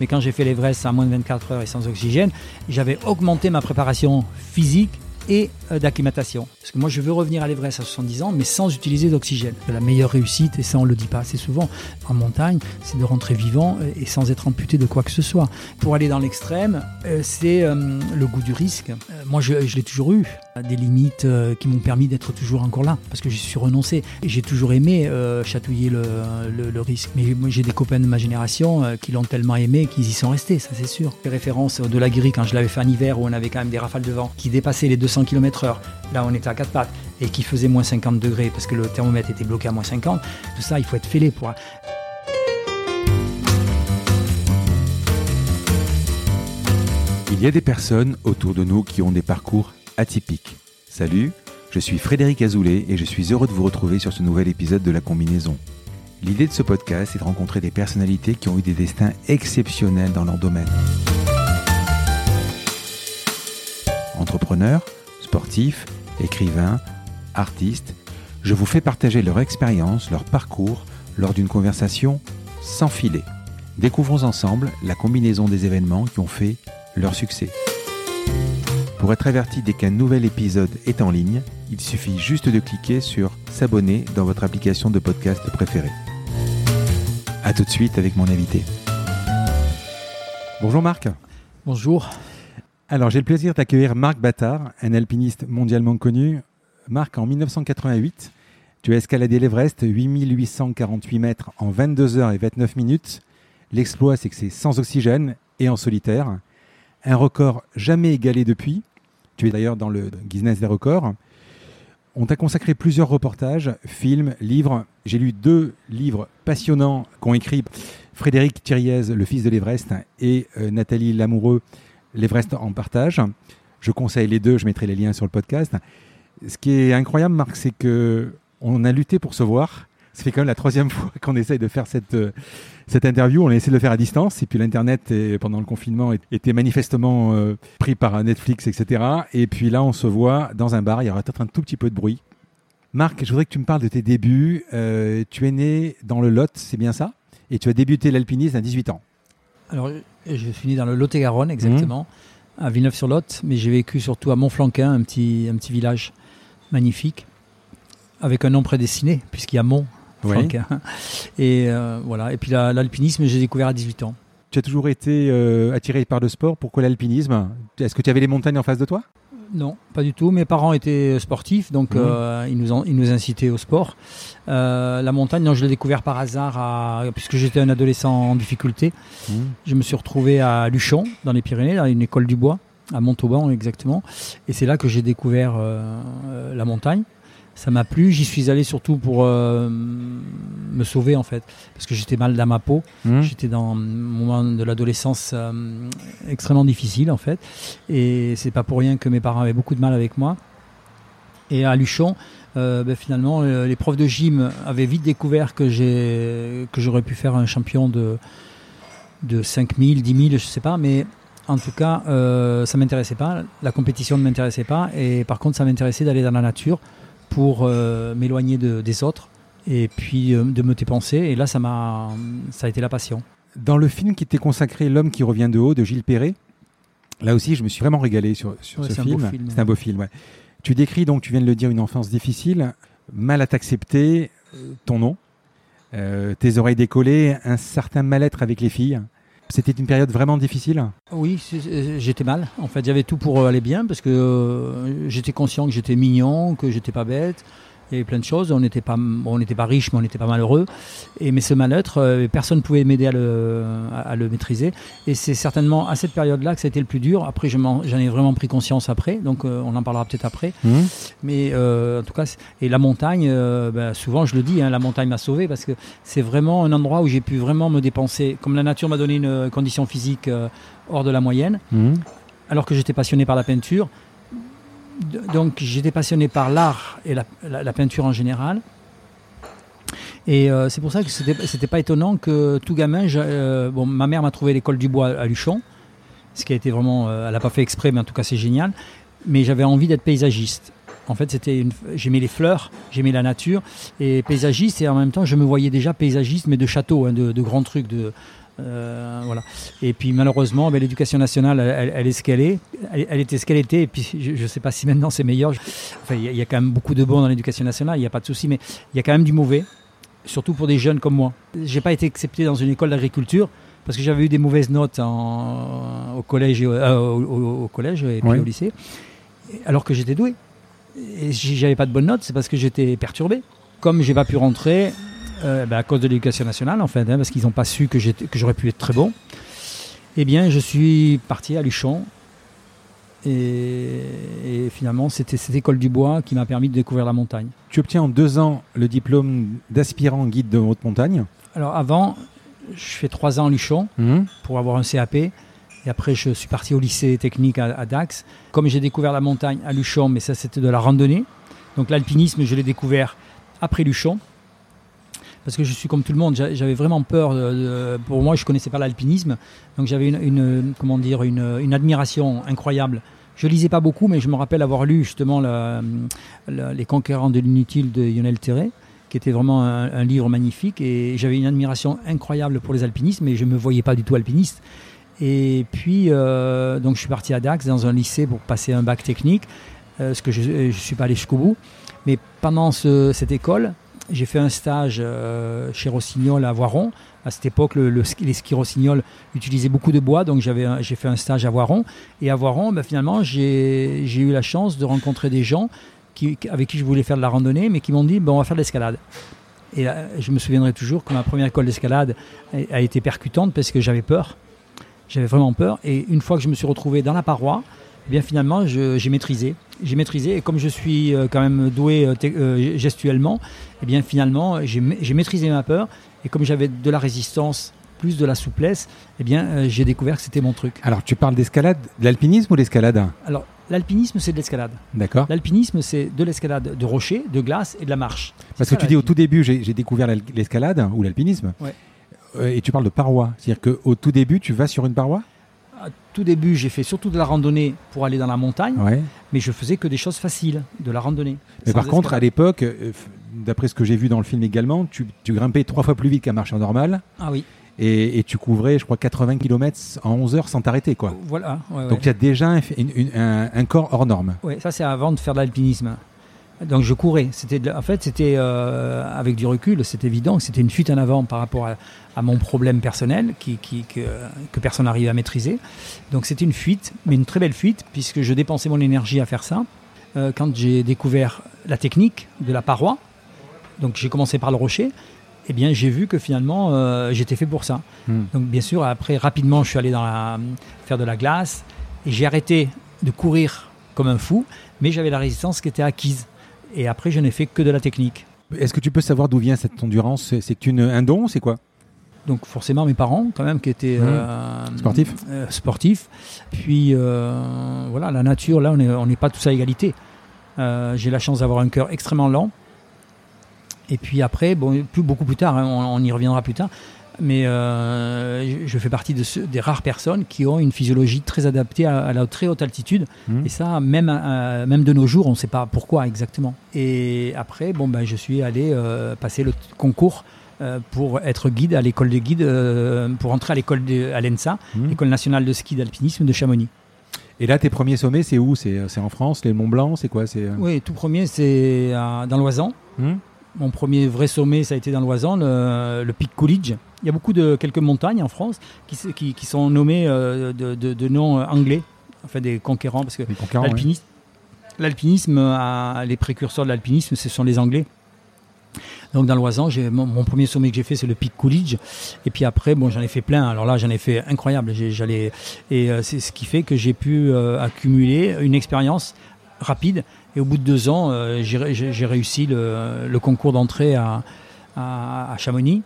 mais quand j'ai fait l'Everest à moins de 24 heures et sans oxygène, j'avais augmenté ma préparation physique et euh, d'acclimatation. Parce que moi, je veux revenir à l'Everest à 70 ans, mais sans utiliser d'oxygène. La meilleure réussite, et ça on le dit pas assez souvent, en montagne, c'est de rentrer vivant et sans être amputé de quoi que ce soit. Pour aller dans l'extrême, euh, c'est euh, le goût du risque. moi, je l'ai toujours eu. Des limites qui m'ont permis d'être toujours encore là, parce que j'y suis renoncé. J'ai toujours aimé chatouiller le, le, risque. Mais j'ai des copains de ma génération qui l'ont tellement aimé qu'ils y sont restés, ça c'est sûr. Les références de la grille, quand je l'avais fait en hiver, où on avait quand même des rafales de vent qui dépassaient les 200 km/h. Là, on était à 4 pattes et qui faisait moins 50 degrés parce que le thermomètre était bloqué à moins 50. Tout ça, il faut être fêlé pour. Il y a des personnes autour de nous qui ont des parcours atypiques. Salut, je suis Frédéric Azoulay et je suis heureux de vous retrouver sur ce nouvel épisode de La Combinaison. L'idée de ce podcast est de rencontrer des personnalités qui ont eu des destins exceptionnels dans leur domaine. Entrepreneurs, sportifs, écrivains, artistes, je vous fais partager leur expérience, leur parcours lors d'une conversation sans filet. Découvrons ensemble la combinaison des événements qui ont fait leur succès. Pour être averti dès qu'un nouvel épisode est en ligne, il suffit juste de cliquer sur S'abonner dans votre application de podcast préférée. A tout de suite avec mon invité. Bonjour Marc. Bonjour. Alors, j'ai le plaisir d'accueillir Marc Battard, un alpiniste mondialement connu. Marc, en 1988, tu as escaladé l'Everest, 8848 mètres en 22 heures et 29 minutes. L'exploit, c'est que c'est sans oxygène et en solitaire. Un record jamais égalé depuis. Tu es d'ailleurs dans le Guinness des records. On t'a consacré plusieurs reportages, films, livres. J'ai lu deux livres passionnants qu'ont écrit Frédéric Thiriez, le fils de l'Everest, et euh, Nathalie Lamoureux, l'Everest en partage. Je conseille les deux, je mettrai les liens sur le podcast. Ce qui est incroyable, Marc, c'est que on a lutté pour se voir. Ça fait quand même la troisième fois qu'on essaye de faire cette, euh, cette interview. On a essayé de le faire à distance. Et puis l'Internet, pendant le confinement, était manifestement euh, pris par Netflix, etc. Et puis là, on se voit dans un bar. Il y aura peut-être un tout petit peu de bruit. Marc, je voudrais que tu me parles de tes débuts. Euh, tu es né dans le Lot, c'est bien ça? Et tu as débuté l'alpinisme à 18 ans. Alors, je suis né dans le Lot-et-Garonne, exactement, mmh. à Villeneuve-sur-Lot, mais j'ai vécu surtout à Montflanquin, un petit, un petit village magnifique, avec un nom prédestiné, puisqu'il y a Mont. Et euh, voilà. Et puis l'alpinisme, j'ai découvert à 18 ans. Tu as toujours été euh, attiré par le sport. Pourquoi l'alpinisme? Est-ce que tu avais les montagnes en face de toi? Non, pas du tout. Mes parents étaient sportifs, donc mhm. euh, ils, nous ils nous incitaient au sport. Euh, la montagne, non, je l'ai découvert par hasard, puisque j'étais un adolescent en difficulté. Mhm. Je me suis retrouvé à Luchon, dans les Pyrénées, dans une école du bois, à Montauban exactement. Et c'est là que j'ai découvert euh, la montagne ça m'a plu. J'y suis allé surtout pour euh, me sauver en fait, parce que j'étais mal dans ma peau. Mmh. J'étais dans un moment de l'adolescence euh, extrêmement difficile en fait, et c'est pas pour rien que mes parents avaient beaucoup de mal avec moi. Et à Luchon, euh, ben, finalement, les profs de gym avaient vite découvert que j'ai que j'aurais pu faire un champion de de 5000, 10 000, je sais pas, mais en tout cas, ça m'intéressait pas. La compétition ne m'intéressait pas, et par contre, ça m'intéressait d'aller dans la nature pour euh, m'éloigner des autres et puis euh, de me dépenser. Et là, ça, m'a, ça a été la passion. Dans le film qui t'est consacré, L'homme qui revient de haut, de Gilles Perret, là aussi, je me suis vraiment régalé sur, sur ce film. C'est un beau film. Tu décris donc, tu viens de le dire, une enfance difficile, mal à t'accepter, euh, ton nom, tes oreilles décollées, un certain mal-être avec les filles. C'était une période vraiment difficile Oui, euh, j'étais mal. En fait, j'avais tout pour aller bien parce que euh, j'étais conscient que j'étais mignon, que j'étais pas bête, il y avait plein de choses. On n'était pas, on n'était pas riche, mais on n'était pas malheureux. Et mais ce mal-être, euh, personne ne pouvait m'aider à le, à, le maîtriser. Et c'est certainement à cette période-là que ça a été le plus dur. Après, j'en ai vraiment pris conscience après, donc euh, on en parlera peut-être après. Mmh. Mais euh, en tout cas, et la montagne, ben, souvent je le dis, hein, la montagne m'a sauvé parce que c'est vraiment un endroit où j'ai pu vraiment me dépenser. Comme la nature m'a donné une condition physique hors de la moyenne, mmh. alors que j'étais passionné par la peinture donc j'étais passionné par l'art et la, peinture en général. Et euh, c'est pour ça que c'était, pas étonnant que tout gamin, euh, bon, ma mère m'a trouvé l'école du bois à Luchon, ce qui a été vraiment, euh, elle n'a pas fait exprès, mais en tout cas c'est génial. Mais j'avais envie d'être paysagiste. En fait, c'était j'aimais les fleurs, j'aimais la nature et paysagiste et en même temps je me voyais déjà paysagiste mais de château, hein, de, grands trucs, de Euh, voilà. Et puis malheureusement, ben, l'éducation nationale, elle, est ce qu'elle est. Elle, était ce qu'elle était. Et puis je ne sais pas si maintenant c'est meilleur. Enfin, il y, a quand même beaucoup de bon dans l'éducation nationale, il n'y a pas de souci, mais il y a quand même du mauvais, surtout pour des jeunes comme moi. J'ai pas été accepté dans une école d'agriculture parce que j'avais eu des mauvaises notes au collège et euh, au, collège et puis au lycée, alors que j'étais doué. Et si j'avais pas de bonnes notes, c'est parce que j'étais perturbé. Comme j'ai pas pu rentrer, euh, ben, à cause de l'éducation nationale en fait, hein, parce qu'ils n'ont pas su que j'aurais pu être très bon, eh bien je suis parti à Luchon. Et, finalement, c'était cette école du bois qui m'a permis de découvrir la montagne. Tu obtiens en deux ans le diplôme d'aspirant guide de haute montagne Alors avant, je fais trois ans à Luchon mmh. pour avoir un CAP. Et après, je suis parti au lycée technique à, à Dax. Comme j'ai découvert la montagne à Luchon, mais ça c'était de la randonnée. Donc l'alpinisme, je l'ai découvert après Luchon parce que je suis comme tout le monde, j'avais vraiment peur. pour moi, je connaissais pas l'alpinisme, donc j'avais une, comment dire, une, admiration incroyable. Je lisais pas beaucoup, mais je me rappelle avoir lu justement Les Conquérants de l'inutile de Lionel Terré, qui était vraiment un, livre magnifique, et j'avais une admiration incroyable pour les alpinistes, mais je me voyais pas du tout alpiniste. Et puis, euh, donc je suis parti à Dax dans un lycée pour passer un bac technique, euh, ce que je ne suis pas allé jusqu'au bout. Mais pendant cette école, j'ai fait un stage euh, chez Rossignol à Voiron. À cette époque, le, les skis Rossignol utilisaient beaucoup de bois, donc j'ai fait un stage à Voiron. Et à Voiron, ben, finalement, j'ai eu la chance de rencontrer des gens avec qui je voulais faire de la randonnée, mais qui m'ont dit bon, on va faire de l'escalade. Et je me souviendrai toujours que ma première école d'escalade a, été percutante parce que j'avais peur. J'avais vraiment peur. Et une fois que je me suis retrouvé dans la paroi, eh bien finalement, j'ai maîtrisé. J'ai maîtrisé et comme je suis euh, quand même doué euh, euh, gestuellement, eh bien finalement, j'ai maîtrisé ma peur et comme j'avais de la résistance plus de la souplesse, eh bien, j'ai découvert que c'était mon truc. Alors, tu parles d'escalade, de l'alpinisme ou d'escalade? Alors, l'alpinisme, c'est de l'escalade. D'accord. L'alpinisme, c'est de l'escalade de rochers, de glace et de la marche. Parce que tu dis au tout début, j'ai découvert l'escalade ou l'alpinisme. Ouais. et tu parles de paroi. C'est-à-dire qu'au tout début, tu vas sur une paroi? Tout début, j'ai fait surtout de la randonnée pour aller dans la montagne, mais je faisais que des choses faciles, de la randonnée. Mais par contre, à l'époque, euh, d'après ce que j'ai vu dans le film également, tu, grimpais trois fois plus vite qu'un marcheur normal. Ah oui. Et, tu couvrais, je crois, 80 km en 11 heures sans t'arrêter. quoi. Voilà. Donc tu as déjà un, un, corps hors norme. Oui, ça c'est avant de faire de l'alpinisme. Donc je courais. C'était en fait c'était euh, avec du recul, c'est évident que c'était une fuite en avant par rapport à, mon problème personnel qui, que, personne n'arrive à maîtriser. Donc c'était une fuite, mais une très belle fuite puisque je dépensais mon énergie à faire ça. Euh, quand j'ai découvert la technique de la paroi, donc j'ai commencé par le rocher, eh bien j'ai vu que finalement euh, j'étais fait pour ça. Hmm. Donc bien sûr après rapidement je suis allé dans la, faire de la glace et j'ai arrêté de courir comme un fou, mais j'avais la résistance qui était acquise. Et après, je n'ai fait que de la technique. Est-ce que tu peux savoir d'où vient cette endurance? C'est un don C'est quoi? Donc forcément mes parents quand même qui étaient mmh. euh, sportifs? Euh, sportifs. Puis euh, voilà la nature là on n'est pas tous à égalité. J'ai la chance d'avoir un cœur extrêmement lent. Et puis après bon plus beaucoup plus tard hein, on, y reviendra plus tard mais euh, je fais partie de des rares personnes qui ont une physiologie très adaptée à, la très haute altitude. Mmh. Et ça, même, même de nos jours, on ne sait pas pourquoi exactement. Et après, bon, ben, je suis allé euh, passer le concours euh, pour être guide à l'école de guide, pour entrer à l'école à l'ENSA, mmh. l'école nationale de ski d'alpinisme de Chamonix. Et là, tes premiers sommets, c'est où? C'est en France, les Mont Blanc, c'est quoi? Oui, tout premier, c'est dans l'Oisan. Mmh. Mon premier vrai sommet, ça a été dans l'Oisan, le, le pic Coolidge. Il y a beaucoup de quelques montagnes en France qui, qui, sont nommées euh, de, de, noms euh, anglais, enfin des conquérants, parce que l'alpinisme, les précurseurs de l'alpinisme, ce sont les Anglais. Donc dans l'Oisan, mon, mon, premier sommet que j'ai fait, c'est le Pic Coolidge. Et puis après, bon, j'en ai fait plein. Alors là, j'en ai fait incroyable. J'allais et euh, c'est ce qui fait que j'ai pu accumuler une expérience rapide. Et au bout de deux ans, j'ai réussi le, le concours d'entrée à, à, à, Chamonix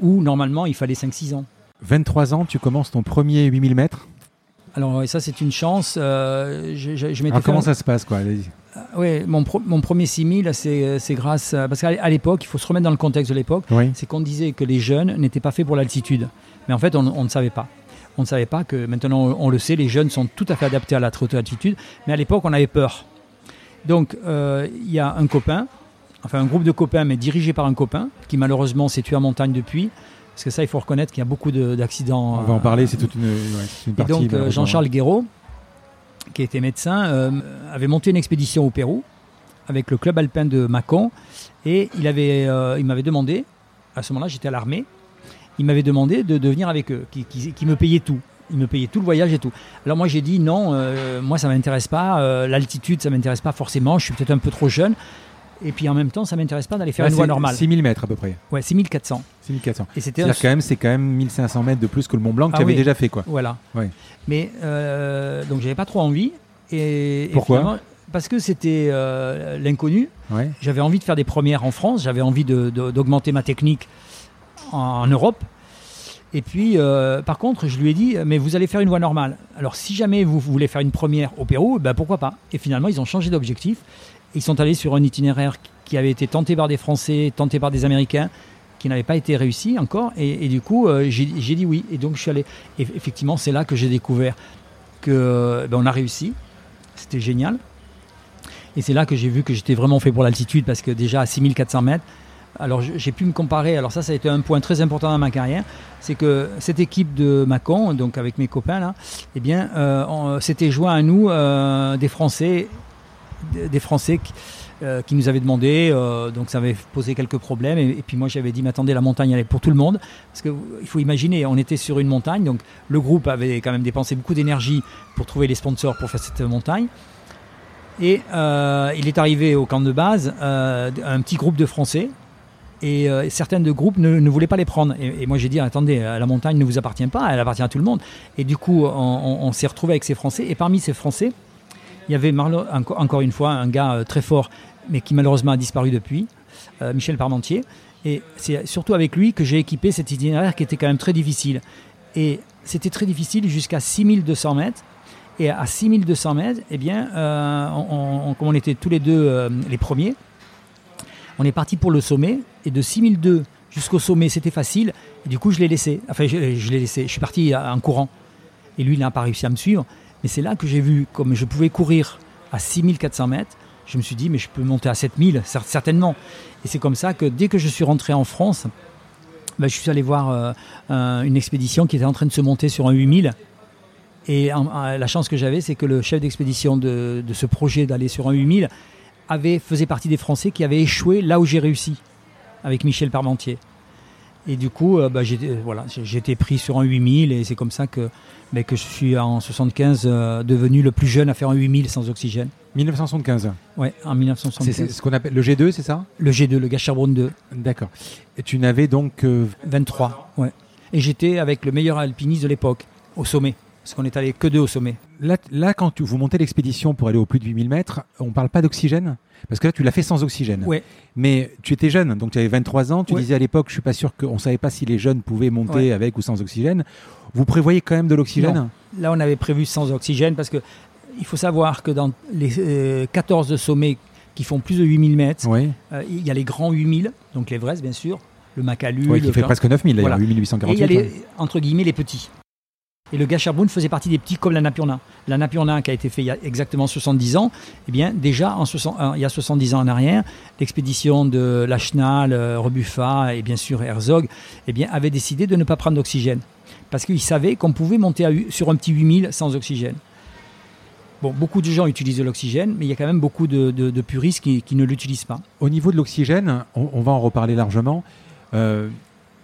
où normalement il fallait 5-6 ans. 23 ans, tu commences ton premier 8000 mètres? Alors ça c'est une chance. Euh, je, Alors, comment ça se passe quoi? Euh, Oui, mon, mon, premier 6000 c'est grâce parce qu'à l'époque, il faut se remettre dans le contexte de l'époque, c'est qu'on disait que les jeunes n'étaient pas faits pour l'altitude, mais en fait on, ne savait pas. On ne savait pas que maintenant on, le sait, les jeunes sont tout à fait adaptés à la très haute altitude, mais à l'époque on avait peur. Donc euh, il y a un copain enfin un groupe de copains, mais dirigé par un copain, qui malheureusement s'est tué en montagne depuis, Parce que ça, il faut reconnaître qu'il y a beaucoup d'accidents. On va en parler, c'est toute une, une partie. Et donc, Jean-Charles Guéraud, qui était médecin, avait monté une expédition au Pérou avec le club alpin de Mâcon. Et il m'avait demandé, à ce moment-là, j'étais à l'armée, il m'avait demandé de, de, venir avec eux, qui, qui, me payait tout. Il me payait tout le voyage et tout. Alors moi j'ai dit non, euh, moi ça m'intéresse pas, euh, l'altitude ça m'intéresse pas forcément, je suis peut-être un peu trop jeune. Et puis en même temps, ça m'intéresse pas d'aller faire une voie normale. 6000 mètres à peu près. Ouais, 6400. 6400. Et c'était quand même, c'est quand même 1500 mètres de plus que le Mont Blanc que ah tu avais déjà fait quoi. Voilà. Ouais. Mais euh, donc j'avais pas trop envie. Et, Pourquoi? Parce que c'était l'inconnu. Ouais. J'avais envie de faire des premières en France. J'avais envie d'augmenter ma technique en Europe. Et puis, euh, par contre, je lui ai dit, mais vous allez faire une voie normale. Alors, si jamais vous voulez faire une première au Pérou, ben pourquoi pas? Et finalement, ils ont changé d'objectif. Ils sont allés sur un itinéraire qui avait été tenté par des Français, tenté par des Américains, qui n'avait pas été réussi encore. Et, du coup, euh, j'ai dit oui. Et donc, je suis allé. Et effectivement, c'est là que j'ai découvert que ben, on a réussi. C'était génial. Et c'est là que j'ai vu que j'étais vraiment fait pour l'altitude, parce que déjà à 6400 mètres, alors j'ai pu me comparer, alors ça ça a été un point très important dans ma carrière, c'est que cette équipe de Macon, donc avec mes copains là, eh bien euh, s'était joint à nous euh, des Français, des Français qui, euh, qui nous avaient demandé, donc ça avait posé quelques problèmes, et, puis moi j'avais dit, mais attendez, la montagne elle est pour tout le monde, parce qu'il faut imaginer, on était sur une montagne, donc le groupe avait quand même dépensé beaucoup d'énergie pour trouver les sponsors pour faire cette montagne. Et il est arrivé au camp de base un petit groupe de Français et euh, certains de groupes ne, voulaient pas les prendre. Et, moi j'ai dit attendez, euh, la montagne ne vous appartient pas, elle appartient à tout le monde. Et du coup, on, s'est retrouvé avec ces Français. Et parmi ces Français, il y avait encore une fois un gars euh, très fort, mais qui malheureusement a disparu depuis, Michel Parmentier. Et c'est surtout avec lui que j'ai équipé cet itinéraire qui était quand même très difficile. Et c'était très difficile jusqu'à 6200 mètres. Et à 6200 mètres, eh bien, on, comme on était tous les deux les premiers, on est parti pour le sommet et de 6002 jusqu'au sommet, c'était facile. Et du coup, je l'ai laissé. Enfin, je, l'ai laissé. Je suis parti en courant. Et lui, il n'a pas réussi à me suivre. Mais c'est là que j'ai vu, comme je pouvais courir à 6400 mètres, je me suis dit, mais je peux monter à 7000, certainement. Et c'est comme ça que dès que je suis rentré en France, ben, je suis allé voir euh, une expédition qui était en train de se monter sur un 8000. Et la chance que j'avais, c'est que le chef d'expédition de, de, ce projet d'aller sur un 8000 avait, faisait partie des Français qui avaient échoué là où j'ai réussi, avec Michel Parmentier. Et du coup, euh, bah, j'ai euh, voilà, pris sur un 8000 et c'est comme ça que, bah, que je suis en 75 euh, devenu le plus jeune à faire un 8000 sans oxygène. 1975 Oui, en 1975. C'est ce qu'on appelle le G2, c'est ça? Le G2, le Gasherbron 2. D'accord. Et tu n'avais donc... 23, ouais. Et j'étais avec le meilleur alpiniste de l'époque, au sommet parce qu'on est allé que deux au sommet. Là, là quand tu, vous montez l'expédition pour aller au plus de 8000 mètres, on parle pas d'oxygène? Parce que là, tu l'as fait sans oxygène. Ouais. Mais tu étais jeune, donc tu avais 23 ans. Tu disais à l'époque, je suis pas sûr qu'on ne savait pas si les jeunes pouvaient monter avec ou sans oxygène. Vous prévoyez quand même de l'oxygène? Là, on avait prévu sans oxygène parce que il faut savoir que dans les 14 euh, sommets qui font plus de 8000 mètres, euh, il y a les grands 8000, donc l'Everest bien sûr, le Makalu. Oui, qui fait presque 9000 d'ailleurs, 8848. Et il y a les, entre guillemets les petits. Et le Gasherbrum faisait partie des petits comme la Napurna. La Napurna qui a été fait il y a exactement 70 ans, eh bien déjà euh, il y a 70 ans en arrière, l'expédition de Lachenal, euh, Rebuffa et bien sûr Herzog eh avait décidé de ne pas prendre d'oxygène. Parce qu'ils savaient qu'on pouvait monter sur un petit 8000 sans oxygène. Bon, beaucoup de gens utilisent l'oxygène, mais il y a quand même beaucoup de, puristes qui, ne l'utilisent pas. Au niveau de l'oxygène, on, va en reparler largement. Euh,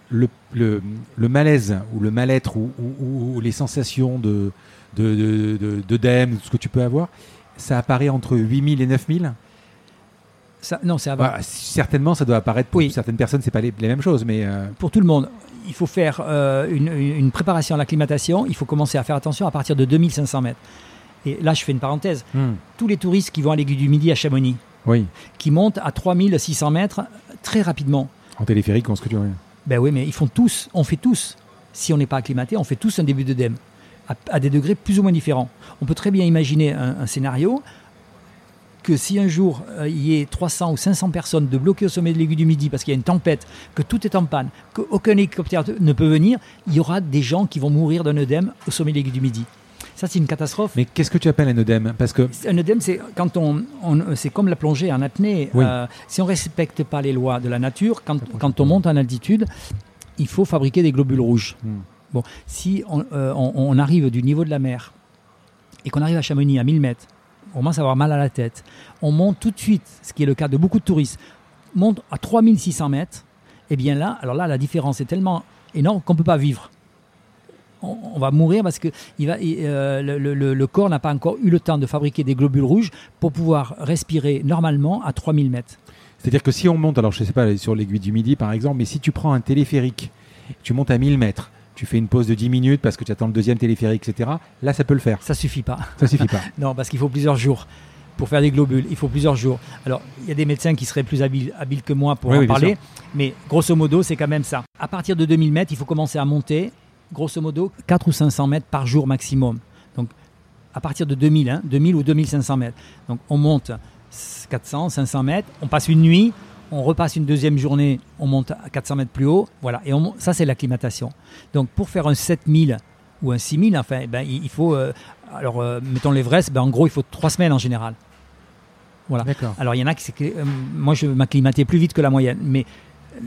le, le, malaise ou le mal-être ou, les sensations de, d'œdème, de, de, ce que tu peux avoir, ça apparaît entre 8000 et 9000 ça, non, c'est bah, certainement, ça doit apparaître pour certaines personnes, c'est pas les, mêmes choses, mais euh, pour tout le monde, il faut faire euh, une, préparation à l'acclimatation. Il faut commencer à faire attention à partir de 2500 mètres. Et là, je fais une parenthèse. Hmm. Tous les touristes qui vont à l'aiguille du Midi à Chamonix, oui. qui montent à 3600 mètres très rapidement. En téléphérique, en ce que tu veux. Ben oui, mais ils font tous, on fait tous, si on n'est pas acclimaté, on fait tous un début d'œdème, à, des degrés plus ou moins différents. On peut très bien imaginer un, scénario que si un jour euh, il y ait 300 ou 500 personnes de bloquer au sommet de l'aiguille du Midi parce qu'il y a une tempête, que tout est en panne, qu'aucun hélicoptère ne peut venir, il y aura des gens qui vont mourir d'un œdème au sommet de l'aiguille du Midi. Ça, c'est une catastrophe. Mais qu'est-ce que tu appelles un œdème? Parce que un œdème, c'est quand on, c'est comme la plongée en apnée. Euh, si on respecte pas les lois de la nature, quand, quand on monte en altitude, il faut fabriquer des globules rouges. Hmm. Bon, si on, euh, on- on arrive du niveau de la mer et qu'on arrive à Chamonix à 1000 mètres, on commence à avoir mal à la tête. On monte tout de suite, ce qui est le cas de beaucoup de touristes, monte à 3600 mètres. Et bien là, alors là, la différence est tellement énorme qu'on ne peut pas vivre. On, on va mourir parce que il va, il- euh, le, le- le corps n'a pas encore eu le temps de fabriquer des globules rouges pour pouvoir respirer normalement à 3000 mètres. C'est-à-dire que si on monte, alors je sais pas, sur l'aiguille du Midi par exemple, mais si tu prends un téléphérique, tu montes à 1000 mètres, tu fais une pause de 10 minutes parce que tu attends le deuxième téléphérique, etc., là ça peut le faire. Ça suffit pas. Ça suffit pas. Non, parce qu'il faut plusieurs jours. Pour faire des globules, il faut plusieurs jours. Alors, il y a des médecins qui seraient plus habiles, habiles que moi pour Oui, en oui, parler, mais grosso modo, c'est quand même ça. À partir de 2000 mètres, il faut commencer à monter, grosso modo, 4 ou 500 mètres par jour maximum. Donc, à partir de 2000, hein, 2000 ou 2500 mètres. Donc, on monte 400, 500 mètres, on passe une nuit, on repasse une deuxième journée, on monte à 400 mètres plus haut. Voilà, et on, ça, c'est l'acclimatation. Donc, pour faire un 7000 ou un 6000, enfin, eh ben, il il faut. euh, alors, euh, mettons l'Everest, ben, en gros, il faut trois semaines en général. Voilà. D'accord. Alors, il y en a qui. c'est que, euh, moi, je m'acclimatais plus vite que la moyenne. Mais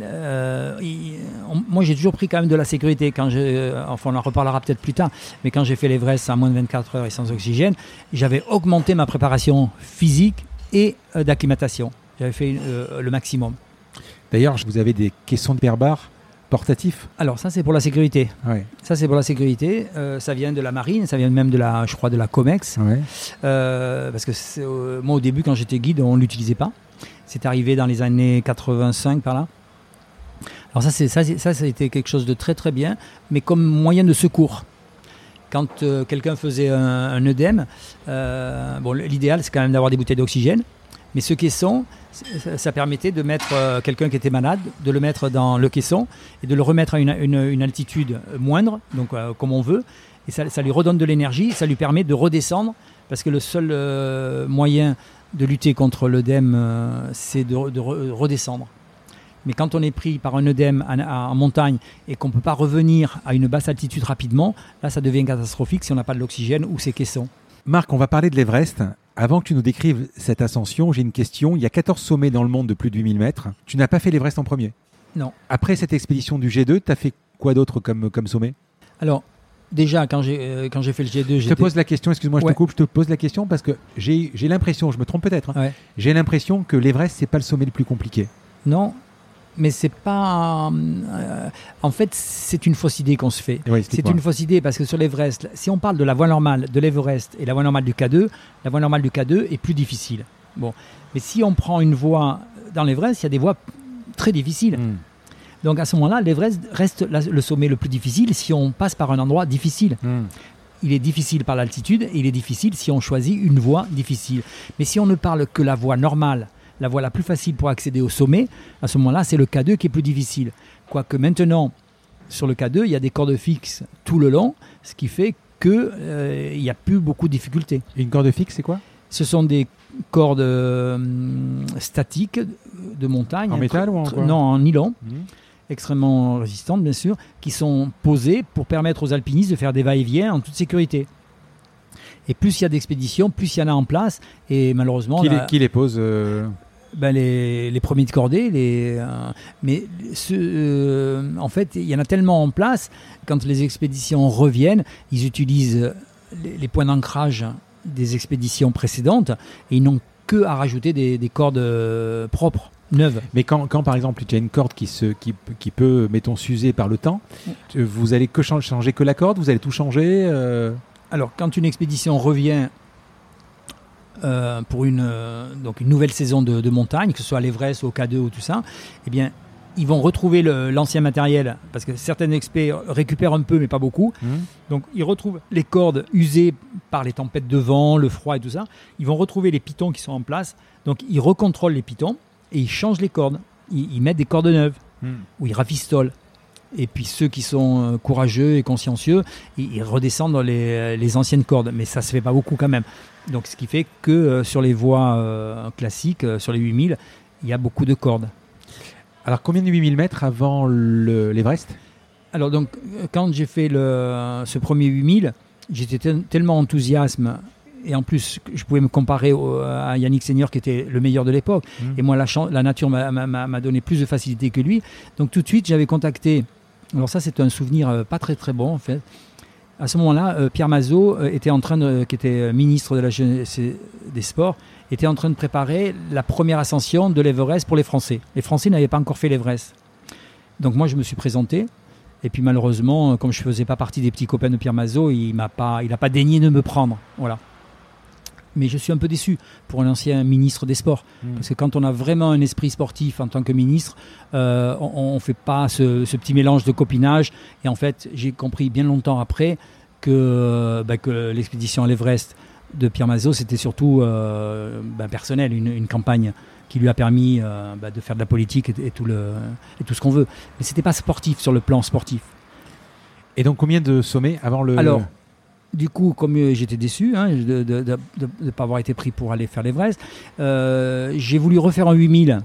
euh, il- on- moi, j'ai toujours pris quand même de la sécurité. Quand je, euh, enfin, on en reparlera peut-être plus tard. Mais quand j'ai fait l'Everest à moins de 24 heures et sans oxygène, j'avais augmenté ma préparation physique et euh, d'acclimatation. J'avais fait euh, le maximum. D'ailleurs, vous avez des caissons de perbar portatifs? Alors, ça, c'est pour la sécurité. Ouais. Ça, c'est pour la sécurité. Ça vient de la marine, ça vient même de la, je crois, de la COMEX. ouais. Parce que moi, au début, quand j'étais guide, on ne l'utilisait pas. C'est arrivé dans les années 85 par là. Alors ça, c'est, ça, a quelque chose de très très bien, mais comme moyen de secours. Quand euh, quelqu'un faisait un, œdème, euh, bon, l'idéal, c'est quand même d'avoir des bouteilles d'oxygène. Mais ce caisson, ça, permettait de mettre euh, quelqu'un qui était malade, de le mettre dans le caisson et de le remettre à une, altitude moindre, donc comme on veut. Et ça, lui redonne de l'énergie, ça lui permet de redescendre, parce que le seul moyen de lutter contre l'œdème, c'est de, de re- redescendre. Mais quand on est pris par un œdème en, en montagne et qu'on ne peut pas revenir à une basse altitude rapidement, là ça devient catastrophique si on n'a pas de l'oxygène ou ces caissons. Marc, on va parler de l'Everest. Avant que tu nous décrives cette ascension, j'ai une question. Il y a 14 sommets dans le monde de plus de 8000 mètres. Tu n'as pas fait l'Everest en premier? Non. Après cette expédition du G2, tu as fait quoi d'autre comme, comme sommet? Alors, déjà, quand j'ai euh, quand j'ai fait le G2, Je te pose la question, excuse-moi, je te coupe, je te pose la question parce que j'ai j'ai l'impression, je me trompe peut-être, hein, Ouais. j'ai l'impression que l'Everest, c'est pas le sommet le plus compliqué. Non, mais c'est pas. euh, en fait, c'est une fausse idée qu'on se fait. Oui, C'est une fausse idée parce que sur l'Everest, si on parle de la voie normale de l'Everest et la voie normale du K2, la voie normale du K2 est plus difficile. Bon, mais si on prend une voie dans l'Everest, il y a des voies très difficiles. Hmm. Donc à ce moment-là, l'Everest reste la- le sommet le plus difficile si on passe par un endroit difficile. Hmm. Il est difficile par l'altitude et il est difficile si on choisit une voie difficile. Mais si on ne parle que la voie normale, la voie la plus facile pour accéder au sommet, à ce moment-là, c'est le K2 qui est plus difficile. Quoique maintenant, sur le K2, il y a des cordes fixes tout le long, ce qui fait qu'il n'y a plus beaucoup de difficultés. Et Une corde fixe, c'est quoi? Ce sont des cordes euh, statiques de montagne. En métal ou en quoi? Non, en nylon Hmm. extrêmement résistantes, bien sûr, qui sont posées pour permettre aux alpinistes de faire des va-et-vient en toute sécurité. Et plus il y a d'expéditions, plus il y en a en place. Et malheureusement, qui, là, les, qui les pose euh, ben, les, les premiers de cordée, les, euh, mais ce, euh, en fait, il y en a tellement en place, quand les expéditions reviennent, ils utilisent les, les points d'ancrage des expéditions précédentes et ils n'ont que à rajouter des, des cordes euh, propres, neuves. Mais quand, quand, par exemple tu as une corde qui, se, qui, qui peut, mettons, s'user par le temps, vous allez que chan- changer que la corde, vous allez tout changer Alors, quand une expédition revient euh, pour une, euh, donc une nouvelle saison de, de montagne, que ce soit à l'Everest, au K2 ou tout ça, eh bien, ils vont retrouver l'ancien matériel, parce que certaines expés récupèrent un peu, mais pas beaucoup. hmm Donc, ils retrouvent les cordes usées par les tempêtes de vent, le froid et tout ça. Ils vont retrouver les pitons qui sont en place. Donc, ils recontrôlent les pitons et ils changent les cordes. Ils, ils mettent des cordes neuves Hmm. où ils rafistolent. Et puis ceux qui sont euh, courageux et consciencieux, ils, ils redescendent dans les, les anciennes cordes. Mais ça se fait pas beaucoup quand même. Donc ce qui fait que euh, sur les voies euh, classiques, euh, sur les 8000, il y a beaucoup de cordes. Alors combien de 8000 mètres avant le- l'Everest? Alors donc quand j'ai fait le, ce premier 8000, j'étais tel- tellement enthousiasme et en plus je pouvais me comparer au- à Yannick Senior qui était le meilleur de l'époque. Hmm. Et moi la, la nature m'a donné plus de facilité que lui. Donc tout de suite j'avais contacté Alors ça, c'est un souvenir pas très très bon en fait. À ce moment-là, Pierre Mazot était en train de, qui était ministre des sports, était en train de préparer la première ascension de l'Everest pour les Français. Les Français n'avaient pas encore fait l'Everest. Donc moi, je me suis présenté. Et puis malheureusement, comme je ne faisais pas partie des petits copains de Pierre Mazot, il n'a pas, pas daigné de me prendre. Voilà. Mais je suis un peu déçu pour un ancien ministre des Sports. Hmm. Parce que quand on a vraiment un esprit sportif en tant que ministre, euh, on ne fait pas ce, petit mélange de copinage. Et en fait, j'ai compris bien longtemps après que, bah, que l'expédition à l'Everest de Pierre Mazot, c'était surtout euh, bah, personnel, une, campagne qui lui a permis euh, bah, de faire de la politique et, tout, le, et tout ce qu'on veut. Mais c'était pas sportif sur le plan sportif. Et donc combien de sommets avant le... Alors, du coup, comme euh, j'étais déçu hein, de ne pas avoir été pris pour aller faire l'Everest, j'ai voulu refaire un 8000.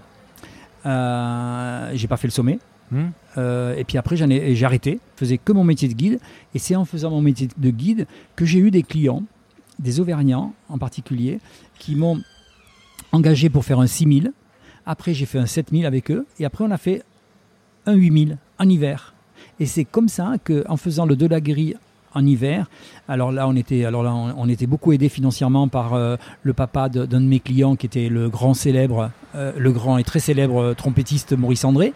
j'ai pas fait le sommet. Hmm. et puis après, j'ai arrêté, je faisais que mon métier de guide. Et c'est en faisant mon métier de guide que j'ai eu des clients des Auvergnats en particulier, qui m'ont engagé pour faire un 6000. Après, j'ai fait un 7000 avec eux. Et après, on a fait un 8000 en hiver. Et c'est comme ça qu'en faisant le de la grille en hiver. Alors là, on était, alors là, on, était beaucoup aidé financièrement par euh, le papa d'un de, mes clients qui était le grand célèbre, euh, le grand et très célèbre trompettiste Maurice André.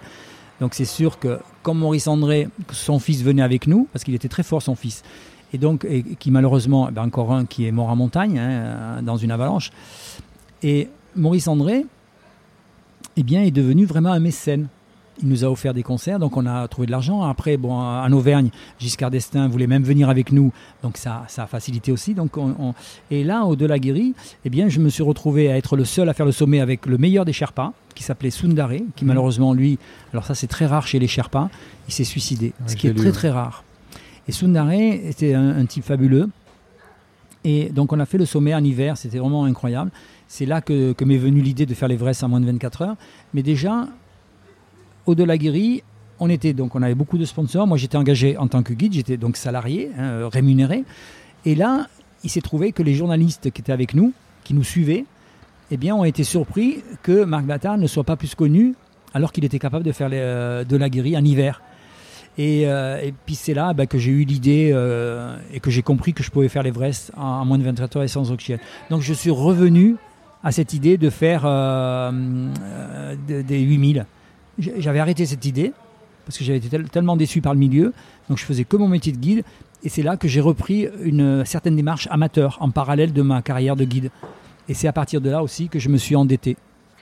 Donc c'est sûr que comme Maurice André, son fils venait avec nous, parce qu'il était très fort son fils, et donc qui malheureusement, eh ben, encore un qui est mort en montagne, hein, dans une avalanche. Et Maurice André, eh bien, est devenu vraiment un mécène. Il nous a offert des concerts, donc on a trouvé de l'argent. Après, bon, en Auvergne, Giscard d'Estaing voulait même venir avec nous, donc ça, ça a facilité aussi. Donc on, Et là, au-delà guéri, eh bien, je me suis retrouvé à être le seul à faire le sommet avec le meilleur des Sherpas, qui s'appelait Sundare, qui mmh. malheureusement, lui, alors ça c'est très rare chez les Sherpas, il s'est suicidé, ce qui est très très rare. Et Sundare était un, type fabuleux. Et donc on a fait le sommet en hiver, c'était vraiment incroyable. C'est là que, m'est venue l'idée de faire l'Everest en moins de 24 heures. Mais déjà, au-delà guéri, on était donc on avait beaucoup de sponsors. Moi j'étais engagé en tant que guide, j'étais donc salarié, hein, rémunéré. Et là, il s'est trouvé que les journalistes qui étaient avec nous, qui nous suivaient, eh bien, ont été surpris que Marc Battard ne soit pas plus connu alors qu'il était capable de faire euh, de la guéri en hiver. Euh, et, puis c'est là bah, que j'ai eu l'idée euh, et que j'ai compris que je pouvais faire l'Everest en, moins de 24 heures et sans oxygène. Donc je suis revenu à cette idée de faire des 8000. J'avais arrêté cette idée parce que j'avais été tellement déçu par le milieu. Donc je faisais que mon métier de guide. Et c'est là que j'ai repris une certaine démarche amateur en parallèle de ma carrière de guide. Et c'est à partir de là aussi que je me suis endetté.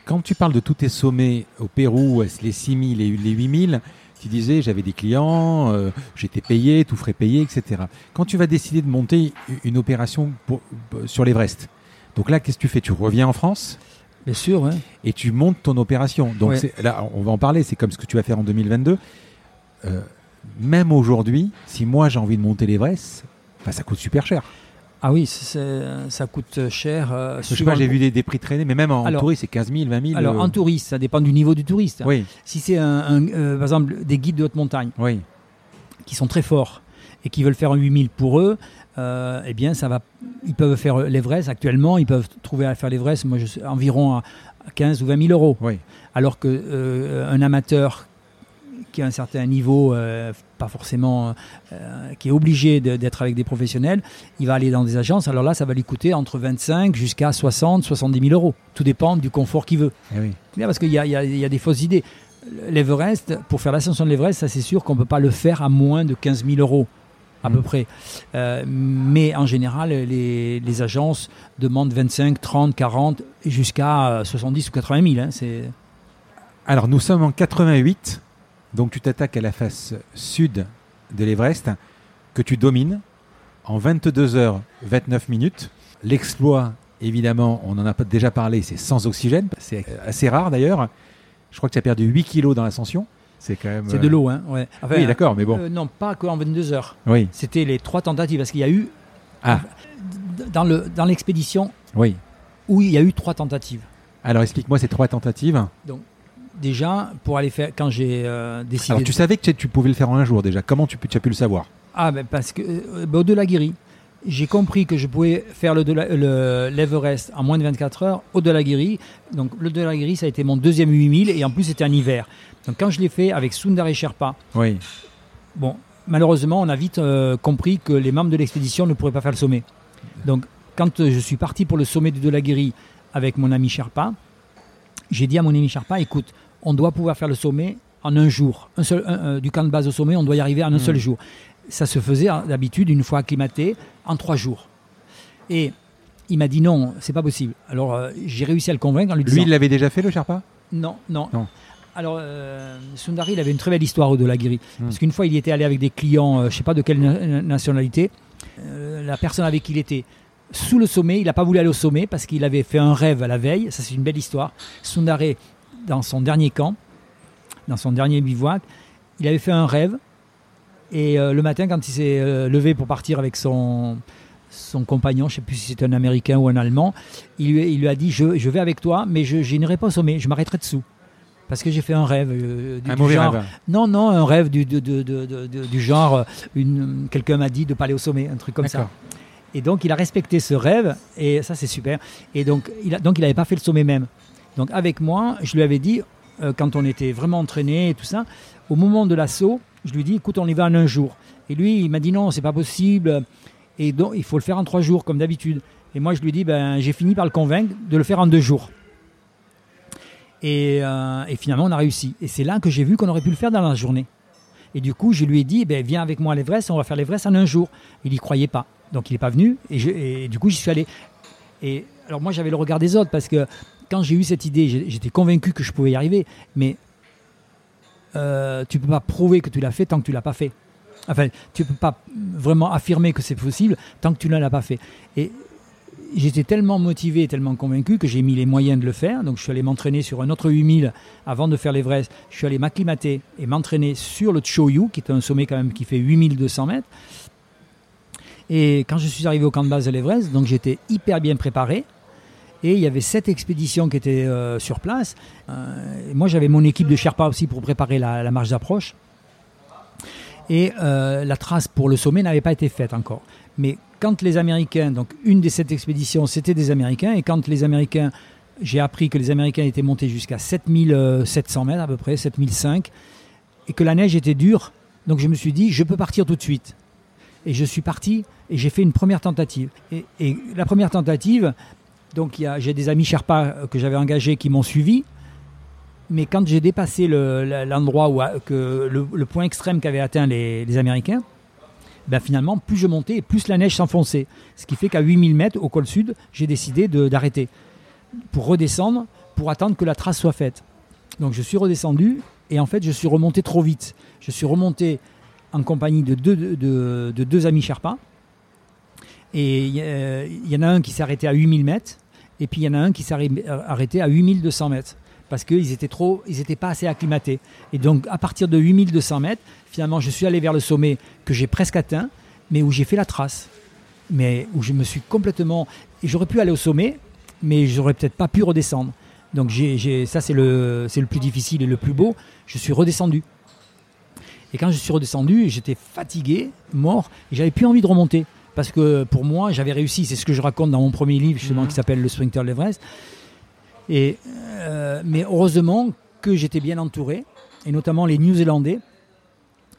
Quand tu parles de tous tes sommets au Pérou, les 6000 et les 8000, tu disais j'avais des clients, euh, j'étais payé, tout frais payé, etc. Quand tu vas décider de monter une opération pour, sur l'Everest, donc là, qu'est-ce que tu fais? Tu reviens en France? Bien sûr, Et tu montes ton opération. Donc là, on va en parler, c'est comme ce que tu vas faire en 2022. Euh, même aujourd'hui, si moi j'ai envie de monter l'Everest, bah, ça coûte super cher. Ah oui, ça coûte cher. Euh, je sais pas, j'ai vu des, prix traîner, mais même en touriste, c'est 15 000, 20 000. Alors, en touriste, ça dépend du niveau du touriste. Oui. Si c'est, un, euh, par exemple, des guides de haute montagne oui. qui sont très forts et qui veulent faire un 8000 pour eux, euh, eh bien, ça va, ils peuvent faire l'Everest. Actuellement, ils peuvent trouver à faire l'Everest, moi, je sais, environ à 15 ou 20 000 euros. Oui. Alors qu'un amateur qui a un certain niveau, euh, pas forcément, euh, qui est obligé d'être avec des professionnels, il va aller dans des agences. Alors là, ça va lui coûter entre 25 jusqu'à 60, 70 000 euros. Tout dépend du confort qu'il veut. Eh oui. Parce qu'il y, y a, des fausses idées. L'Everest, pour faire l'ascension de l'Everest, ça c'est sûr qu'on ne peut pas le faire à moins de 15 000 euros à peu près. Euh, mais en général, les, agences demandent 25, 30, 40, jusqu'à 70 ou 80 000. Hein, Alors nous sommes en 88. Donc tu t'attaques à la face sud de l'Everest que tu domines en 22 heures 29 minutes. L'exploit, évidemment, on en a déjà parlé, c'est sans oxygène. C'est assez rare d'ailleurs. Je crois que tu as perdu 8 kilos dans l'ascension. C'est quand même. C'est de l'eau, hein. Ouais. oui, d'accord, mais bon. Euh, non, pas qu'en 22 heures. Oui. C'était les trois tentatives parce qu'il y a eu. Ah. Dans le dans l'expédition. Oui. Où il y a eu trois tentatives. Alors explique-moi ces trois tentatives. Donc déjà, pour aller faire, quand j'ai euh, décidé. Alors, tu savais que tu pouvais le faire en un jour déjà. Comment tu, tu as pu le savoir? Ah, ben parce que euh, ben, au-delà guéri, j'ai compris que je pouvais faire l'Everest le, en moins de 24 heures au-delà guéri. Donc, le delà guéri, ça a été mon deuxième 8000 et en plus, c'était en hiver. Donc, quand je l'ai fait avec Sundar et Sherpa, oui. Bon, malheureusement, on a vite euh, compris que les membres de l'expédition ne pourraient pas faire le sommet. Donc, quand euh, je suis parti pour le sommet de Delaguéry avec mon ami Sherpa, j'ai dit à mon ami Sherpa, écoute, on doit pouvoir faire le sommet en un jour. Un seul, un- euh, du camp de base au sommet, on doit y arriver en un seul jour. Ça se faisait hein, d'habitude, une fois acclimaté, en trois jours. Et il m'a dit non, c'est pas possible. Alors euh, j'ai réussi à le convaincre en lui disant Lui, il l'avait déjà fait, le Sherpa? Non, non. Non. Alors, euh, Sundari, il avait une très belle histoire de la guérie. Hmm. Parce qu'une fois, il était allé avec des clients, euh, je sais pas de quelle na- nationalité. Euh, la personne avec qui il était sous le sommet, il n'a pas voulu aller au sommet parce qu'il avait fait un rêve à la veille. Ça, c'est une belle histoire. Sundari, dans son dernier camp, dans son dernier bivouac, il avait fait un rêve. Et euh, le matin, quand il s'est levé pour partir avec son, son compagnon, je ne sais plus si c'était un Américain ou un Allemand, il lui, il lui a dit je, je vais avec toi, mais je, je n'irai pas au sommet, je m'arrêterai dessous. Parce que j'ai fait un rêve. euh, du, Un du mauvais genre, rêve. Non, non, un rêve du, de- du genre, euh, une, quelqu'un m'a dit de pas aller au sommet, un truc comme ça. Et donc, il a respecté ce rêve, et ça, c'est super. Et donc, il a- donc, il n'avait pas fait le sommet même. Donc, avec moi, je lui avais dit, euh, quand on était vraiment entraîné et tout ça, au moment de l'assaut, je lui ai dit, écoute, on y va en un jour. Et lui, il m'a dit, non, c'est pas possible. Et donc, il faut le faire en trois jours, comme d'habitude. Et moi, je lui ai dit, ben, j'ai fini par le convaincre de le faire en deux jours. Et, euh, et finalement, on a réussi. Et c'est là que j'ai vu qu'on aurait pu le faire dans la journée. Et du coup, je lui ai dit, eh ben, viens avec moi à l'Everest, on va faire l'Everest en un jour. Il n'y croyait pas. Donc, il n'est pas venu. Et, du coup, j'y suis allé. Et alors, moi, j'avais le regard des autres parce que quand j'ai eu cette idée, j'étais convaincu que je pouvais y arriver. Mais euh, tu peux pas prouver que tu l'as fait tant que tu l'as pas fait. Enfin, tu peux pas vraiment affirmer que c'est possible tant que tu ne l'as pas fait. Et j'étais tellement motivé, tellement convaincu que j'ai mis les moyens de le faire. Donc je suis allé m'entraîner sur un autre 8000 avant de faire l'Everest. Je suis allé m'acclimater et m'entraîner sur le Choyu, qui est un sommet quand même qui fait 8200 mètres. Et quand je suis arrivé au camp de base de l'Everest, donc j'étais hyper bien préparé. Et il y avait sept expéditions qui étaient euh, sur place. Euh, moi, j'avais mon équipe de Sherpa aussi pour préparer la, la marche d'approche. Et euh, la trace pour le sommet n'avait pas été faite encore. Mais quand les Américains, donc une des sept expéditions, c'était des Américains, et quand les Américains, j'ai appris que les Américains étaient montés jusqu'à 7700 mètres à peu près, 7005, et que la neige était dure, donc je me suis dit, je peux partir tout de suite. Et je suis parti, et j'ai fait une première tentative. Et, la première tentative, donc j'ai des amis Sherpa euh, que j'avais engagés qui m'ont suivi, mais quand j'ai dépassé le- l'endroit où a- que le, le point extrême qu'avaient atteint les Américains, ben finalement, plus je montais, plus la neige s'enfonçait. Ce qui fait qu'à 8000 mètres, au col sud, j'ai décidé d'arrêter pour redescendre, pour attendre que la trace soit faite. Donc je suis redescendu, et en fait, je suis remonté trop vite. Je suis remonté en compagnie de deux, de, de- de deux amis Sherpa. Et il y, a- il y en a un qui s'est arrêté à 8000 mètres, et puis il y en a un qui s'est arrêté à 8200 mètres parce qu'ils étaient trop, ils étaient pas assez acclimatés. Et donc à partir de 8200 mètres, finalement, je suis allé vers le sommet que j'ai presque atteint, mais où j'ai fait la trace, mais où je me suis complètement, j'aurais pu aller au sommet, mais j'aurais peut-être pas pu redescendre. Donc j'ai, ça c'est le, c'est le plus difficile et le plus beau. Je suis redescendu. Et quand je suis redescendu, j'étais fatigué, mort, et j'avais plus envie de remonter. Parce que pour moi, j'avais réussi. C'est ce que je raconte dans mon premier livre, justement, Mhm. qui s'appelle Le Sprinter de l'Everest. Euh, mais heureusement que j'étais bien entouré, et notamment les New-Zélandais.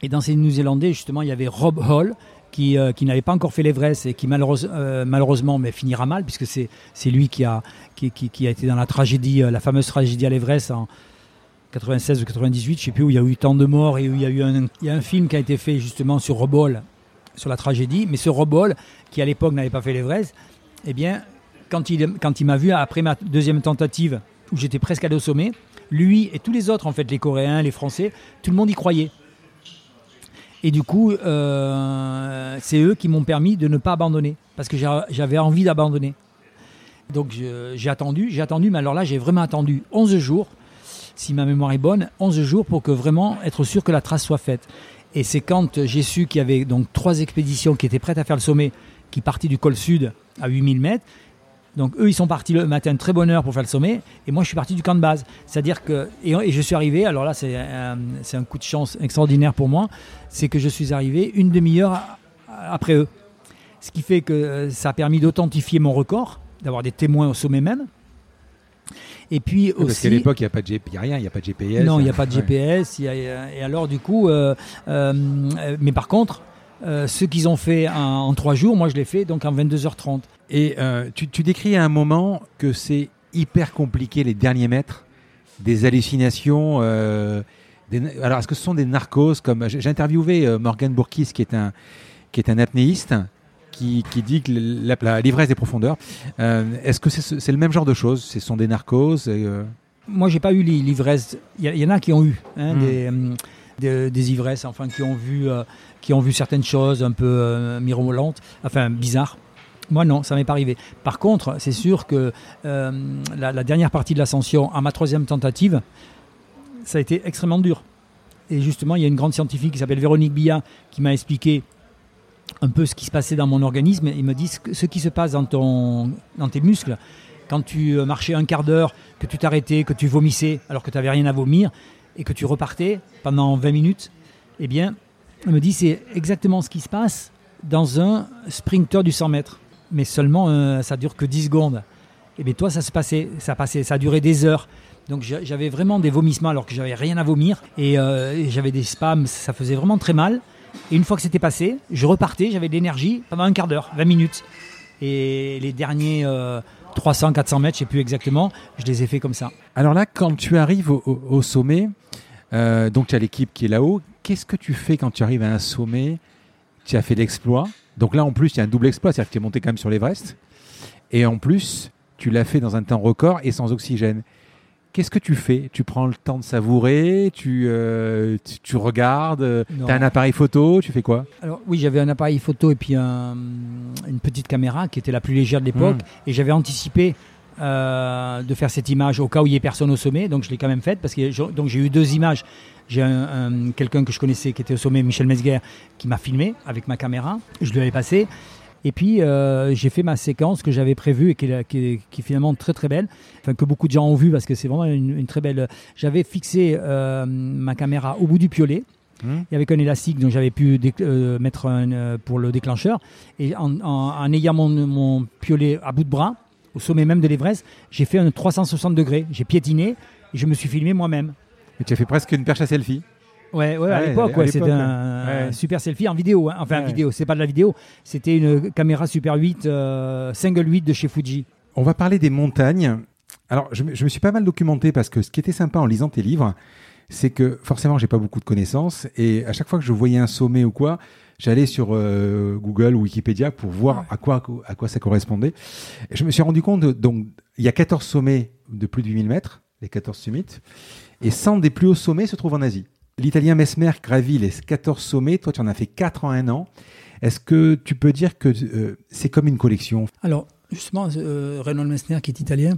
Et dans ces New-Zélandais, justement, il y avait Rob Hall, qui, euh, qui n'avait pas encore fait l'Everest et qui euh, malheureusement mais finira mal, puisque c'est lui qui a, été dans la tragédie, la fameuse tragédie à l'Everest en 96 ou 98, je sais plus, où il y a eu tant de morts et où il y a eu un, un film qui a été fait justement sur Rob Hall, sur la tragédie. Mais ce Rob Hall, qui à l'époque n'avait pas fait l'Everest, eh bien, quand il, m'a vu après ma deuxième tentative, où j'étais presque allé au sommet, lui et tous les autres, en fait, les Coréens, les Français, tout le monde y croyait. Et du coup, euh, c'est eux qui m'ont permis de ne pas abandonner, parce que j'a- j'avais envie d'abandonner. Donc j'ai attendu, j'ai attendu, mais alors là, j'ai vraiment attendu 11 jours, si ma mémoire est bonne, 11 jours pour que vraiment être sûr que la trace soit faite. Et c'est quand j'ai su qu'il y avait donc trois expéditions qui étaient prêtes à faire le sommet, qui partaient du col sud à 8000 mètres. Donc eux, ils sont partis le matin de très bonne heure pour faire le sommet, et moi je suis parti du camp de base. C'est-à-dire que et, et je suis arrivé. Alors là, c'est un, c'est un coup de chance extraordinaire pour moi, c'est que je suis arrivé une demi-heure après eux. Ce qui fait que euh, ça a permis d'authentifier mon record, d'avoir des témoins au sommet même. Et puis aussi. Parce qu'à l'époque, il n'y a, pas de a rien, il n'y a pas de GPS. Non, il n'y a pas de GPS. et alors, du coup, mais par contre, ce qu'ils ont fait en, trois jours, moi je l'ai fait donc en 22h30. Et tu, tu décris à un moment que c'est hyper compliqué les derniers mètres, des hallucinations. alors, est-ce que ce sont des narcos comme j'ai interviewé Morgan Bourkis, qui est un qui est un apnéiste qui, dit que la, l'ivresse des profondeurs. Euh, est-ce que c'est, le même genre de choses? Ce sont des narcoses euh... Moi, j'ai pas eu l'ivresse. Il y, en a qui ont eu hein, hmm. euh, des, ivresses, enfin, qui ont vu, euh, qui ont vu certaines choses un peu mirobolantes, enfin bizarres. Moi, non, ça m'est pas arrivé. Par contre, c'est sûr que la, la, dernière partie de l'ascension, à ma troisième tentative, ça a été extrêmement dur. Et justement, il y a une grande scientifique qui s'appelle Véronique Billat qui m'a expliqué un peu ce qui se passait dans mon organisme. Ils me disent ce qui se passe dans, ton, dans tes muscles quand tu euh, marchais un quart d'heure, que tu t'arrêtais, que tu vomissais alors que tu n'avais rien à vomir et que tu repartais pendant 20 minutes. Eh bien, il me dit c'est exactement ce qui se passe dans un sprinter du 100 mètres. Mais seulement, euh, ça dure que 10 secondes. Et bien toi, ça se passait, ça passait, ça duré des heures. Donc j'avais vraiment des vomissements alors que j'avais rien à vomir et, euh, et j'avais des spams, ça faisait vraiment très mal. Et une fois que c'était passé, je repartais, j'avais de l'énergie pendant un quart d'heure, 20 minutes. Et les derniers 300, euh, 400 mètres, je ne sais plus exactement, je les ai fait comme ça. Alors là, quand tu arrives au, sommet, euh, donc tu as l'équipe qui est là-haut, qu'est-ce que tu fais quand tu arrives à un sommet? Tu as fait l'exploit. Donc là, en plus, il y a un double exploit, c'est-à-dire que tu es monté quand même sur l'Everest. Et en plus, tu l'as fait dans un temps record et sans oxygène. Qu'est-ce que tu fais? Tu prends le temps de savourer Tu, euh, tu, regardes Tu as un appareil photo Tu fais quoi? Alors oui, j'avais un appareil photo et puis une petite caméra qui était la plus légère de l'époque. Hmm. Et j'avais anticipé euh, de faire cette image au cas où il n'y ait personne au sommet. Donc je l'ai quand même faite parce que j'ai eu deux images. J'ai un, quelqu'un que je connaissais qui était au sommet, Michel Mesguer, qui m'a filmé avec ma caméra. Je lui avais passé. Et puis, euh, j'ai fait ma séquence que j'avais prévue et qui est, qui, finalement très très belle, enfin, que beaucoup de gens ont vu parce que c'est vraiment une, très belle. J'avais fixé euh, ma caméra au bout du piolet. Mmh. Il y avait un élastique, donc j'avais pu euh, mettre un, pour le déclencheur. Et en, ayant mon, mon, piolet à bout de bras, au sommet même de l'Everest, j'ai fait un 360 degrés. J'ai piétiné et je me suis filmé moi-même. Tu as fait presque une perche à selfie Ouais, ouais, à l'époque, c'était un super selfie en vidéo. Hein. Enfin, en vidéo, c'est pas de la vidéo, c'était une caméra Super 8, euh, single 8 de chez Fuji. On va parler des montagnes. Alors, je, me suis pas mal documenté parce que ce qui était sympa en lisant tes livres, c'est que forcément, j'ai pas beaucoup de connaissances et à chaque fois que je voyais un sommet ou quoi, j'allais sur euh, Google ou Wikipédia pour voir à quoi, à quoi ça correspondait. Et je me suis rendu compte, donc, il y a 14 sommets de plus de 8000 mètres, les 14 summits, et 100 des plus hauts sommets se trouvent en Asie. L'Italien Mesmer gravit les 14 sommets. Toi, tu en as fait 4 en un an. Est-ce que tu peux dire que euh, c'est comme une collection? Alors, justement, euh, Reinhold Messner, qui est italien,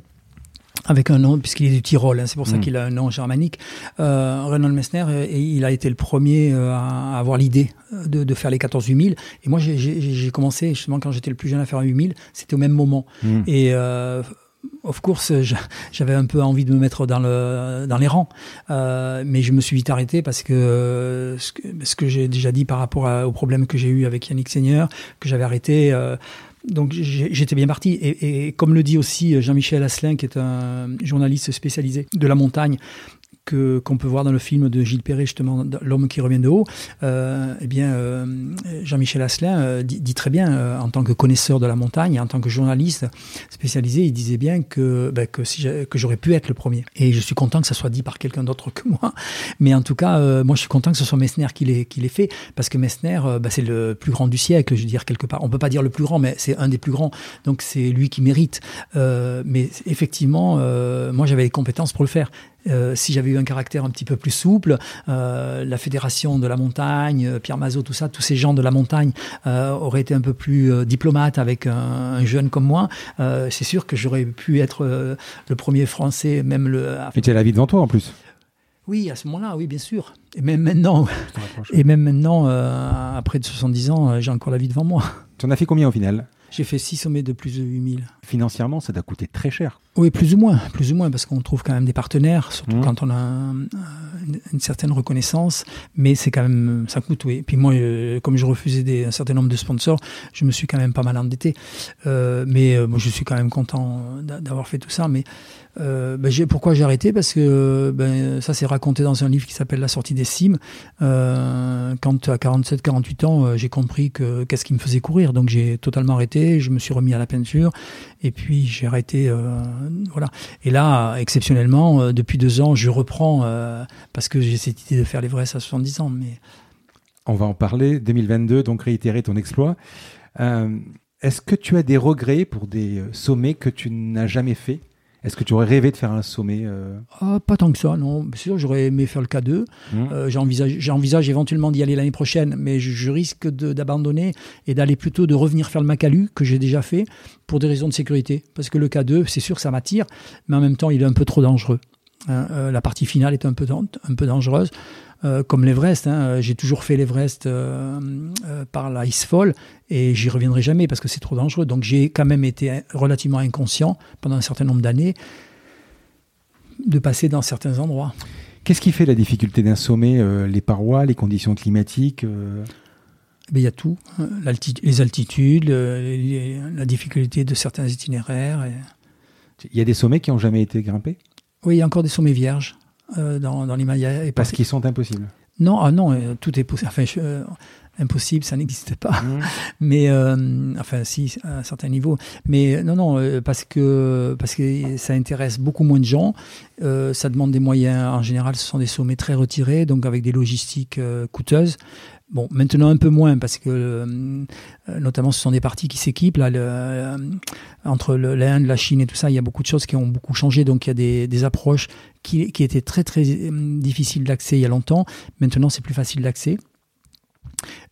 avec un nom, puisqu'il est du Tyrol, hein, c'est pour ça hmm. qu'il a un nom germanique. Euh, Reinhold Messner, euh, il a été le premier à avoir l'idée de, faire les 14 8000. Et moi, j'ai commencé, justement, quand j'étais le plus jeune à faire 8000, c'était au même moment. Hmm. Et of course, j'avais un peu envie de me mettre dans, le, dans les rangs, euh, mais je me suis vite arrêté parce que ce que, j'ai déjà dit par rapport au problème que j'ai eu avec Yannick Seigneur, que j'avais arrêté. Euh, donc j'étais bien parti. Et, et, comme le dit aussi Jean-Michel Asselin, qui est un journaliste spécialisé de la montagne, que qu'on peut voir dans le film de Gilles Perret justement l'homme qui revient de haut euh, eh bien euh, Jean-Michel Asselin euh, dit, très bien euh, en tant que connaisseur de la montagne en tant que journaliste spécialisé il disait bien que ben, que si que j'aurais pu être le premier. Et je suis content que ça soit dit par quelqu'un d'autre que moi. Mais en tout cas moi je suis content que ce soit Messner qui l'ait qui l'ait fait parce que Messner ben, c'est le plus grand du siècle je veux dire quelque part. On peut pas dire le plus grand mais c'est un des plus grands. Donc c'est lui qui mérite. Mais effectivement moi j'avais les compétences pour le faire euh, si j'avais eu un caractère un petit peu plus souple, euh, la fédération de la montagne, euh, Pierre Mazot, tout ça, tous ces gens de la montagne auraient été un peu plus diplomates avec un, jeune comme moi. c'est sûr que j'aurais pu être le premier Français, même le. Mais tu as la vie devant toi en plus. Oui, à ce moment-là, oui, bien sûr. Et même maintenant, et même maintenant, après de 70 ans, j'ai encore la vie devant moi. Tu en as fait combien au final? J'ai fait 6 sommets de plus de 8000. Financièrement, ça t'a coûté très cher. Oui, plus ou moins, plus ou moins, parce qu'on trouve quand même des partenaires, surtout mmh. quand on a une, certaine reconnaissance, mais c'est quand même, ça coûte, oui. Et puis moi, euh, comme je refusais des, un certain nombre de sponsors, je me suis quand même pas mal endetté. Euh, mais moi, je suis quand même content d'avoir fait tout ça, mais euh, ben pourquoi j'ai arrêté? Parce que ben, ça s'est raconté dans un livre qui s'appelle La sortie des cimes. Euh, quand à 47-48 ans, euh, j'ai compris que qu'est-ce qui me faisait courir. Donc j'ai totalement arrêté, je me suis remis à la peinture et puis j'ai arrêté. Voilà. Et là, exceptionnellement, depuis deux ans, je reprends parce que j'ai cette idée de faire l'Everest à 70 ans. Mais... On va en parler. 2022, donc réitérer ton exploit. Est-ce que tu as des regrets pour des sommets que tu n'as jamais fait est-ce que tu aurais rêvé de faire un sommet euh ah, Pas tant que ça, non. C'est sûr, j'aurais aimé faire le K2. Mmh. Euh, j'envisage, éventuellement d'y aller l'année prochaine, mais je, risque d'abandonner et d'aller plutôt de revenir faire le Macalu, que j'ai déjà fait, pour des raisons de sécurité. Parce que le K2, c'est sûr, ça m'attire, mais en même temps, il est un peu trop dangereux. Hein. Euh, la partie finale est un peu, un peu dangereuse. Euh, comme l'Everest. Hein. J'ai toujours fait l'Everest euh, euh, par la Icefall et j'y reviendrai jamais parce que c'est trop dangereux. Donc j'ai quand même été relativement inconscient pendant un certain nombre d'années de passer dans certains endroits. Qu'est-ce qui fait la difficulté d'un sommet Les parois, les conditions climatiques ben, il y a tout, hein. les altitudes, la difficulté de certains itinéraires. Il y a des sommets qui n'ont jamais été grimpés? Oui, il y a encore des sommets vierges. Euh, dans, dans l'Himalaya. Parce qu'ils sont impossibles. Non, ah non, euh, tout est possible. Enfin, euh, impossible, ça n'existe pas. Mmh. Mais enfin, si, à un certain niveau. Mais non, non, parce que parce que ça intéresse beaucoup moins de gens. ça demande des moyens. En général, ce sont des sommets très retirés, donc avec des logistiques coûteuses. Bon, maintenant un peu moins parce que euh, notamment ce sont des parties qui s'équipent là euh, entre l'Inde, la Chine et tout ça, il y a beaucoup de choses qui ont beaucoup changé donc il y a des, approches qui, étaient très très euh, difficiles d'accès il y a longtemps. Maintenant, c'est plus facile d'accès.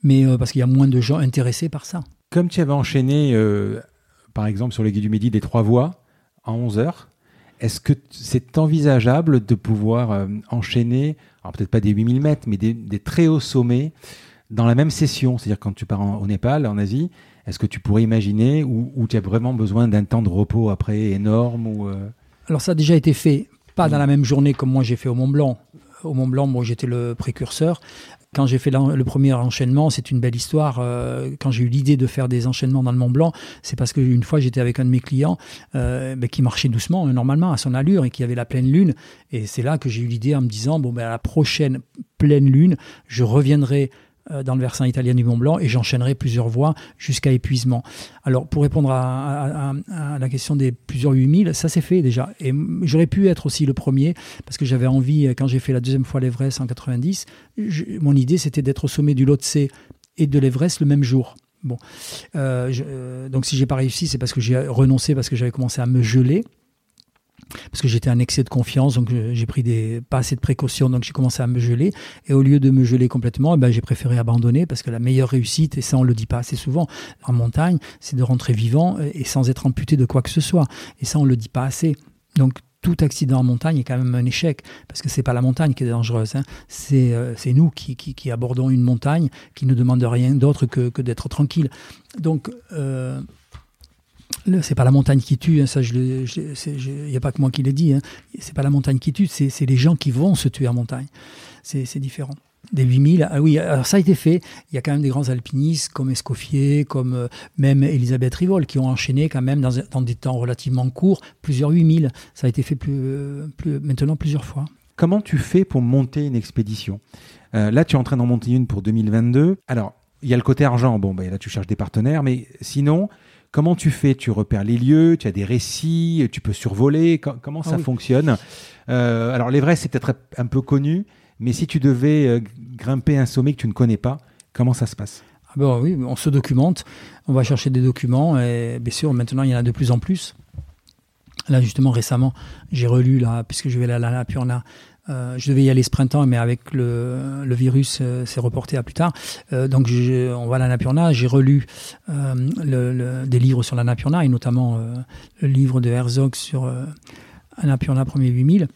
Mais parce qu'il y a moins de gens intéressés par ça. Comme tu avais enchaîné par exemple sur le guide du Midi des trois voies en 11 heures, est-ce que c'est envisageable de pouvoir enchaîner alors peut-être pas des 8000 mètres, mais des, très hauts sommets dans la même session. C'est-à-dire quand tu pars au Népal, en Asie, est-ce que tu pourrais imaginer où, tu as vraiment besoin d'un temps de repos après énorme ou euh Alors ça a déjà été fait, pas dans la même journée comme moi j'ai fait au Mont Blanc. Au Mont Blanc, moi j'étais le précurseur. Quand j'ai fait le premier enchaînement, c'est une belle histoire. Euh, quand j'ai eu l'idée de faire des enchaînements dans le Mont Blanc, c'est parce qu'une fois j'étais avec un de mes clients euh, ben, qui marchait doucement, normalement à son allure et qui avait la pleine lune. Et c'est là que j'ai eu l'idée en me disant bon ben à la prochaine pleine lune, je reviendrai dans le versant italien du Mont Blanc et j'enchaînerai plusieurs voies jusqu'à épuisement. Alors pour répondre à, la question des plusieurs 8000, ça s'est fait déjà. Et j'aurais pu être aussi le premier parce que j'avais envie, quand j'ai fait la deuxième fois l'Everest en 90, mon idée c'était d'être au sommet du Lhotse et de l'Everest le même jour. Bon, euh, euh, donc si j'ai pas réussi, c'est parce que j'ai renoncé parce que j'avais commencé à me geler parce que j'étais en excès de confiance, donc euh, j'ai pris des, pas assez de précautions, donc j'ai commencé à me geler. Et au lieu de me geler complètement, eh ben, j'ai préféré abandonner parce que la meilleure réussite, et ça on le dit pas assez souvent en montagne, c'est de rentrer vivant euh, et sans être amputé de quoi que ce soit. Et ça on le dit pas assez. Donc tout accident en montagne est quand même un échec, parce que c'est pas la montagne qui est dangereuse, hein. euh, c'est nous qui, abordons une montagne qui ne demande rien d'autre que d'être tranquille. Donc, c'est pas la montagne qui tue, hein, il n'y a pas que moi qui l'ai dit, hein. c'est pas la montagne qui tue, c'est les gens qui vont se tuer en montagne. C'est différent. Des 8000, ah oui, alors ça a été fait. Il y a quand même des grands alpinistes comme Escoffier, comme euh, même Elisabeth Rivol, qui ont enchaîné quand même dans, des temps relativement courts plusieurs 8000. Ça a été fait plus, plus, maintenant plusieurs fois. Comment tu fais pour monter une expédition? Euh, Là, tu es en train d'en monter une pour 2022. Alors, il y a le côté argent. Bon, ben là, tu cherches des partenaires, mais sinon, Comment tu fais? Tu repères les lieux, tu as des récits, tu peux survoler? comment ça ah fonctionne? Euh, Alors l'Everest, c'est peut-être un peu connu, mais si tu devais euh, grimper un sommet que tu ne connais pas, comment ça se passe? Ah ben Oui, on se documente, on va chercher des documents, et bien sûr, maintenant, il y en a de plus en plus. Là, justement, récemment, j'ai relu, là, puisque je vais à la Purna, euh, je devais y aller ce printemps, mais avec le, le virus, euh, c'est reporté à plus tard. Euh, donc, on va à l'Annapurna. J'ai relu le, des livres sur l'Annapurna, et notamment le livre de Herzog sur Annapurna premier 8000.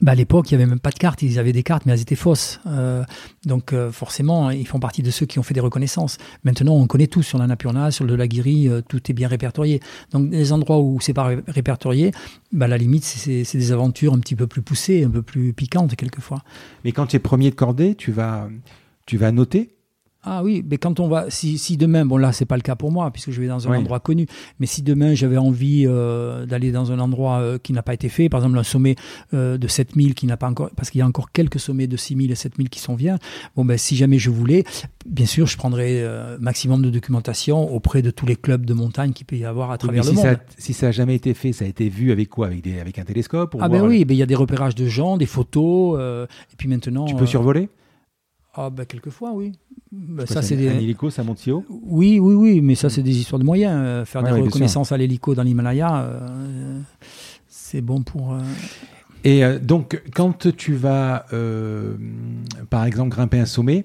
Bah, à l'époque, il n'y avait même pas de cartes. Ils avaient des cartes, mais elles étaient fausses. Euh, donc, euh, forcément, ils font partie de ceux qui ont fait des reconnaissances. Maintenant, on connaît tout sur la Napurna, sur le Laguiri, euh, tout est bien répertorié. Donc, les endroits où c'est pas répertorié, bah, la limite, c'est des aventures un petit peu plus poussées, un peu plus piquantes, quelquefois. Mais quand tu es premier de cordée, tu vas, tu vas noter ah oui, mais quand on va, si, si demain, bon là c'est pas le cas pour moi puisque je vais dans un endroit connu, mais si demain j'avais envie euh, d'aller dans un endroit euh, qui n'a pas été fait, par exemple un sommet euh, de 7000 qui n'a pas encore, parce qu'il y a encore quelques sommets de 6000 et 7000 qui sont viens, bon ben si jamais je voulais, bien sûr je prendrais maximum de documentation auprès de tous les clubs de montagne qu'il peut y avoir à travers le si monde. Ça, si ça a jamais été fait, ça a été vu avec quoi? Avec, des, avec un télescope Ah ben oui, ben, il y a des repérages de gens, des photos, et puis maintenant... Tu peux survoler? Ah ben quelquefois oui. Ben, ça c'est des... un hélico, ça monte si haut Oui, oui, oui, mais ça c'est des histoires de moyens. Euh, faire des reconnaissances à l'hélico dans l'Himalaya, euh, c'est bon pour. Euh, Et donc quand tu vas, par exemple, grimper un sommet,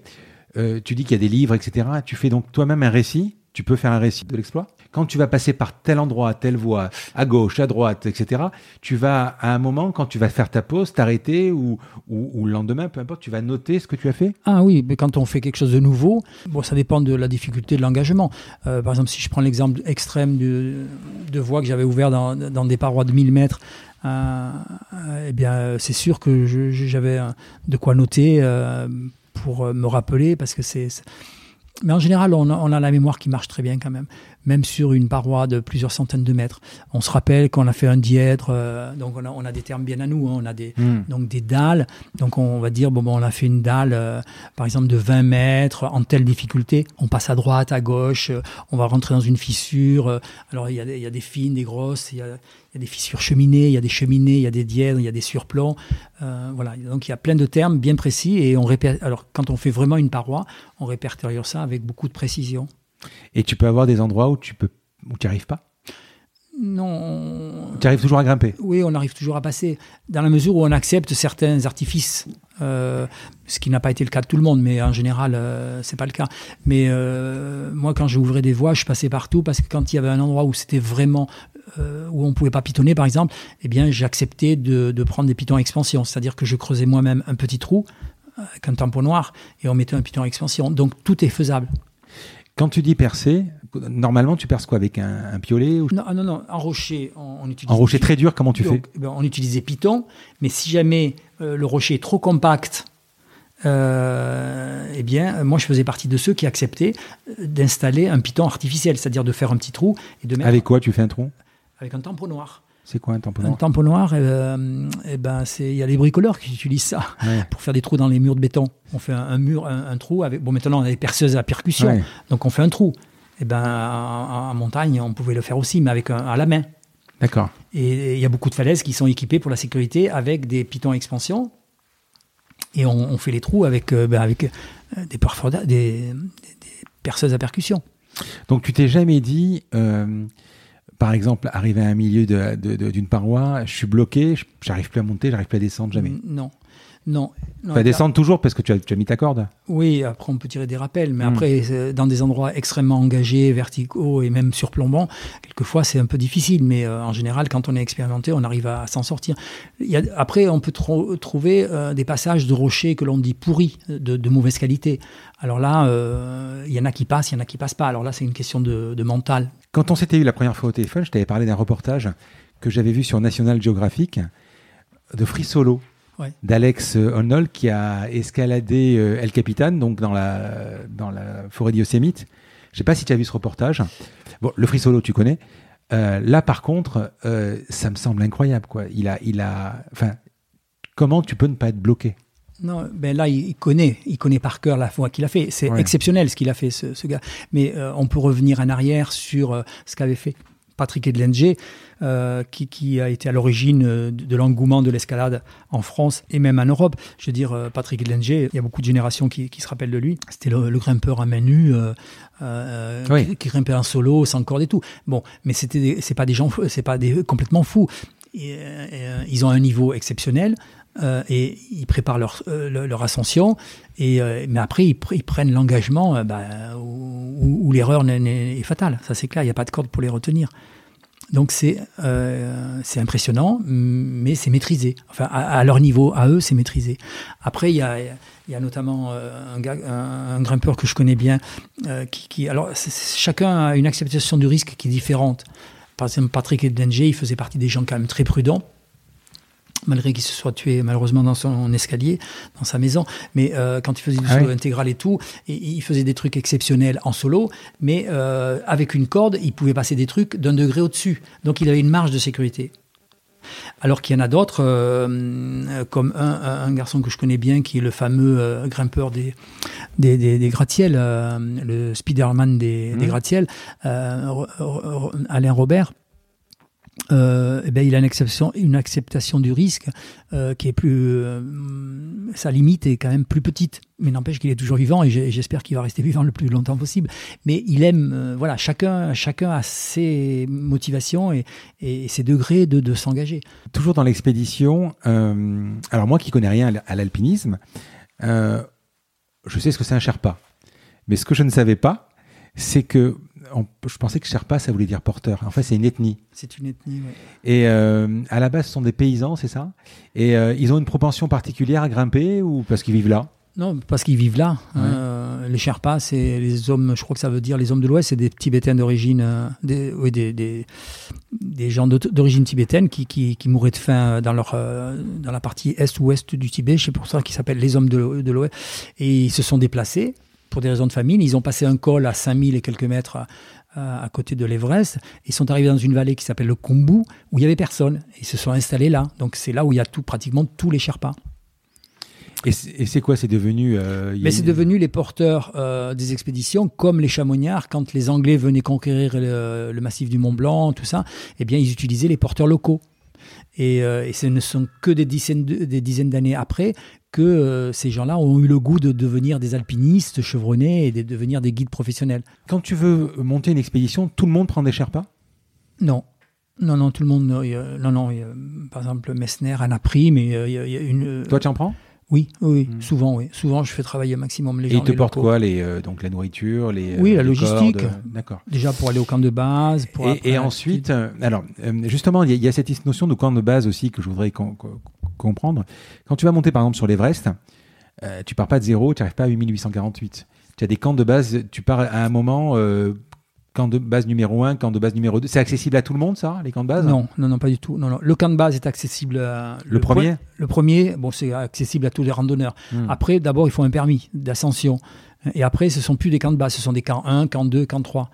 tu dis qu'il y a des livres, etc. Tu fais donc toi-même un récit. Tu peux faire un récit de l'exploit? Quand tu vas passer par tel endroit, telle voie, à gauche, à droite, etc., tu vas, à un moment, quand tu vas faire ta pause, t'arrêter ou, ou, le lendemain, peu importe, tu vas noter ce que tu as fait? Ah oui, mais quand on fait quelque chose de nouveau, bon, ça dépend de la difficulté de l'engagement. Euh, par exemple, si je prends l'exemple extrême de, de voie que j'avais ouvert dans, dans, des parois de 1000 mètres, euh, eh bien, c'est sûr que j'avais de quoi noter euh, pour me rappeler, parce que c'est mais en général, on a, la mémoire qui marche très bien quand même, même sur une paroi de plusieurs centaines de mètres. On se rappelle qu'on a fait un dièdre, euh, donc on a, des termes bien à nous, hein. on a des, hmm. donc des dalles. Donc on va dire, bon, bon on a fait une dalle, euh, par exemple, de 20 mètres, en telle difficulté. On passe à droite, à gauche, euh, on va rentrer dans une fissure. alors il y, a, il y, a, des fines, des grosses, il y a, il y a des fissures cheminées, il y a des cheminées, il y a des dièdres, il y a des surplombs. Voilà, donc il y a plein de termes bien précis et on Alors quand on fait vraiment une paroi, on répertorie ça avec beaucoup de précision. Et tu peux avoir des endroits où tu peux où tu n'y arrives pas non. Tu arrives toujours à grimper Oui, on arrive toujours à passer, dans la mesure où on accepte certains artifices, euh, ce qui n'a pas été le cas de tout le monde, mais en général, euh, c'est pas le cas. Mais euh, moi, quand j'ouvrais des voies, je passais partout parce que quand il y avait un endroit où c'était vraiment où on pouvait pas pitonner, par exemple, eh bien, j'acceptais de, de, prendre des pitons à expansion, c'est-à-dire que je creusais moi-même un petit trou avec un tampon noir et on mettait un piton à expansion. Donc tout est faisable. Quand tu dis percer, normalement, tu perces quoi Avec un, piolet ou... non, non, non, en rocher, on, utilise. En rocher très dur, comment tu fais ben, On utilisait Python, mais si jamais euh, le rocher est trop compact, euh, eh bien, moi, je faisais partie de ceux qui acceptaient euh, d'installer un Python artificiel, c'est-à-dire de faire un petit trou et de mettre. Avec quoi tu fais un trou? Avec un tampon noir. C'est quoi un tampon noir Un tampon noir, euh, ben, il y a les bricoleurs qui utilisent ça pour faire des trous dans les murs de béton. On fait un, mur, un, trou avec. Bon, maintenant on a des perceuses à percussion, donc on fait un trou. Et eh ben, en, montagne, on pouvait le faire aussi, mais avec un, à la main. D'accord. Et il y a beaucoup de falaises qui sont équipées pour la sécurité avec des pitons expansion. Et on, fait les trous avec, euh, ben, avec euh, des, des, des, perceuses à percussion. Donc tu t'es jamais dit, par exemple, arriver à un milieu d'une paroi, je suis bloqué, j'arrive plus à monter, j'arrive plus à descendre, jamais. Non. Non. tu vas descendre toujours parce que tu as, tu as, mis ta corde Oui, après on peut tirer des rappels, mais hmm. après, euh, dans des endroits extrêmement engagés, verticaux et même surplombants, quelquefois c'est un peu difficile, mais euh, en général, quand on est expérimenté, on arrive à, s'en sortir. Il y a, après, on peut trouver euh, des passages de rochers que l'on dit pourris, de, mauvaise qualité. Alors là, il y en a qui passent, il y en a qui passent pas. Alors là, c'est une question de, de mental. Quand on s'était eu la première fois au téléphone, je t'avais parlé d'un reportage que j'avais vu sur National Geographic de Free Solo, d'Alex Honnold qui a escaladé euh, El Capitan, donc dans la, dans la forêt d'Yosemite. Je sais pas si tu as vu ce reportage. Bon, le Free Solo, tu connais. Euh, là, par contre, euh, ça me semble incroyable. Quoi. Il a, il a, enfin, comment tu peux ne pas être bloqué? Non, ben là, il connaît, il connaît par cœur la fois qu'il a fait. C'est exceptionnel ce qu'il a fait, ce, gars. Mais euh, on peut revenir en arrière sur euh, ce qu'avait fait Patrick Edlenger, euh, qui, a été à l'origine de, l'engouement de l'escalade en France et même en Europe. Je veux dire, Patrick Edlenger, il y a beaucoup de générations qui, se rappellent de lui. C'était le, grimpeur à main nue, qui, grimpait en solo, sans corde et tout. Bon, mais c'était, c'est pas des gens, c'est pas des complètement fous. ils ont un niveau exceptionnel. Euh, et ils préparent leur, euh, ascension. Et, euh, mais après, ils, prennent l'engagement bah, où, l'erreur est fatale. Ça, c'est clair, il n'y a pas de corde pour les retenir. Donc c'est impressionnant, mais c'est maîtrisé. Enfin, à, leur niveau, à eux, c'est maîtrisé. Après, il y a, notamment un, grimpeur que je connais bien, alors chacun a une acceptation du risque qui est différente. Par exemple, Patrick Edenger, il faisait partie des gens quand même très prudents malgré qu'il se soit tué malheureusement dans son escalier, dans sa maison. Mais euh, quand il faisait du ah solo intégral et tout, il faisait des trucs exceptionnels en solo, mais euh, avec une corde, il pouvait passer des trucs d'un degré au-dessus. Donc il avait une marge de sécurité. Alors qu'il y en a d'autres, euh, comme un, garçon que je connais bien, qui est le fameux grimpeur des, des, des, gratte-ciels, le Spiderman des, des mmh. gratte-ciels, Alain Robert euh, eh ben, il a une acceptation, une acceptation du risque euh, qui est plus. Euh, sa limite est quand même plus petite. Mais n'empêche qu'il est toujours vivant et j'espère qu'il va rester vivant le plus longtemps possible. Mais il aime. voilà, chacun, chacun a ses motivations et, et ses degrés de, de s'engager. Toujours dans l'expédition, alors moi qui connais rien à l'alpinisme, je sais ce que c'est un Sherpa. Mais ce que je ne savais pas, c'est que je pensais que Sherpa, ça voulait dire porteur. En fait, c'est une ethnie. C'est une ethnie, oui. Et euh, à la base, ce sont des paysans, c'est ça? Et euh, ils ont une propension particulière à grimper ou parce qu'ils vivent là? Non, parce qu'ils vivent là. Euh, les Sherpas, c'est les hommes, je crois que ça veut dire les hommes de l'Ouest, c'est des Tibétains d'origine, des, oui, des, des, des, gens d'origine tibétaine qui, qui, qui, mouraient de faim dans, leur, dans la partie est ou ouest du Tibet. C'est pour ça qu'ils s'appellent les hommes de, de l'Ouest. Et ils se sont déplacés pour des raisons de famine. Ils ont passé un col à 5000 et quelques mètres à, côté de l'Everest. Ils sont arrivés dans une vallée qui s'appelle le Kumbu, où il n'y avait personne. Ils se sont installés là. Donc c'est là où il y a tout, pratiquement tous les Sherpas. Et c'est quoi? C'est devenu euh, Mais c'est devenu les porteurs euh, des expéditions, comme les chamonniards. Quand les Anglais venaient conquérir le, massif du Mont Blanc, tout ça, eh bien, ils utilisaient les porteurs locaux. Et, euh, et ce ne sont que des dizaines, des dizaines d'années après que euh, ces gens-là ont eu le goût de devenir des alpinistes chevronnés et de devenir des guides professionnels. Quand tu veux monter une expédition, tout le monde prend des Sherpas? Non. Non, non, tout le monde. non, non. par exemple, Messner en a pris, mais il y a, une. Toi, tu en prends? Oui, oui, hmm. souvent, oui. Souvent, je fais travailler au maximum les gens. Et ils te portent quoi les, euh, Donc la nourriture, les. Oui, la logistique. D'accord. Déjà pour aller au camp de base. Pour et, ensuite, euh, alors, justement, il y, a cette notion de camp de base aussi que je voudrais comprendre. Quand tu vas monter par exemple sur l'Everest, euh, tu pars pas de zéro, tu n'arrives pas à 8848. Tu as des camps de base, tu pars à un moment, euh, camp de base numéro 1, camp de base numéro 2. C'est accessible à tout le monde, ça, les camps de base? Non, non, non, pas du tout. Non, non. Le camp de base est accessible à. Le, premier? Le premier, bon, c'est accessible à tous les randonneurs. Hmm. Après, d'abord, il faut un permis d'ascension. Et après, ce sont plus des camps de base, ce sont des camps 1, camp 2, camp 3.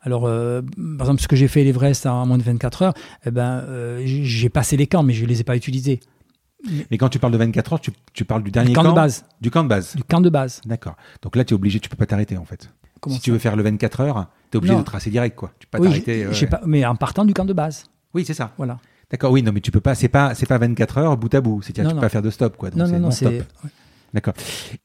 Alors, euh, par exemple, ce que j'ai fait l'Everest en moins de 24 heures, eh ben, j'ai passé les camps, mais je ne les ai pas utilisés. Mais quand tu parles de 24 heures, tu, parles du dernier du camp, de base. Du camp de base. Du camp de base. D'accord. Donc là, tu es obligé, tu peux pas t'arrêter en fait. Si tu veux faire le 24 heures, tu es obligé de tracer direct quoi. Tu peux pas t'arrêter. mais en partant du camp de base. Oui, c'est ça. Voilà. D'accord. Oui, non, mais tu peux pas. C'est pas, c'est pas 24 heures bout à bout. C'est-à-dire, tu peux pas faire de stop quoi. non, non, non, c'est. D'accord.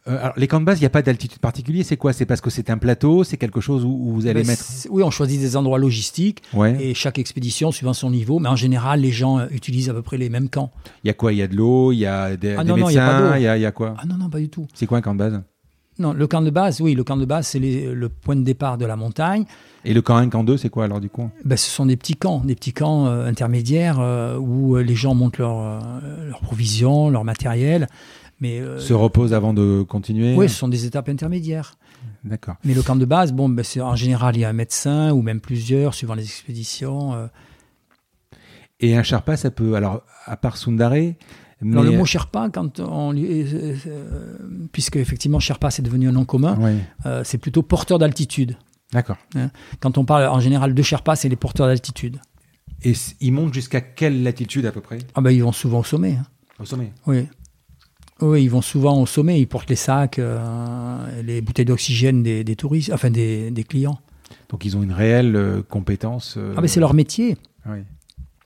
Euh, alors, les camps de base, il n'y a pas d'altitude particulier. C'est quoi? C'est parce que c'est un plateau? C'est quelque chose où, vous allez ben, mettre Oui, on choisit des endroits logistiques. Et chaque expédition, suivant son niveau. Mais en général, les gens euh, utilisent à peu près les mêmes camps. Il y a quoi? Il y a de l'eau? Il y a des, ah, non, médecins? Il y, a, quoi? Ah non, non, pas du tout. C'est quoi un camp de base? Non, le camp de base, oui, le camp de base, c'est le point de départ de la montagne. Et le camp 1, camp 2, c'est quoi alors du coup? Ben, Ce sont des petits camps, des petits camps euh, intermédiaires où les gens montent leurs leur provisions, leur matériel. Mais, euh, se repose avant de continuer? Oui, ce sont des étapes intermédiaires. D'accord. Mais le camp de base, bon, ben, en général, il y a un médecin ou même plusieurs, suivant les expéditions. Euh. Et un Sherpa, ça peut. Alors, à part Sundare. Mais... le mot Sherpa, quand on, euh, puisque effectivement Sherpa c'est devenu un nom commun, c'est plutôt porteur d'altitude. D'accord. Hein. Quand on parle en général de Sherpa, c'est les porteurs d'altitude. Et ils montent jusqu'à quelle latitude à peu près? Ah ben ils vont souvent au sommet. Hein. Au sommet. Oui. Oui, ils vont souvent au sommet, ils portent les sacs, euh, les bouteilles d'oxygène des, touristes, enfin des, clients. Donc ils ont une réelle euh, compétence. Euh, ah mais c'est leur métier. Oui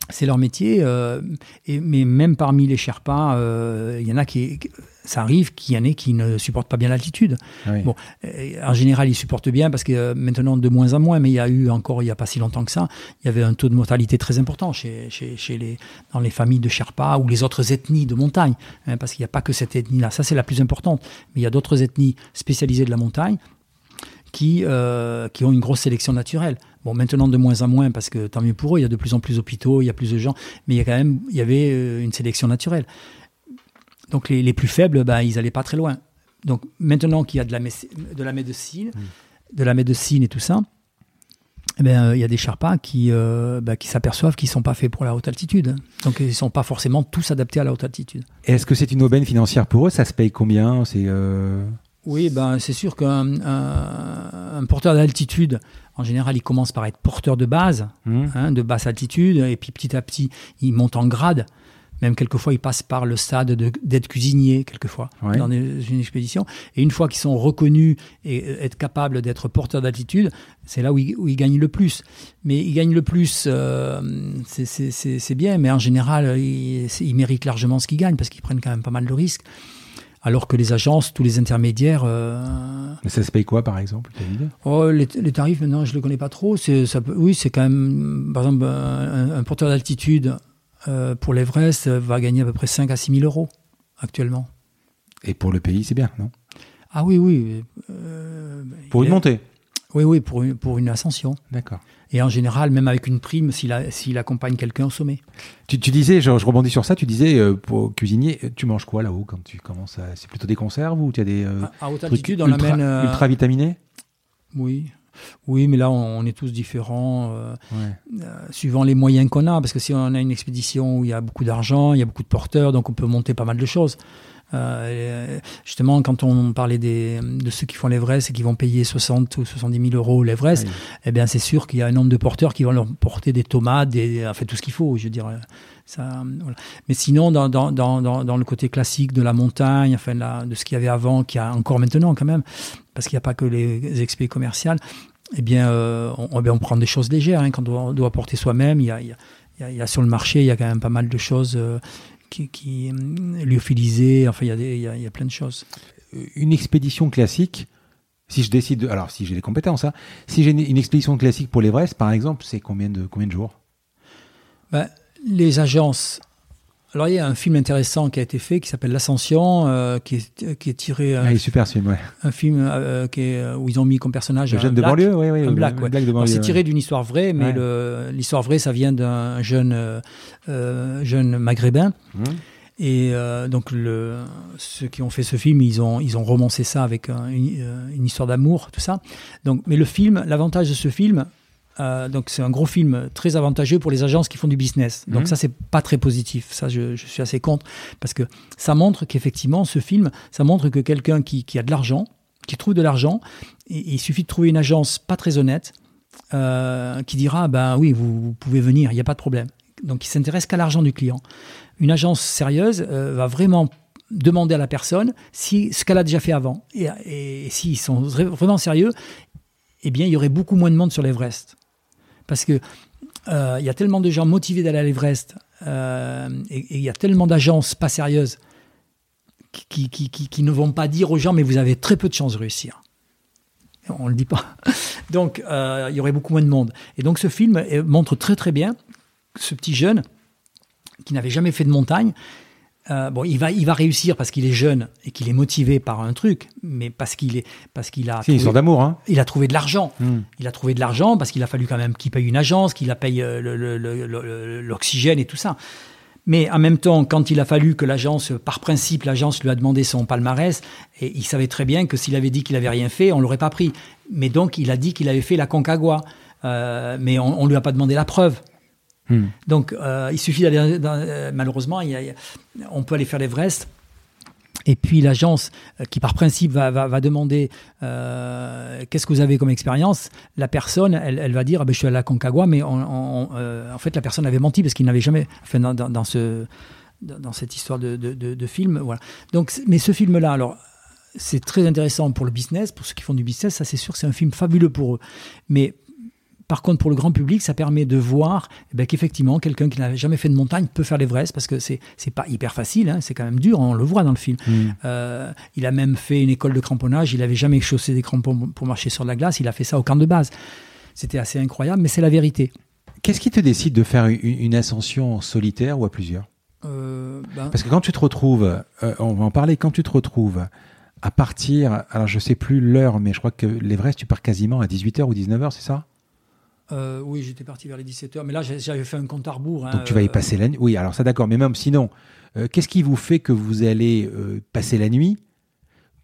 c'est leur métier. Euh, et, mais même parmi les Sherpas, euh, il y en a qui, ça arrive qu'il y en ait qui ne supportent pas bien l'altitude. Bon, euh, en général, ils supportent bien parce que maintenant de moins en moins, mais il y a eu encore il n'y a pas si longtemps que ça, il y avait un taux de mortalité très important chez, chez, chez les, dans les familles de Sherpas ou les autres ethnies de montagne, hein, parce qu'il n'y a pas que cette ethnie-là. Ça, c'est la plus importante. Mais il y a d'autres ethnies spécialisées de la montagne qui, qui ont une grosse sélection naturelle. Bon, maintenant de moins en moins, parce que tant mieux pour eux, il y a de plus en plus d'hôpitaux, il y a plus de gens, mais il y a quand même, il y avait une sélection naturelle. Donc les, les plus faibles, bah, ils n'allaient pas très loin. Donc maintenant qu'il y a de la, de la médecine, mmh. de la médecine et tout ça, eh ben, euh, il y a des Sherpas qui, euh, bah, qui s'aperçoivent qu'ils ne sont pas faits pour la haute altitude. Donc, ils ne sont pas forcément tous adaptés à la haute altitude. Est-ce que c'est une aubaine financière pour eux? Ça se paye combien? C'est euh, Oui, ben, c'est sûr qu'un un, porteur d'altitude, en général, il commence par être porteur de base, mmh. hein, de basse altitude, et puis petit à petit, il monte en grade. Même quelquefois, ils passent par le stade d'être cuisinier, quelquefois, dans une expédition. Et une fois qu'ils sont reconnus et euh, être capables d'être porteurs d'altitude, c'est là où ils, gagnent le plus. Mais ils gagnent le plus, euh, c'est bien, mais en général, ils, méritent largement ce qu'ils gagnent parce qu'ils prennent quand même pas mal de risques. Alors que les agences, tous les intermédiaires. Euh, mais ça se paye quoi, par exemple oh, les, tarifs, maintenant, je ne les connais pas trop. Ça oui, c'est quand même, par exemple, un porteur d'altitude euh, pour l'Everest, euh, va gagner à peu près 5 à 6 000 euros actuellement. Et pour le pays, c'est bien, non? Ah oui, oui. Euh, pour une montée? Oui, oui, pour une, pour une ascension. D'accord. Et en général, même avec une prime, s'il accompagne quelqu'un au sommet. Tu, disais, je, rebondis sur ça, tu disais, pour cuisinier, tu manges quoi là-haut quand tu commences à... C'est plutôt des conserves ou tu as des. à, haute altitude, on ultra, amène. Ultra vitaminés Oui, oui, mais là, on, est tous différents, euh, euh, suivant les moyens qu'on a. Parce que si on a une expédition où il y a beaucoup d'argent, il y a beaucoup de porteurs, donc on peut monter pas mal de choses. Euh, justement, quand on parlait des, de ceux qui font l'Everest et qui vont payer 60 ou 70 000 euros l'Everest, eh bien, c'est sûr qu'il y a un nombre de porteurs qui vont leur porter des tomates, des, fait, tout ce qu'il faut. Je veux dire, ça, Mais sinon, dans, dans, dans, dans, le côté classique de la montagne, enfin, de ce qu'il y avait avant, qu'il y a encore maintenant quand même, parce qu'il n'y a pas que les expéditions commerciales, eh bien, euh, on, on, prend des choses légères. Hein, quand on doit, porter soi-même, il y a, il, y a, sur le marché, il y a quand même pas mal de choses euh, qui, qui euh. Enfin, il y, a il, y a, plein de choses. Une expédition classique, si je décide, de, alors si j'ai des compétences, hein, si j'ai une, expédition classique pour l'Everest, par exemple, c'est combien de, combien de jours? Ben, Les agences alors il y a un film intéressant qui a été fait qui s'appelle L'Ascension, euh, qui, est, qui est tiré. Ah, il est super film, ouais. Un film euh, qui est, euh, où ils ont mis comme personnage. Un jeune de banlieue, oui, oui. Un black, ouais. C'est tiré d'une histoire vraie, mais l'histoire vraie, ça vient d'un jeune, jeune maghrébin. Hum. Et donc le, ceux qui ont fait ce film, ils ont, ils ont romancé ça avec une, une, histoire d'amour, tout ça. Donc, mais le film, l'avantage de ce film, euh, donc c'est un gros film très avantageux pour les agences qui font du business. Donc mhm. ça c'est pas très positif. Ça je, suis assez contre parce que ça montre qu'effectivement ce film, ça montre que quelqu'un qui, a de l'argent, qui trouve de l'argent, il suffit de trouver une agence pas très honnête euh, qui dira ben oui vous, pouvez venir, il n'y a pas de problème. Donc il s'intéresse qu'à l'argent du client. Une agence sérieuse euh, va vraiment demander à la personne si ce qu'elle a déjà fait avant. Et, et s'ils sont vraiment sérieux, eh bien, il y aurait beaucoup moins de monde sur l'Everest. Parce que euh, il y a tellement de gens motivés d'aller à l'Everest euh, et il y a tellement d'agences pas sérieuses qui, ne vont pas dire aux gens mais vous avez très peu de chances de réussir. On ne le dit pas. Donc euh, il y aurait beaucoup moins de monde. Et donc ce film montre très très bien ce petit jeune qui n'avait jamais fait de montagne euh, bon, il va, il va réussir parce qu'il est jeune et qu'il est motivé par un truc, mais parce qu'il est, parce qu'il a. C'est une d'amour, hein. Il a trouvé de l'argent. Hmm. Il a trouvé de l'argent parce qu'il a fallu quand même qu'il paye une agence, qu'il a payé euh, l'oxygène et tout ça. Mais en même temps, quand il a fallu que l'agence, par principe, l'agence lui a demandé son palmarès, et il savait très bien que s'il avait dit qu'il avait rien fait, on l'aurait pas pris. Mais donc, il a dit qu'il avait fait la Concagua. Euh, mais on, ne lui a pas demandé la preuve. Hmm. Donc, euh, il suffit d'aller. Euh, malheureusement, on peut aller faire l'Everest. Et puis l'agence, euh, qui par principe va, demander qu'est-ce que vous avez comme expérience, la personne, elle, va dire ah ben, je suis à la Concagua, mais en fait la personne avait menti parce qu'il n'avait jamais, enfin, dans, dans cette histoire de, film. Donc, mais ce film-là, alors c'est très intéressant pour le business, pour ceux qui font du business, ça c'est sûr, c'est un film fabuleux pour eux. Mais par contre, pour le grand public, ça permet de voir eh ben, qu'effectivement, quelqu'un qui n'avait jamais fait de montagne peut faire l'Everest parce que c'est c'est pas hyper facile, hein, c'est quand même dur, on le voit dans le film. Mm. Euh, il a même fait une école de cramponnage, il n'avait jamais chaussé des crampons pour marcher sur la glace, il a fait ça au camp de base. C'était assez incroyable, mais c'est la vérité. Qu'est-ce qui te décide de faire une, ascension solitaire ou à plusieurs? Euh, ben Parce que quand tu te retrouves, euh, on va en parler, quand tu te retrouves à partir, alors je sais plus l'heure, mais je crois que l'Everest, tu pars quasiment à 18h ou 19h, c'est ça? Euh, Oui, j'étais parti vers les 17h, mais là j'avais fait un compte à rebours. Hein, Donc tu vas y euh, passer la nuit. Oui, alors ça d'accord, mais même sinon, euh, qu'est-ce qui vous fait que vous allez passer la nuit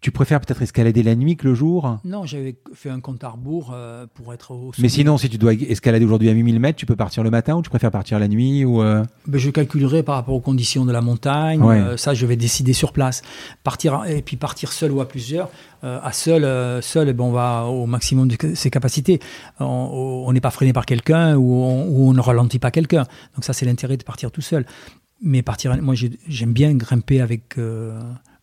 tu préfères peut-être escalader la nuit que le jour Non, j'avais fait un compte à rebours euh, pour être au Mais sinon, si tu dois escalader aujourd'hui à 8000 mètres, tu peux partir le matin ou tu préfères partir la nuit ou euh ben, Je calculerai par rapport aux conditions de la montagne. Euh, ça, je vais décider sur place. Partir, et puis partir seul ou à plusieurs. à seul, seul ben, on va au maximum de ses capacités. On n'est pas freiné par quelqu'un ou on, ne ralentit pas quelqu'un. Donc ça, c'est l'intérêt de partir tout seul. Mais partir, moi, j'aime bien grimper avec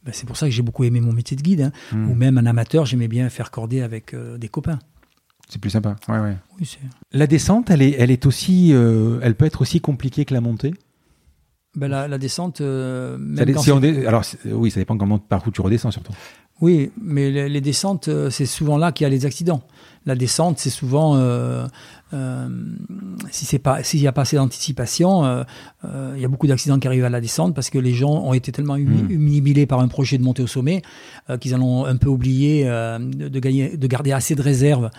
ben, c'est pour ça que j'ai beaucoup aimé mon métier de guide. Hein. Hmm. Ou même un amateur, j'aimais bien faire corder avec euh, des copains. C'est plus sympa. Ouais, ouais. la descente, elle est, elle est aussi, euh, elle peut être aussi compliquée que la montée? Ben, la, descente, euh, alors oui, ça dépend comment par où tu redescends surtout. Oui, mais les, descentes, c'est souvent là qu'il y a les accidents. La descente, c'est souvent euh, si c'est pas s'il n'y a pas assez d'anticipation, euh, euh, il y a beaucoup d'accidents qui arrivent à la descente parce que les gens ont été tellement humiliés hmm. par un projet de montée au sommet qu'ils en ont un peu oublié de, gagner, de garder assez de réserves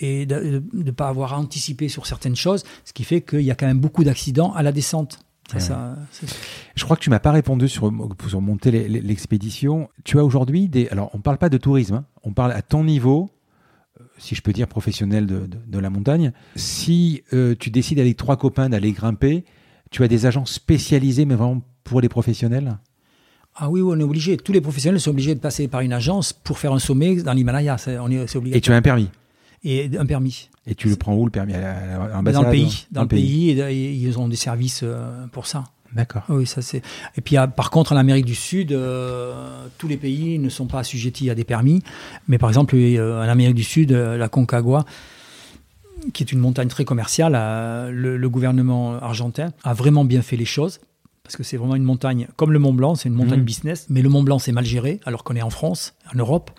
et de ne pas avoir anticipé sur certaines choses, ce qui fait qu'il y a quand même beaucoup d'accidents à la descente. Ça, je crois que tu m'as pas répondu sur, sur monter l'expédition. Tu as aujourd'hui des. Alors, on ne parle pas de tourisme, hein. on parle à ton niveau si je peux dire, professionnel de, la montagne. Si euh, tu décides avec trois copains d'aller grimper, tu as des agents spécialisés, mais vraiment pour les professionnels? Ah oui, on est obligé. Tous les professionnels sont obligés de passer par une agence pour faire un sommet dans l'Himalaya. C'est Et tu as un permis? Et un permis. Et tu le prends où le permis? Dans le pays. Dans, le pays, et, ils ont des services euh, pour ça. D'accord. Oui, ça c'est. Et puis par contre, en Amérique du Sud, euh, tous les pays ne sont pas assujettis à des permis. Mais par exemple, euh, en Amérique du Sud, euh, la Concagua, qui est une montagne très commerciale, le, gouvernement argentin a vraiment bien fait les choses parce que c'est vraiment une montagne, comme le Mont Blanc, c'est une montagne mmh. business, mais le Mont Blanc, c'est mal géré, alors qu'on est en France, en Europe,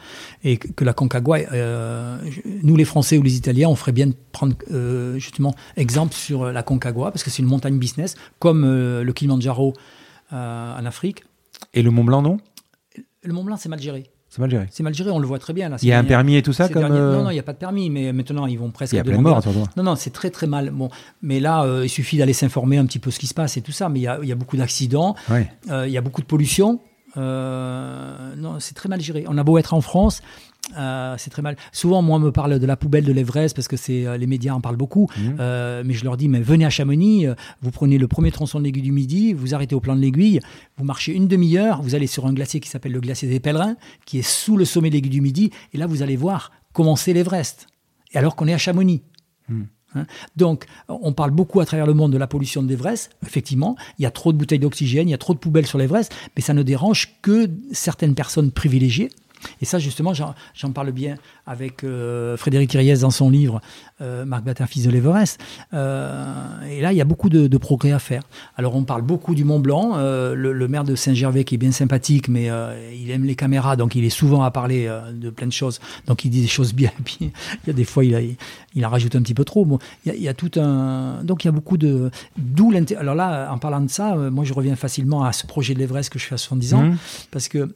et que la Concagua, euh, nous les Français ou les Italiens, on ferait bien de prendre euh, justement exemple sur la Concagua, parce que c'est une montagne business, comme euh, le Kilimanjaro en Afrique. Et le Mont Blanc, non? Le Mont Blanc, c'est mal géré. C'est mal géré. C'est mal géré, on le voit très bien. Là, il y a un permis et tout ça comme Non, non, il n'y a pas de permis, mais maintenant ils vont presque. Il y a plein de morts, Non, non, c'est très très mal. Bon, mais là, il suffit d'aller s'informer un petit peu ce qui se passe et tout ça. Mais il y a, il y a beaucoup d'accidents, il y a beaucoup de pollution. non, c'est très mal géré. On a beau être en France, euh, c'est très mal. Souvent, moi, on me parle de la poubelle de l'Everest parce que c'est euh, les médias en parlent beaucoup. Mmh. Euh, mais je leur dis, mais venez à Chamonix, vous prenez le premier tronçon de l'aiguille du Midi, vous arrêtez au plan de l'aiguille, vous marchez une demi-heure, vous allez sur un glacier qui s'appelle le glacier des Pèlerins, qui est sous le sommet de l'aiguille du Midi, et là, vous allez voir comment c'est l'Everest. Et alors qu'on est à Chamonix. Mmh. Hein. Donc, on parle beaucoup à travers le monde de la pollution de l'Everest. Effectivement, il y a trop de bouteilles d'oxygène, il y a trop de poubelles sur l'Everest, mais ça ne dérange que certaines personnes privilégiées et ça, justement, j'en parle bien avec euh, Frédéric Thiriez dans son livre euh, Marc Batin, fils de l'Everest. Euh, et là, il y a beaucoup de, progrès à faire. Alors, on parle beaucoup du Mont Blanc. Le, maire de Saint-Gervais, qui est bien sympathique, mais il aime les caméras, donc il est souvent à parler de plein de choses. Donc, il dit des choses bien. Et puis, il y a des fois, il, il en rajoute un petit peu trop. Bon, il, y a, tout un. Donc, il y a beaucoup de. D'où l'intérêt. Alors là, en parlant de ça, moi, je reviens facilement à ce projet de l'Everest que je fais à 70 ans. Mmh. Parce que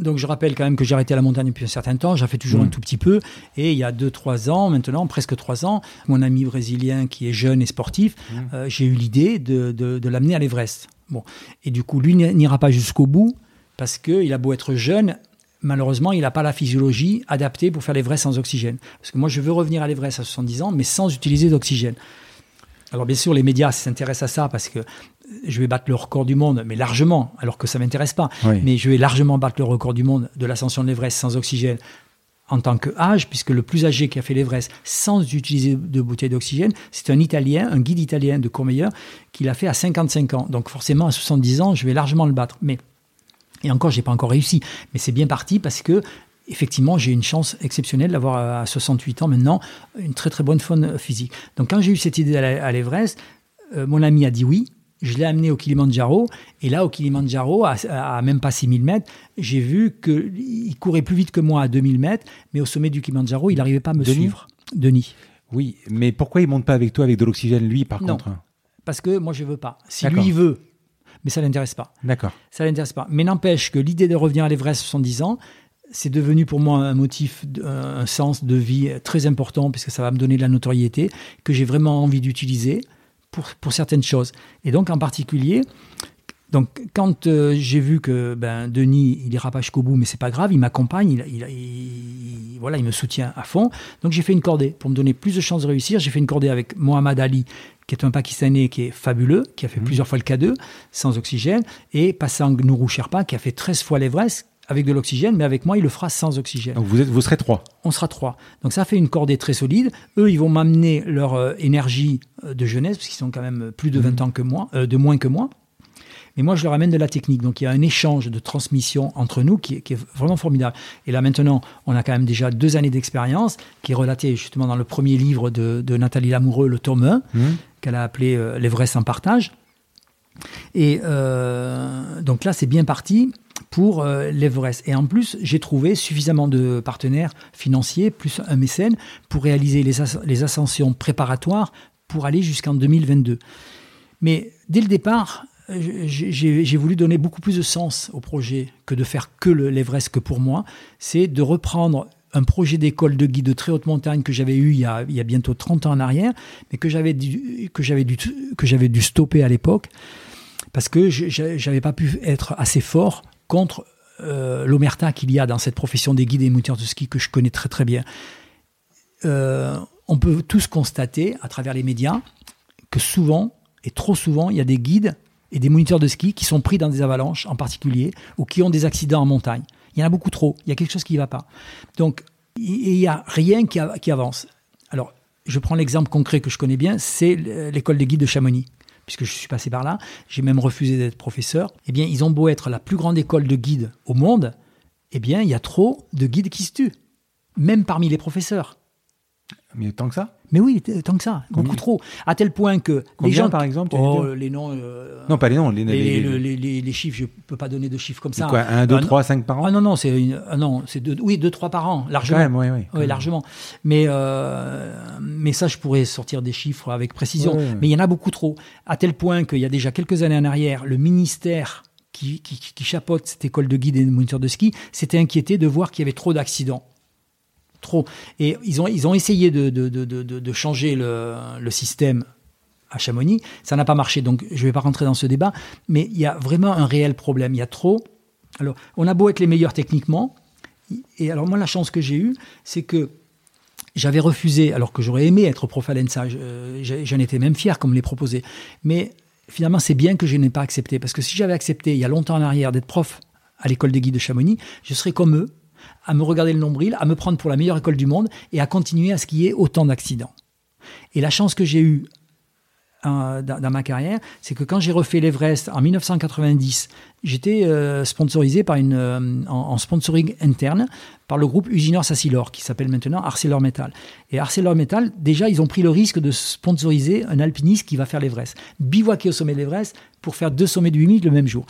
donc je rappelle quand même que j'ai arrêté la montagne depuis un certain temps, j'en fais toujours un mm. tout petit peu. Et il y a 2-3 ans, maintenant, presque 3 ans, mon ami brésilien qui est jeune et sportif, mm. euh, j'ai eu l'idée de, de, l'amener à l'Everest. Bon. Et du coup, lui n'ira pas jusqu'au bout parce qu'il a beau être jeune, malheureusement, il n'a pas la physiologie adaptée pour faire l'Everest sans oxygène. Parce que moi, je veux revenir à l'Everest à 70 ans, mais sans utiliser d'oxygène. Alors bien sûr, les médias s'intéressent à ça parce que je vais battre le record du monde, mais largement, alors que ça m'intéresse pas. Mais je vais largement battre le record du monde de l'ascension de l'Everest sans oxygène en tant que âge, puisque le plus âgé qui a fait l'Everest sans utiliser de bouteille d'oxygène, c'est un Italien, un guide italien de Courmayeur, qui l'a fait à 55 ans. Donc forcément, à 70 ans, je vais largement le battre. Mais et encore, j'ai pas encore réussi. Mais c'est bien parti parce que effectivement, j'ai une chance exceptionnelle d'avoir à 68 ans maintenant une très très bonne faune physique. Donc quand j'ai eu cette idée à l'Everest, euh, mon ami a dit oui. Je l'ai amené au Kilimanjaro. Et là, au Kilimanjaro, à, même pas 6000 mètres, j'ai vu qu'il courait plus vite que moi à 2000 mètres. Mais au sommet du Kilimanjaro, il n'arrivait pas à me suivre. Denis. Oui, mais pourquoi il monte pas avec toi avec de l'oxygène, lui, par contre? Parce que moi, je veux pas. Si lui veut, mais ça l'intéresse pas. D'accord. Ça l'intéresse pas. Mais n'empêche que l'idée de revenir à l'Everest 70 ans, c'est devenu pour moi un motif, un sens de vie très important, puisque ça va me donner de la notoriété, que j'ai vraiment envie d'utiliser pour, pour certaines choses. Et donc, en particulier, donc, quand euh, j'ai vu que ben, Denis, il ira pas jusqu'au bout, mais c'est pas grave, il m'accompagne, il, voilà, il me soutient à fond. Donc, j'ai fait une cordée pour me donner plus de chances de réussir. J'ai fait une cordée avec Mohamed Ali, qui est un Pakistanais qui est fabuleux, qui a fait mmh. plusieurs fois le K2 sans oxygène, et Passang Nourou Sherpa, qui a fait 13 fois l'Everest avec de l'oxygène, mais avec moi, il le fera sans oxygène. Donc vous, êtes, vous serez trois On sera trois. Donc ça fait une cordée très solide. Eux, ils vont m'amener leur euh, énergie euh, de jeunesse, parce qu'ils sont quand même plus de 20 mmh. ans que moi, de moins que moi. Et moi, je leur amène de la technique. Donc, il y a un échange de transmission entre nous qui est, vraiment formidable. Et là, maintenant, on a quand même déjà deux années d'expérience, qui est relatée justement dans le premier livre de, Nathalie Lamoureux, le tome 1, mmh. qu'elle a appelé euh, L'Everest en partage. Et euh, donc là, c'est bien parti pour euh, l'Everest. Et en plus, j'ai trouvé suffisamment de partenaires financiers, plus un mécène, pour réaliser les, ascensions préparatoires pour aller jusqu'en 2022. Mais dès le départ, j'ai voulu donner beaucoup plus de sens au projet que de faire que l'Everest que pour moi. C'est de reprendre un projet d'école de guide de très haute montagne que j'avais eu il y, a, bientôt 30 ans en arrière, mais que j'avais dû, dû, que j'avais dû stopper à l'époque parce que j'avais pas pu être assez fort contre euh, l'omerta qu'il y a dans cette profession des guides et moniteurs de ski que je connais très très bien. Euh, on peut tous constater à travers les médias que souvent et trop souvent il y a des guides et des moniteurs de ski qui sont pris dans des avalanches en particulier ou qui ont des accidents en montagne. Il y en a beaucoup trop. Il y a quelque chose qui ne va pas. Donc, il n'y a rien qui, avance. Alors, je prends l'exemple concret que je connais bien, c'est l'école des guides de Chamonix. Puisque je suis passé par là, j'ai même refusé d'être professeur. Eh bien, ils ont beau être la plus grande école de guides au monde, eh bien, il y a trop de guides qui se tuent, même parmi les professeurs. Mais tant que ça mais oui, tant que ça, beaucoup trop. À tel point que les gens. par exemple oh, Les noms. Euh, non, pas les noms. Les, les, les, chiffres, je ne peux pas donner de chiffres comme ça. Quoi, 1, 2, 3, 5 par an Ah non, non, c'est ah, non, deux, oui, 2, 3 par an, largement. Quand même, oui, oui. Oui, largement. Mais, euh, mais ça, je pourrais sortir des chiffres avec précision. mais il y en a beaucoup trop. À tel point qu'il y a déjà quelques années en arrière, le ministère qui, qui, qui chapeaute cette école de guide et de moniteur de ski s'était inquiété de voir qu'il y avait trop d'accidents Et ils ont, ils ont essayé de, de, de, de changer le, le, système à Chamonix. Ça n'a pas marché, donc je ne vais pas rentrer dans ce débat. Mais il y a vraiment un réel problème. Il y a trop. Alors, on a beau être les meilleurs techniquement. Et alors, moi, la chance que j'ai eue, c'est que j'avais refusé, alors que j'aurais aimé être prof à l'ENSA. J'en étais même fier comme les proposé. Mais finalement, c'est bien que je n'ai pas accepté. Parce que si j'avais accepté, il y a longtemps en arrière, d'être prof à l'école des guides de Chamonix, je serais comme eux, à me regarder le nombril, à me prendre pour la meilleure école du monde et à continuer à ait autant d'accidents. Et la chance que j'ai eue euh, dans, ma carrière, c'est que quand j'ai refait l'Everest en 1990, j'étais euh, sponsorisé par une, euh, en, sponsoring interne par le groupe Usinor Sassilor, qui s'appelle maintenant ArcelorMettal. Et ArcelorMettal, déjà, ils ont pris le risque de sponsoriser un alpiniste qui va faire l'Everest. Bivouaquer au sommet de l'Everest pour faire deux sommets de 8000 le même jour.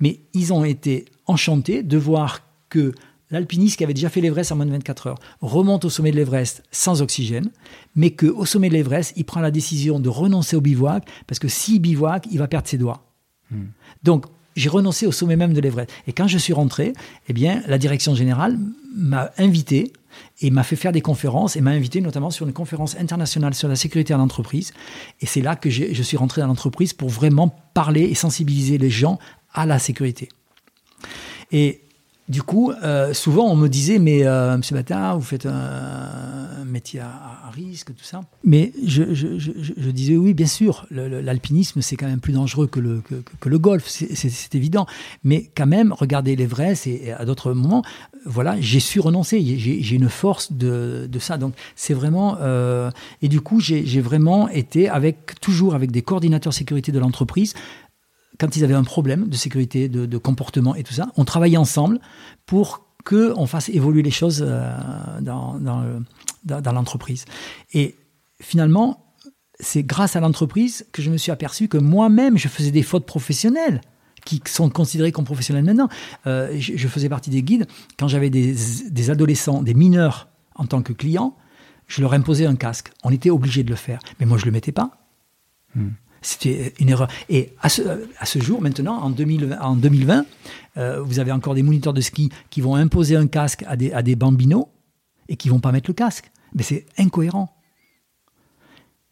Mais ils ont été enchantés de voir que l'alpiniste qui avait déjà fait l'Everest en moins de 24 heures remonte au sommet de l'Everest sans oxygène, mais qu'au sommet de l'Everest, il prend la décision de renoncer au bivouac, parce que s'il bivouac, il va perdre ses doigts. Hmm. Donc, j'ai renoncé au sommet même de l'Everest. Et quand je suis rentré, eh bien, la direction générale m'a invité et m'a fait faire des conférences et m'a invité notamment sur une conférence internationale sur la sécurité en entreprise. Et c'est là que je suis rentré dans l'entreprise pour vraiment parler et sensibiliser les gens à la sécurité. Et du coup, euh, souvent on me disait, mais euh, Monsieur Batin, vous faites un, métier à, risque, tout ça. Mais je, disais oui, bien sûr, l'alpinisme c'est quand même plus dangereux que le, que, le golf, c'est évident. Mais quand même, regardez l'Everest et, et à d'autres moments, voilà, j'ai su renoncer, j'ai une force de, de, ça. Donc c'est vraiment euh, et du coup j'ai vraiment été avec toujours avec des coordinateurs sécurité de l'entreprise quand ils avaient un problème de sécurité, de, comportement et tout ça, on travaillait ensemble pour qu'on fasse évoluer les choses euh, dans, l'entreprise. Et finalement, c'est grâce à l'entreprise que je me suis aperçu que moi-même, je faisais des fautes professionnelles qui sont considérées comme professionnelles maintenant. Euh, je, faisais partie des guides. Quand j'avais des, adolescents, des mineurs en tant que clients, je leur imposais un casque. On était obligé de le faire. Mais moi, je ne le mettais pas. Hmm C'était une erreur. Et à ce, à ce jour, maintenant, en, 2020, en 2020 euh, vous avez encore des moniteurs de ski qui vont imposer un casque à des, à des bambinos et qui vont pas mettre le casque. Mais c'est incohérent.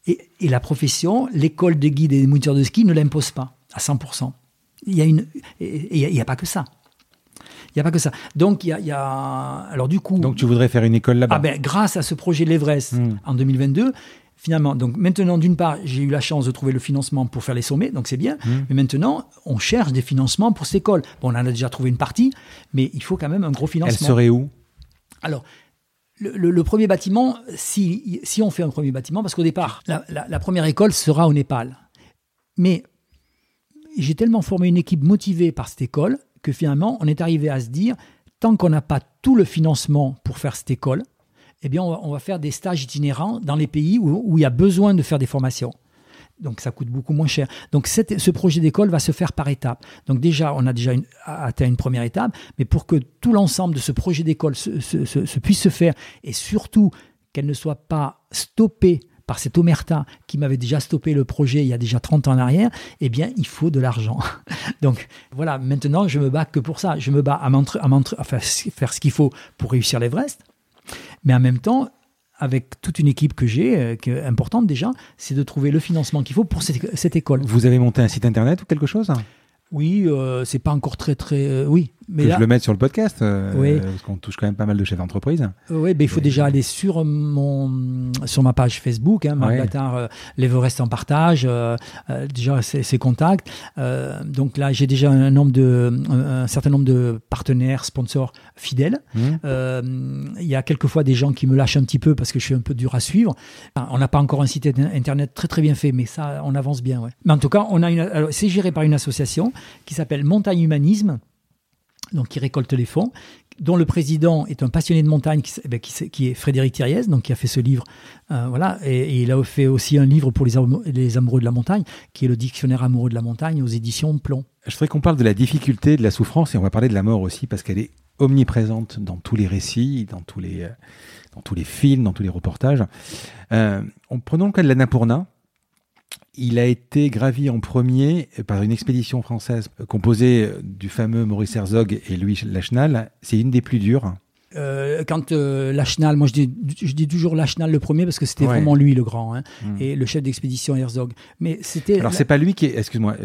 Et, et, la profession, l'école de guide et des moniteurs de ski ne l'impose pas à 100%. Il y a une, et il n'y a, pas que ça. Il n'y a pas que ça. Donc, il y a, il y a, Alors, du coup. Donc, tu voudrais faire une école là-bas ah ben, Grâce à ce projet de l'Everest hmm. en 2022, finalement, donc maintenant, d'une part, j'ai eu la chance de trouver le financement pour faire les sommets, donc c'est bien. Mmh. Mais maintenant, on cherche des financements pour cette école. Bon, on en a déjà trouvé une partie, mais il faut quand même un gros financement. Elle serait où? Alors, le, premier bâtiment, si, si on fait un premier bâtiment, parce qu'au départ, la, la, première école sera au Népal. Mais j'ai tellement formé une équipe motivée par cette école que finalement, on est arrivé à se dire, tant qu'on n'a pas tout le financement pour faire cette école, eh bien, on va, faire des stages itinérants dans les pays où, il y a besoin de faire des formations. Donc ça coûte beaucoup moins cher. Donc ce projet d'école va se faire par étapes. Donc déjà, on a déjà atteint une première étape, mais pour que tout l'ensemble de ce projet d'école se, puisse se faire, et surtout qu'elle ne soit pas stoppée par cette omerta qui m'avait déjà stoppé le projet il y a déjà 30 ans en arrière, eh bien, il faut de l'argent. Donc voilà, maintenant, je me bats que pour ça. Je me bats à, à faire ce qu'il faut pour réussir l'Everest, mais en même temps, avec toute une équipe que j'ai, euh, qui est importante déjà, c'est de trouver le financement qu'il faut pour cette, cette, école. Vous avez monté un site internet ou quelque chose? Oui, euh, c'est pas encore très très. Euh, oui, mais que je le mette sur le podcast, euh, parce qu'on touche quand même pas mal de chefs d'entreprise. Oui, mais il faut déjà aller sur mon sur ma page Facebook, hein, Marc euh, l'Everest en partage, euh, déjà ses, contacts. donc là, j'ai déjà un nombre de un, certain nombre de partenaires, sponsors fidèles. Mmh. Il y a quelquefois des gens qui me lâchent un petit peu parce que je suis un peu dur à suivre. on n'a pas encore un site internet très très bien fait, mais ça, on avance bien. Ouais. Mais en tout cas, on a une, c'est géré par une association qui s'appelle Montagne Humanisme donc qui récolte les fonds, dont le président est un passionné de montagne, qui, qui, est Frédéric Thiriez, donc qui a fait ce livre, euh, voilà, et, il a fait aussi un livre pour les, amoureux de la montagne, qui est le dictionnaire amoureux de la montagne aux éditions Plomb. Je voudrais qu'on parle de la difficulté, de la souffrance, et on va parler de la mort aussi, parce qu'elle est omniprésente dans tous les récits, dans tous les, euh, films, dans tous les reportages. Euh, prenons le cas de l'Annapurna, il a été gravi en premier par une expédition française composée du fameux Maurice Herzog et Louis Lachenal. C'est une des plus dures. Euh, quand euh, Lachenal, moi je dis, je dis toujours Lachenal le premier parce que c'était vraiment lui le grand, hein, hmm. et le chef d'expédition Herzog. Mais c'était. Alors c'est pas lui qui est, excuse-moi,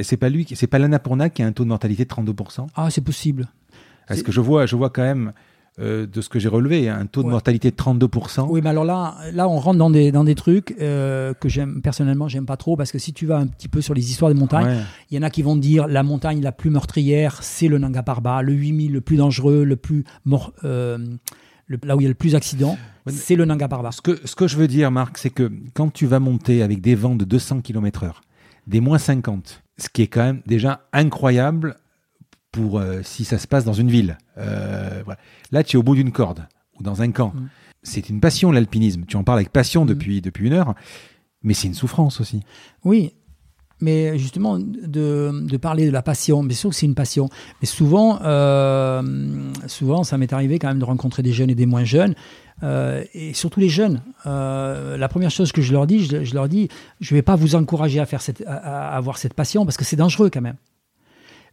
c'est pas lui, c'est pas l'Annapurna qui a un taux de mortalité de 32%. Ah c'est possible. Est-ce que je vois, je vois quand même euh, de ce que j'ai relevé, hein, un taux de mortalité de 32%. Oui, mais alors là, là on rentre dans des, dans des trucs euh, que j'aime personnellement, j'aime pas trop, parce que si tu vas un petit peu sur les histoires des montagnes, il y en a qui vont dire la montagne la plus meurtrière, c'est le Nanga Parbat, le 8000 le plus dangereux, le plus mort, euh, là où il y a le plus d'accidents, c'est le Nanga Parbat. Ce que, ce que je veux dire, Marc, c'est que quand tu vas monter avec des vents de 200 km/h, des moins 50, ce qui est quand même déjà incroyable pour euh, si ça se passe dans une ville. Euh, Là, tu es au bout d'une corde ou dans un camp. Mm. C'est une passion, l'alpinisme. Tu en parles avec passion mm. depuis, depuis une heure, mais c'est une souffrance aussi. Oui, mais justement, de, de, parler de la passion, bien sûr que c'est une passion, mais souvent, euh, souvent ça m'est arrivé quand même de rencontrer des jeunes et des moins jeunes, et surtout les jeunes. la première chose que je leur dis, je, leur dis, je ne vais pas vous encourager à, faire cette, à avoir cette passion, parce que c'est dangereux quand même.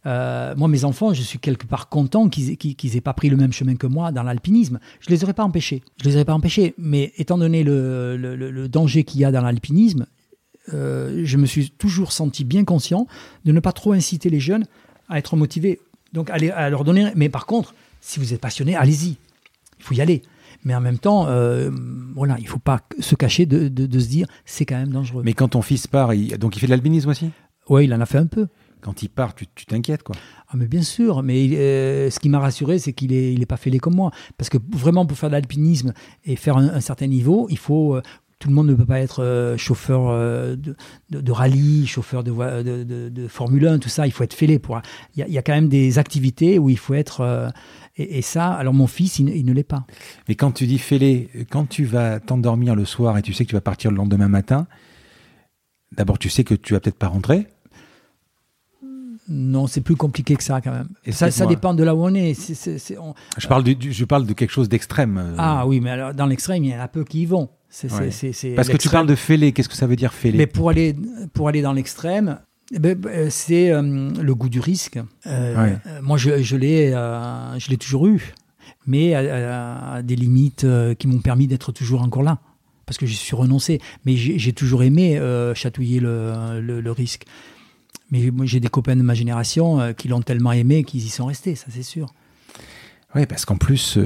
Euh, moi, mes enfants, je suis quelque part content qu'ils n'aient pas pris le même chemin que moi dans l'alpinisme. Je les aurais pas empêchés. Je les aurais pas empêchés. Mais étant donné le, danger qu'il y a dans l'alpinisme, euh, je me suis toujours senti bien conscient de ne pas trop inciter les jeunes à être motivés. Donc, à leur donner. Mais par contre, si vous êtes passionné, allez-y. Il faut y aller. Mais en même temps, euh, voilà, il ne faut pas se cacher de, se dire c'est quand même dangereux. Mais quand ton fils part, donc il fait de l'alpinisme aussi? Oui, il en a fait un peu quand il part, tu t'inquiètes, quoi. Ah, mais bien sûr, mais euh, ce qui m'a rassuré, c'est qu'il n'est il est pas fêlé comme moi. Parce que vraiment, pour faire de l'alpinisme et faire un, certain niveau, il faut. Euh, tout le monde ne peut pas être euh, chauffeur de, de, rallye, chauffeur de, de, Formule 1, tout ça. Il faut être fêlé. Pour... Il, y a, quand même des activités où il faut être. Et, ça, alors mon fils, il, il ne l'est pas. Mais quand tu dis fêlé, quand tu vas t'endormir le soir et tu sais que tu vas partir le lendemain matin, d'abord tu sais que tu vas peut-être pas rentrer non, c'est plus compliqué que ça quand même. Et ça, ça dépend de là où on est. Je, parle je parle de quelque chose d'extrême. Euh. Ah oui, mais alors, dans l'extrême, il y en a peu qui y vont. Parce que tu parles de fêler, qu'est-ce que ça veut dire fêler Mais pour aller, pour aller dans l'extrême, eh ben, ben, c'est euh, le goût du risque. Euh, moi, je, je l'ai, euh, je toujours eu, mais à, des limites qui m'ont permis d'être toujours encore là, parce que j'y suis renoncé. Mais j'ai toujours aimé chatouiller le, le, risque. Mais j'ai des copains de ma génération qui l'ont tellement aimé qu'ils y sont restés, ça c'est sûr. Oui, parce qu'en plus,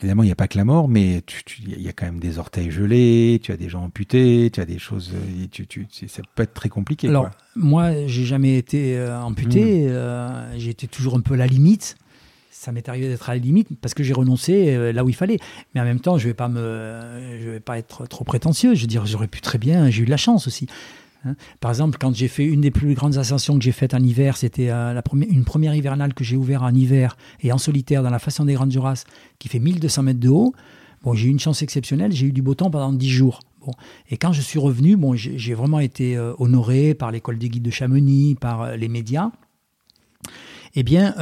Évidemment, il n'y a pas que la mort, mais il y a quand même des orteils gelés, tu as des gens amputés, tu as des choses. Euh, tu, tu, ça peut être très compliqué. Alors, moi, j'ai jamais été euh, amputé. Euh, j'ai été toujours un peu à la limite. Ça m'est arrivé d'être à la limite parce que j'ai renoncé là où il fallait. Mais en même temps, je vais pas me, je vais pas être trop prétentieux. Je veux dire, j'aurais pu très bien. J'ai eu de la chance aussi. Hein. Par exemple, quand j'ai fait une des plus grandes ascensions que j'ai faites en hiver, c'était euh, une première hivernale que j'ai ouverte en hiver et en solitaire dans la façon des Grandes Jurasses, qui fait 1200 mètres de haut. Bon, j'ai eu une chance exceptionnelle, j'ai eu du beau temps pendant 10 jours. Bon. Et quand je suis revenu, bon, j'ai vraiment été euh, honoré par l'école des guides de Chamonix, par euh, les médias. Eh bien,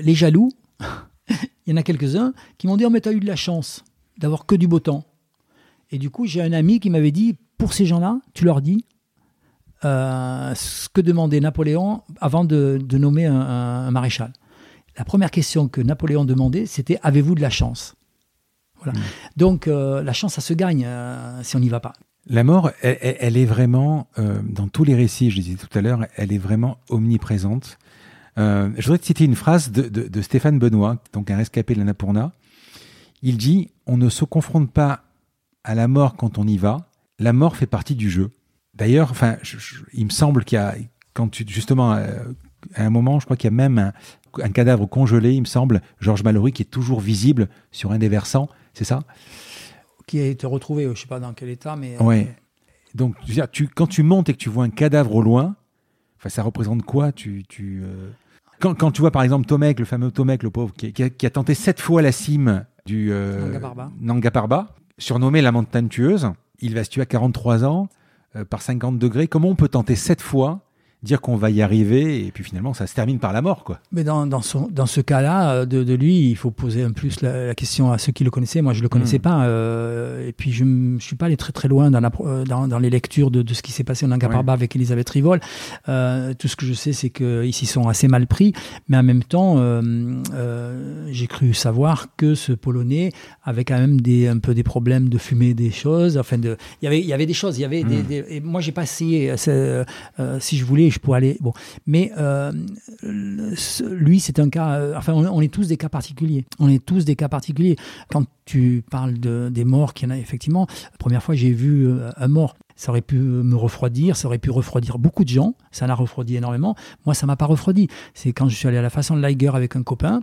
les jaloux, il y en a quelques-uns qui m'ont dit Oh, mais tu as eu de la chance d'avoir que du beau temps. Et du coup, j'ai un ami qui m'avait dit Pour ces gens-là, tu leur dis euh, ce que demandait Napoléon avant de, nommer un, maréchal. La première question que Napoléon demandait, c'était avez-vous de la chance? Voilà. Hmm. Donc euh, la chance, ça se gagne euh, si on n'y va pas. La mort, elle, est vraiment, dans tous les récits, je disais tout à l'heure, elle est vraiment omniprésente. je voudrais te citer une phrase de, de, Stéphane Benoît, donc un rescapé de l'Annapurna. Il dit On ne se confronte pas à la mort quand on y va, la mort fait partie du jeu. D'ailleurs, enfin, il me semble qu'il y a, quand tu, justement, euh, à un moment, je crois qu'il y a même un, cadavre congelé, il me semble, Georges Mallory, qui est toujours visible sur un des versants, c'est ça? Qui a été retrouvé, je ne sais pas dans quel état, mais. Euh, oui. Donc, tu, quand tu montes et que tu vois un cadavre au loin, enfin, ça représente quoi? Tu, tu euh, quand, quand, tu vois par exemple Tomek, le fameux Tomek, le pauvre, qui, a, tenté sept fois la cime du Nanga Parbat, surnommé la montagne tueuse, il va se tuer à 43 ans. Euh, par 50 degrés. Comment on peut tenter sept fois dire qu'on va y arriver et puis finalement ça se termine par la mort quoi. Mais dans, dans, son, dans ce cas-là euh, de, de, lui, il faut poser un plus la, question à ceux qui le connaissaient. Moi je le connaissais hmm. pas euh, et puis je ne suis pas allé très très loin dans, la, euh, dans, dans les lectures de, de ce qui s'est passé en Angaparba avec Elisabeth Rivol. Euh, tout ce que je sais c'est qu'ils s'y sont assez mal pris, mais en même temps j'ai cru savoir que ce Polonais avait quand même des, un peu des problèmes de fumer des choses. Enfin de, il y avait il y avait des choses, il y avait des, hmm. des, et moi j'ai pas essayé si je voulais pour aller. Bon, mais euh, lui, c'est un cas. Euh, enfin, on, est tous des cas particuliers. On est tous des cas particuliers. Quand tu parles de, des morts, qu'il y en a effectivement. La première fois, j'ai vu euh, un mort. Ça aurait pu me refroidir, ça aurait pu refroidir beaucoup de gens. Ça l'a refroidi énormément. Moi, ça m'a pas refroidi. C'est quand je suis allé à la façon de Liger avec un copain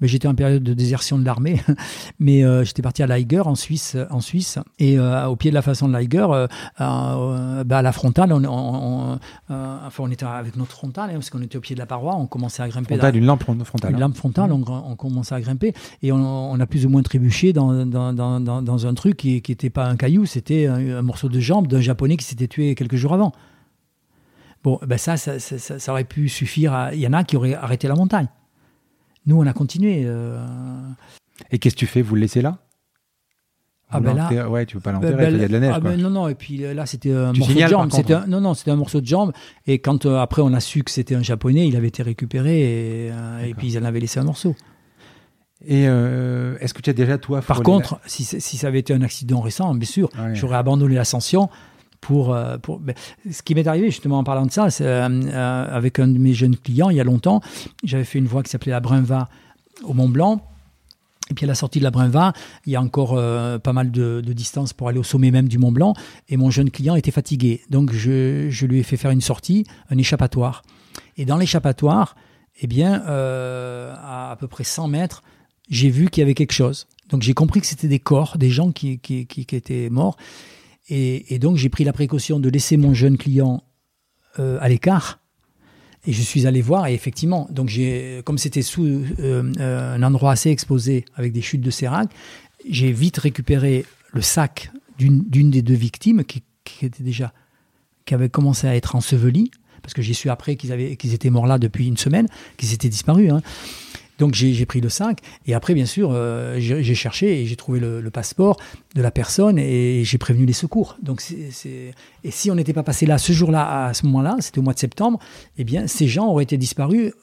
mais j'étais en période de désertion de l'armée. Mais euh, j'étais parti à Liger en Suisse, en Suisse, et euh, au pied de la façon de Liger, euh, bah, à la frontale, on, enfin on était avec notre frontale, hein, parce qu'on était au pied de la paroi, on commençait à grimper. Frontale, une lampe frontale. Une lampe frontale, on, commençait à grimper, et on, a plus ou moins trébuché dans, dans, dans, dans un truc qui n'était pas un caillou, c'était un, morceau de jambe d'un japonais qui s'était tué quelques jours avant. Bon, ben ça ça, ça, ça, aurait pu suffire. Il y en a qui auraient arrêté la montagne. Nous, on a continué. Euh. Et qu'est-ce que tu fais? Vous le laissez là? Ah ben là, ouais, tu veux pas l'enterrer, ben il y a de la neige. Ah ben non, non, et puis euh, là, c'était un morceau de jambe. C'était non, non, c'était un morceau de jambe. Et quand euh, après on a su que c'était un japonais, il avait été récupéré et, puis ils en avaient laissé un morceau. Et est-ce que tu as déjà toi Par contre, si, si, ça avait été un accident récent, bien sûr, j'aurais abandonné l'ascension pour, euh, ben, ce qui m'est arrivé justement en parlant de ça, euh, euh, avec un de mes jeunes clients il y a longtemps, j'avais fait une voie qui s'appelait la Brunva au Mont Blanc. Et puis à la sortie de la Brunva, il y a encore pas mal de, distance pour aller au sommet même du Mont Blanc. Et mon jeune client était fatigué. Donc je, lui ai fait faire une sortie, un échappatoire. Et dans l'échappatoire, eh bien, à à peu près 100 mètres, j'ai vu qu'il y avait quelque chose. Donc j'ai compris que c'était des corps, des gens qui, qui, qui étaient morts. Et, donc j'ai pris la précaution de laisser mon jeune client euh, à l'écart. Et je suis allé voir, et effectivement, donc j'ai, comme c'était sous euh, euh, un endroit assez exposé avec des chutes de sérac, j'ai vite récupéré le sac d'une des deux victimes qui, était déjà, qui avait commencé à être ensevelie, parce que j'ai su après qu'ils étaient morts là depuis une semaine, qu'ils étaient disparus. Hein. Donc j'ai pris le 5 et après bien sûr euh, j'ai cherché et j'ai trouvé le, passeport de la personne et j'ai prévenu les secours. Donc et si on n'était pas passé là ce jour-là à ce moment-là, c'était au mois de septembre, eh bien ces gens auraient été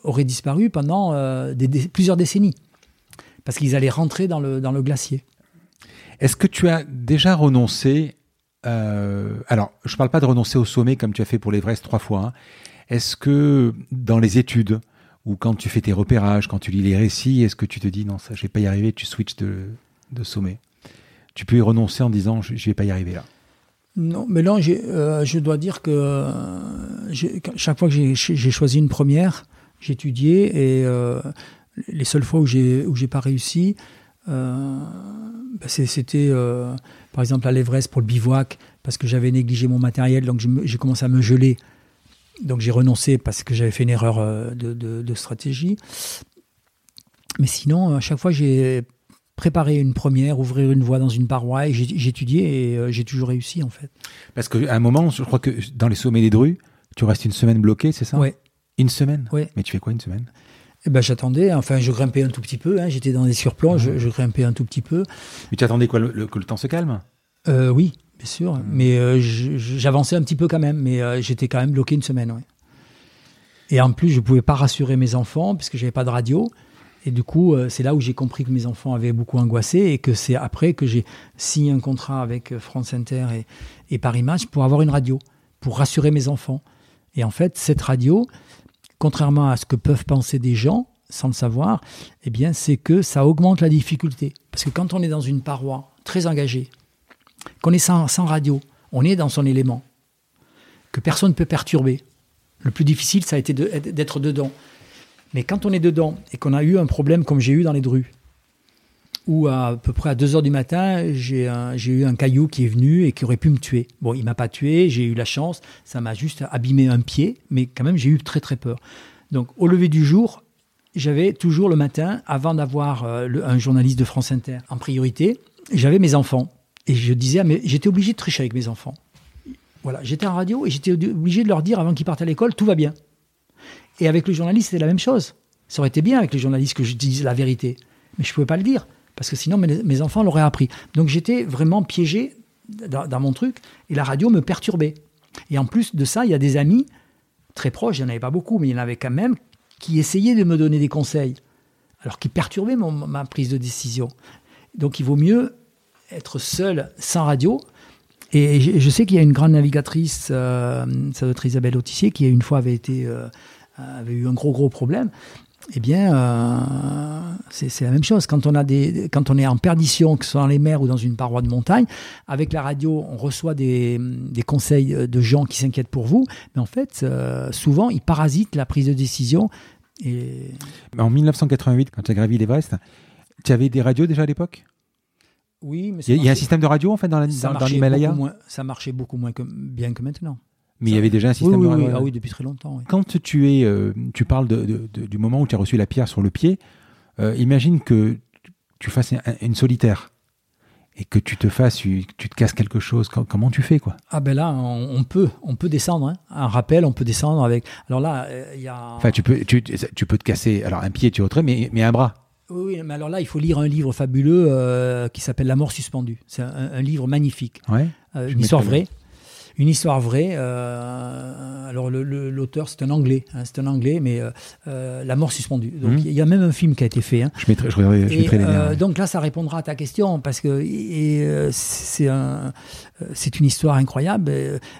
auraient disparu pendant euh, plusieurs décennies parce qu'ils allaient rentrer dans le dans le glacier. Est-ce que tu as déjà renoncé euh, Alors je ne parle pas de renoncer au sommet comme tu as fait pour l'Everest trois fois. Hein. Est-ce que dans les études ou quand tu fais tes repérages, quand tu lis les récits, est-ce que tu te dis non, ça, je vais pas y arriver, tu switches de, sommet. Tu peux y renoncer en disant je, ne vais pas y arriver là. Non, mais là, euh, je dois dire que euh, chaque fois que j'ai choisi une première, j'ai étudié et euh, les seules fois où j'ai où j'ai pas réussi, bah, c'était par exemple à l'Everest pour le bivouac parce que j'avais négligé mon matériel, donc j'ai commencé à me geler donc j'ai renoncé parce que j'avais fait une erreur euh, de, stratégie. Mais sinon, à chaque fois, j'ai préparé une première, ouvrir une voie dans une paroi et j'ai étudié et euh, j'ai toujours réussi en fait. Parce qu'à un moment, je crois que dans les sommets des Drues, tu restes une semaine bloqué, c'est ça? Oui. Une semaine? Oui. Mais tu fais quoi une semaine? Eh ben, j'attendais, enfin je grimpais un tout petit peu, hein. j'étais dans des surplombs, je, je, grimpais un tout petit peu. Mais tu attendais quoi, que le temps se calme? Euh, Oui, bien sûr. Hmm. Mais euh, j'avançais un petit peu quand même, mais euh, j'étais quand même bloqué une semaine. Et en plus, je ne pouvais pas rassurer mes enfants puisque j'avais pas de radio. Et du coup, euh, c'est là où j'ai compris que mes enfants avaient beaucoup angoissé et que c'est après que j'ai signé un contrat avec France Inter et, et, Paris Match pour avoir une radio, pour rassurer mes enfants. Et en fait, cette radio, contrairement à ce que peuvent penser des gens, sans le savoir, eh bien, c'est que ça augmente la difficulté. Parce que quand on est dans une paroi très engagée, qu'on est sans, radio, on est dans son élément, que personne ne peut perturber. Le plus difficile, ça a été d'être dedans. Mais quand on est dedans et qu'on a eu un problème comme j'ai eu dans les drues, où à, peu près à 2 heures du matin, j'ai eu un caillou qui est venu et qui aurait pu me tuer. Bon, il m'a pas tué, j'ai eu la chance, ça m'a juste abîmé un pied, mais quand même j'ai eu très très peur. Donc au lever du jour, j'avais toujours le matin, avant d'avoir euh, un journaliste de France Inter en priorité, j'avais mes enfants. Et je disais, mais j'étais obligé de tricher avec mes enfants. Voilà, j'étais en radio et j'étais obligé de leur dire avant qu'ils partent à l'école, tout va bien. Et avec le journaliste, c'était la même chose. Ça aurait été bien avec les journalistes que je dise la vérité. Mais je ne pouvais pas le dire, parce que sinon mes, enfants l'auraient appris. Donc j'étais vraiment piégé dans, mon truc, et la radio me perturbait. Et en plus de ça, il y a des amis très proches, il n'y en avait pas beaucoup, mais il y en avait quand même, qui essayaient de me donner des conseils, alors qui perturbaient ma prise de décision. Donc il vaut mieux être seul sans radio. Et je, sais qu'il y a une grande navigatrice, euh, ça doit être Isabelle Autissier, qui une fois avait, euh, eu un gros gros problème. Eh bien, euh, c'est la même chose. Quand on, a des, quand on est en perdition, que ce soit dans les mers ou dans une paroi de montagne, avec la radio, on reçoit des, conseils de gens qui s'inquiètent pour vous. Mais en fait, souvent, ils parasitent la prise de décision. En 1988, quand tu as gravi l'Everest, tu avais des radios déjà à l'époque? Oui, mais il y, a un système de radio en fait dans l'Himalaya. Ça marchait beaucoup moins bien que maintenant. Mais il y avait déjà un système de radio. Oui, ah oui, depuis très longtemps. Quand tu es, euh, tu parles de, du moment où tu as reçu la pierre sur le pied. Euh, imagine que tu fasses une solitaire et que tu te fasses, tu, te casses quelque chose. Comment tu fais quoi? Ah ben là, on, peut, on peut descendre. Hein. Un rappel, on peut descendre avec. Alors là, euh, il y a. Enfin, tu peux, tu, tu, peux te casser. Alors un pied, tu mais mais un bras. Oui, mais alors là, il faut lire un livre fabuleux euh, qui s'appelle La mort suspendue. C'est un, livre magnifique. Ouais, euh, une histoire vraie. Une histoire vraie. Euh, alors l'auteur, c'est un anglais. Hein, c'est un anglais, mais La mort suspendue. Donc mhm. il y a même un film qui a été fait. Hein. Je mettrai, je mettrai les liens. Donc là, ça répondra à ta question parce que c'est un, c'est une histoire incroyable.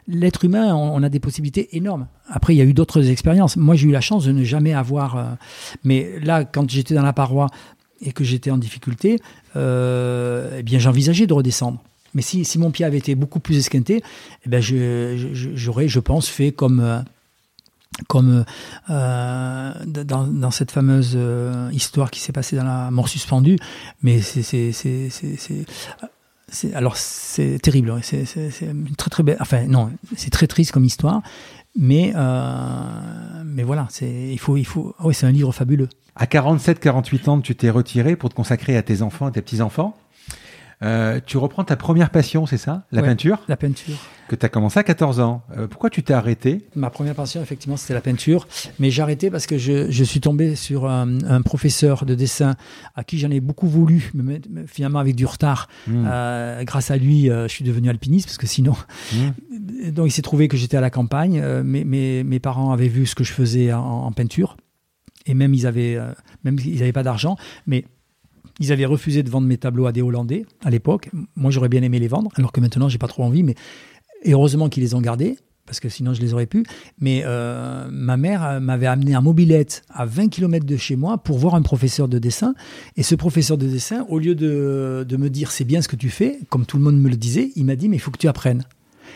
L'être humain, on, on, a des possibilités énormes. Après, il y a eu d'autres expériences. Moi, j'ai eu la chance de ne jamais avoir. Euh, mais là, quand j'étais dans la paroi et que j'étais en difficulté, euh, eh bien, j'envisageais de redescendre. Mais si, si, mon pied avait été beaucoup plus esquinté, eh bien, j'aurais, je pense, fait comme. Euh, comme dans, dans, cette fameuse histoire qui s'est passée dans la mort suspendue, mais c'est alors c'est terrible, c'est très très belle. Enfin non, c'est très triste comme histoire, mais, euh, mais voilà, il faut, il faut, oui, c'est un livre fabuleux. À 47-48 ans, tu t'es retiré pour te consacrer à tes enfants et tes petits-enfants? Euh, tu reprends ta première passion, c'est ça? La Ouais, peinture? La peinture. Que tu as commencé à 14 ans. Euh, pourquoi tu t'es arrêté? Ma première passion, effectivement, c'était la peinture. Mais j'ai arrêté parce que je, je suis tombé sur un, un professeur de dessin à qui j'en ai beaucoup voulu, mais finalement avec du retard. Hmm. Euh, grâce à lui, je suis devenu alpiniste parce que sinon. Hmm. Donc il s'est trouvé que j'étais à la campagne. mes, mes, mes parents avaient vu ce que je faisais en, en peinture. Et même ils avaient, euh, même ils n'avaient pas d'argent, mais ils avaient refusé de vendre mes tableaux à des Hollandais à l'époque. Moi, j'aurais bien aimé les vendre, alors que maintenant, j'ai pas trop envie. Mais et heureusement qu'ils les ont gardés, parce que sinon, je les aurais pu. Mais euh, ma mère euh, m'avait amené en mobilette à 20 km de chez moi pour voir un professeur de dessin. Et ce professeur de dessin, au lieu de, de me dire c'est bien ce que tu fais, comme tout le monde me le disait, il m'a dit mais il faut que tu apprennes.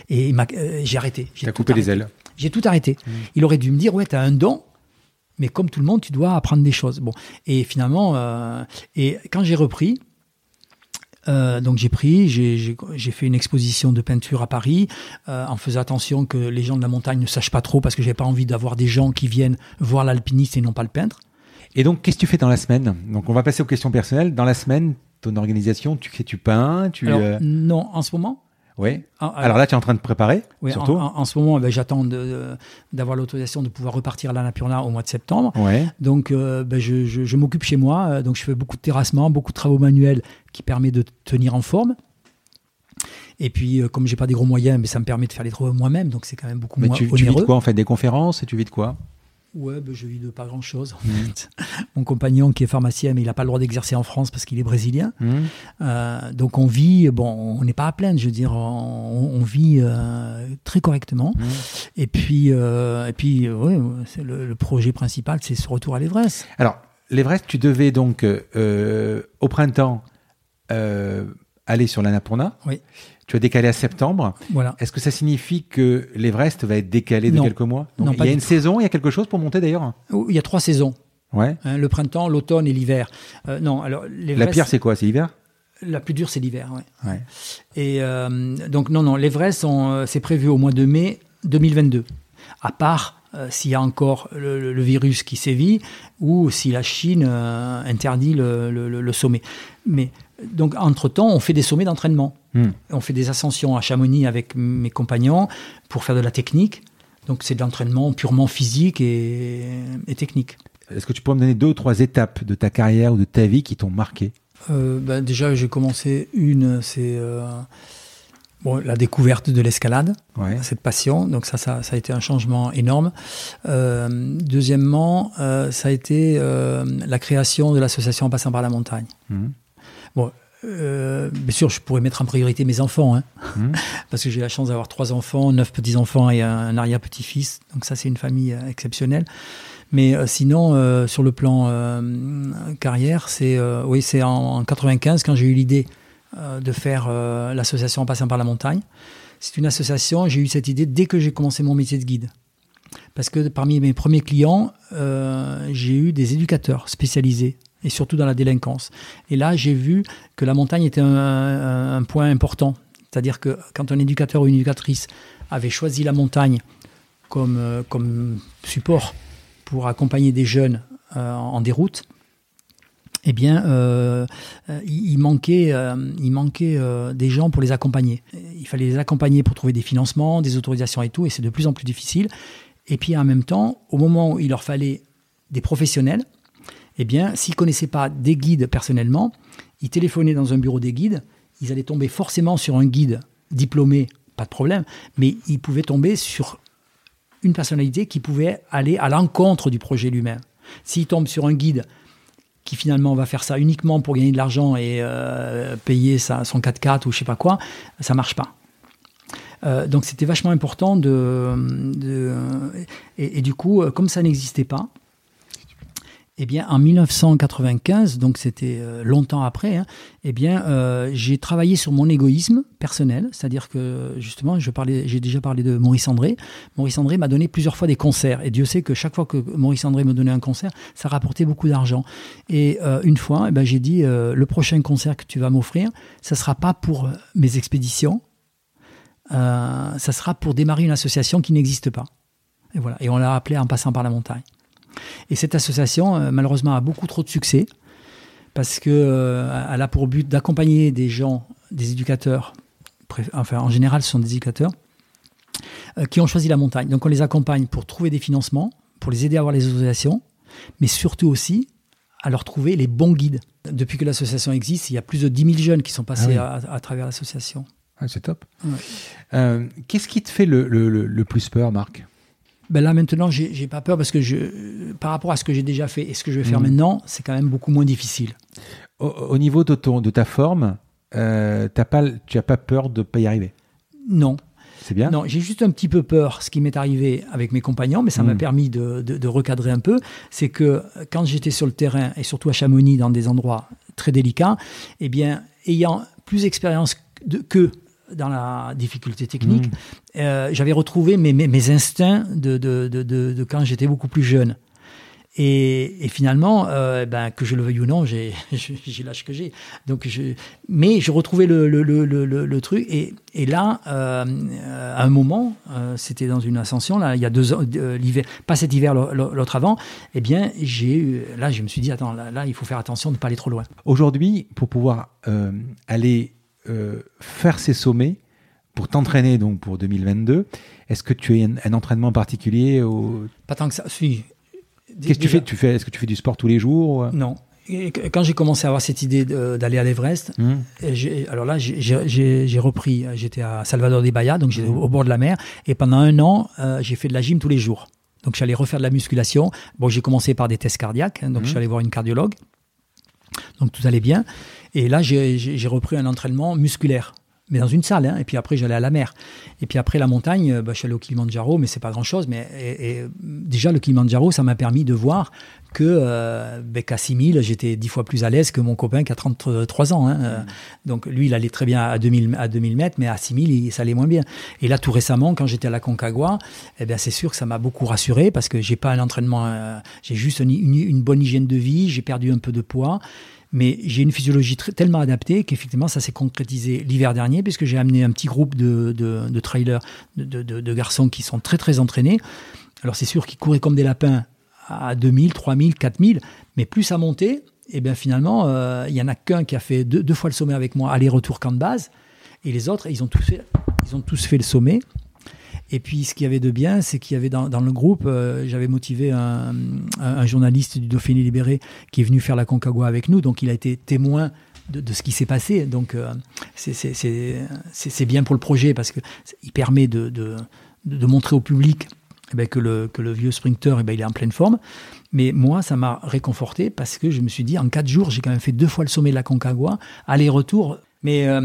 Et euh, j'ai arrêté. J'ai coupé les ailes. J'ai tout arrêté. Il aurait dû me dire, ouais, tu as un don, mais comme tout le monde, tu dois apprendre des choses. Bon, et finalement, euh, et quand j'ai repris, euh, donc j'ai pris, j'ai- fait une exposition de peinture à Paris, euh, en faisant attention que les gens de la montagne ne sachent pas trop, parce que j'avais pas envie d'avoir des gens qui viennent voir l'alpiniste et non pas le peintre. Et donc, qu'est-ce que tu fais dans la semaine? Donc, on va passer aux questions personnelles. Dans la semaine, ton organisation, tu fais, tu peins, tu. Alors, euh, non, en ce moment. Ouais. en- Alors là, tu es en train de préparer, oui, surtout. en, en ce moment, ben, j'attends d'avoir l'autorisation de pouvoir repartir à la Napurna au mois de septembre. Ouais. Donc, euh, ben, je, je- je m'occupe chez moi. euh, donc, je fais beaucoup de terrassement, beaucoup de travaux manuels qui permet de tenir en forme. Et puis, euh, comme j'ai pas des gros moyens, mais ça me permet de faire les travaux moi-même. Donc, c'est quand même beaucoup Mais moins tu, tu vis de onéreux. quoi en fait Des conférences et tu vis de quoi? Ouais, ben, je vis de pas grand-chose. en Mhm. fait. Mon compagnon, qui est pharmacien, mais il n'a pas le droit d'exercer en France parce qu'il est brésilien. Hmm Euh, donc, on vit. Bon, on n'est pas à plaindre. Je veux dire, on, on vit euh, très correctement. Hmm. Et puis, euh, et puis, ouais, c'est le, le projet principal, c'est ce retour à l'Everest. Alors, l'Everest, tu devais donc, au printemps, aller sur l'Annapurna. Oui. Tu as décalé à septembre. Voilà. Est-ce que ça signifie que l'Everest va être décalé de Non. quelques mois? Donc, Non, Il y a une tout. saison, il y a quelque chose pour monter d'ailleurs? Oh, Il y a trois saisons. Ouais. hein, le printemps, l'automne et l'hiver. Euh, non, alors La pire, c'est quoi? C'est l'hiver? La plus dure, c'est l'hiver. Ouais. Ouais. Et euh, donc non, non, l'Everest, euh, c'est prévu au mois de mai 2022. À part euh, s'il y a encore le, virus qui sévit ou si la Chine euh, interdit le, le- sommet. Mais donc entre temps, on fait des sommets d'entraînement. Hmm. On fait des ascensions à Chamonix avec mes compagnons pour faire de la technique. Donc c'est de l'entraînement purement physique et, et technique. Est-ce que tu pourrais me donner deux ou trois étapes de ta carrière ou de ta vie qui t'ont marqué? Euh, ben, déjà, j'ai commencé une, c'est euh, bon, la découverte de l'escalade, Ouais. cette passion. Donc ça, ça, ça a été un changement énorme. Euh, deuxièmement, ça a été la création de l'association en passant par la montagne. Bon, euh, bien sûr, je pourrais mettre en priorité mes enfants, hein, Mhm. parce que j'ai la chance d'avoir trois enfants, neuf petits-enfants et un, arrière-petit-fils. Donc ça, c'est une famille euh, exceptionnelle. Mais euh, sinon, euh, sur le plan euh, carrière, c'est euh, oui, c'est en, en 95 quand j'ai eu l'idée euh, de faire euh, l'association en passant par la montagne. C'est une association. J'ai eu cette idée dès que j'ai commencé mon métier de guide, parce que parmi mes premiers clients, euh, j'ai eu des éducateurs spécialisés et surtout dans la délinquance. Et là, j'ai vu que la montagne était un, point important. C'est-à-dire que quand un éducateur ou une éducatrice avait choisi la montagne comme, euh, comme support pour accompagner des jeunes euh, en déroute, eh bien, il manquait, il manquait des gens pour les accompagner. Il fallait les accompagner pour trouver des financements, des autorisations et tout, et c'est de plus en plus difficile. Et puis en même temps, au moment où il leur fallait des professionnels, eh bien, s'ils connaissaient pas des guides personnellement, ils téléphonaient dans un bureau des guides, ils allaient tomber forcément sur un guide diplômé, pas de problème, mais ils pouvaient tomber sur une personnalité qui pouvait aller à l'encontre du projet lui-même. S'ils tombent sur un guide qui finalement va faire ça uniquement pour gagner de l'argent et euh, payer son 4x4 ou je sais pas quoi, ça marche pas. Euh, donc c'était vachement important de, et, du coup euh, comme ça n'existait pas, eh bien, en 1995, donc c'était euh, longtemps après, hein, eh bien, j'ai travaillé sur mon égoïsme personnel, c'est-à-dire que justement, j'ai déjà parlé de Maurice André. Maurice André m'a donné plusieurs fois des concerts, et Dieu sait que chaque fois que Maurice André me donnait un concert, ça rapportait beaucoup d'argent. Et une fois, eh ben, j'ai dit, le prochain concert que tu vas m'offrir, ça sera pas pour mes expéditions, euh, ça sera pour démarrer une association qui n'existe pas. Et voilà. Et on l'a appelé en passant par la montagne. Et cette association, euh, malheureusement, a beaucoup trop de succès parce que euh, elle a pour but d'accompagner des gens, des éducateurs, enfin en général ce sont des éducateurs, euh, qui ont choisi la montagne. Donc on les accompagne pour trouver des financements, pour les aider à avoir les autorisations, mais surtout aussi à leur trouver les bons guides. Depuis que l'association existe, il y a plus de 10 000 jeunes qui sont passés Ah à, à travers l'association. Ah, c'est top. Ouais. Euh, Qu'est-ce qui te fait le, le- le- plus peur, Marc? Ben là maintenant, j'ai pas peur parce que je, par rapport à ce que j'ai déjà fait et ce que je vais faire Mhm. maintenant, c'est quand même beaucoup moins difficile. au, au niveau de, ton, de ta forme, euh, t'as pas, tu n'as pas peur de ne pas y arriver? Non, C'est bien? Non, j'ai juste un petit peu peur. Ce qui m'est arrivé avec mes compagnons, mais ça m'a Mhm. permis de, de- de recadrer un peu, c'est que quand j'étais sur le terrain et surtout à Chamonix, dans des endroits très délicats, eh bien, ayant plus d'expérience de- que dans la difficulté technique, Mhm. euh, j'avais retrouvé mes, mes, mes instincts de, de, de, de- de quand j'étais beaucoup plus jeune. Et, et finalement, euh, ben, que je le veuille ou non, j'ai l'âge que j'ai. Donc, je, mais je retrouvais le, le, le, le, le- le truc. Et, et là, euh, à un moment, c'était dans une ascension, là, il y a deux ans, l'hiver, pas cet hiver, l'au- l'autre avant. Eh bien, j'ai eu- là, je me suis dit, attends, là, là, il faut faire attention de ne pas aller trop loin. Aujourd'hui, pour pouvoir aller euh, faire ces sommets, pour t'entraîner donc pour 2022, est-ce que tu as un, un entraînement particulier au... Pas tant que ça. Si. Qu'est-ce que tu fais, tu fais Est-ce que tu fais du sport tous les jours ou- Non. Et quand j'ai commencé à avoir cette idée d'aller à l'Everest, Hmm. Alors là, j'ai- repris. J'étais à Salvador de Bahia, donc j'étais au, au bord de la mer. Et pendant un an, euh, j'ai fait de la gym tous les jours. Donc j'allais refaire de la musculation. Bon, j'ai commencé par des tests cardiaques. hein, donc je suis allé voir une cardiologue. Donc tout allait bien. Et là, j'ai repris un entraînement musculaire. Mais dans une salle, hein. et puis après j'allais à la mer. Et puis après la montagne, bah, je suis allé au Kilimanjaro, mais c'est pas grand chose. Mais et- déjà le Kilimanjaro, ça m'a permis de voir que euh, ben, qu'à 6000, j'étais dix fois plus à l'aise que mon copain qui a 33 ans. hein. Euh, Donc lui, il allait très bien à 2000, à 2000 mètres, mais à 6000, il- ça allait moins bien. Et là, tout récemment, quand j'étais à la Concagua, eh bien, c'est sûr que ça m'a beaucoup rassuré parce que j'ai pas un entraînement, euh, j'ai juste une bonne hygiène de vie, j'ai perdu un peu de poids. Mais j'ai une physiologie tellement adaptée qu'effectivement, ça s'est concrétisé l'hiver dernier, puisque j'ai amené un petit groupe de, de, de trailers, de, garçons qui sont très très entraînés. Alors c'est sûr qu'ils couraient comme des lapins à 2000, 3000, 4000, mais plus ça montait, et bien finalement, euh, il y en a qu'un qui a fait deux, fois le sommet avec moi, aller-retour camp de base, et les autres, ils ont tous ils ont tous fait le sommet. Et puis, ce qu'il y avait de bien, c'est qu'il y avait dans, le groupe, euh, j'avais motivé un, journaliste du Dauphiné Libéré qui est venu faire la Concagua avec nous, donc il a été témoin de, ce qui s'est passé. Donc, euh, c'est- bien pour le projet parce qu'il permet de, montrer au public eh ben, que, le, que le vieux sprinter, eh ben, il est en pleine forme. Mais moi, ça m'a réconforté parce que je me suis dit, en quatre jours, j'ai quand même fait deux fois le sommet de la Concagua, aller-retour. Mais euh,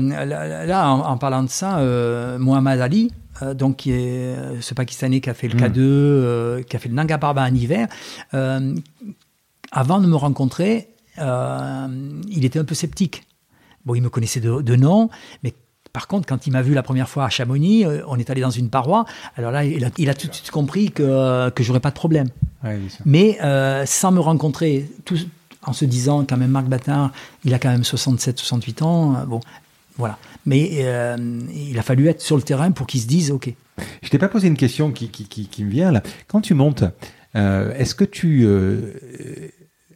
là, en, en parlant de ça, euh, Mohamed Ali, euh, donc qui est ce Pakistanais qui a fait le Mm. K2, euh, qui a fait le Nanga Parbat en hiver, avant de me rencontrer, il était un peu sceptique. Bon, il me connaissait de, de nom, mais par contre, quand il m'a vu la première fois à Chamonix, on est allé dans une paroi. Alors là, il a, il a tout de suite compris que, que j'aurais pas de problème. Ouais. Mais sans me rencontrer, tout, en se disant quand même Marc Battard, il a quand même 67, 68 ans. euh, bon, voilà. Mais euh, il a fallu être sur le terrain pour qu'il se dise, ok. Je t'ai pas posé une question qui, me vient là. Quand tu montes, euh, est-ce que tu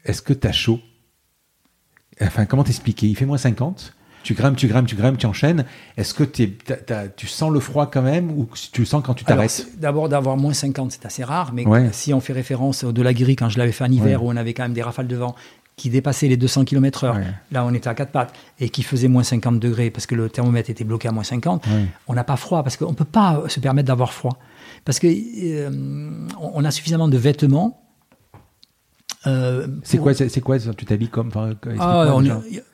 est-ce que as chaud? Enfin, comment t'expliquer? Il fait moins 50 tu grimpes, tu grimpes, tu grimpes, tu enchaînes. Est-ce que tu sens le froid quand même ou tu le sens quand tu t'arrêtes? D'abord, d'avoir moins 50, c'est assez rare. Mais Ouais. si on fait référence au de la Guéry, quand je l'avais fait en hiver, Ouais. où on avait quand même des rafales de vent qui dépassaient les 200 km/h, Ouais. là on était à quatre pattes, et qui faisait moins 50 degrés parce que le thermomètre était bloqué à moins 50, Ouais. on n'a pas froid parce qu'on ne peut pas se permettre d'avoir froid. Parce que euh, on a suffisamment de vêtements. Euh, C'est pour- quoi, c'est quoi Tu t'habilles comme Ah, on-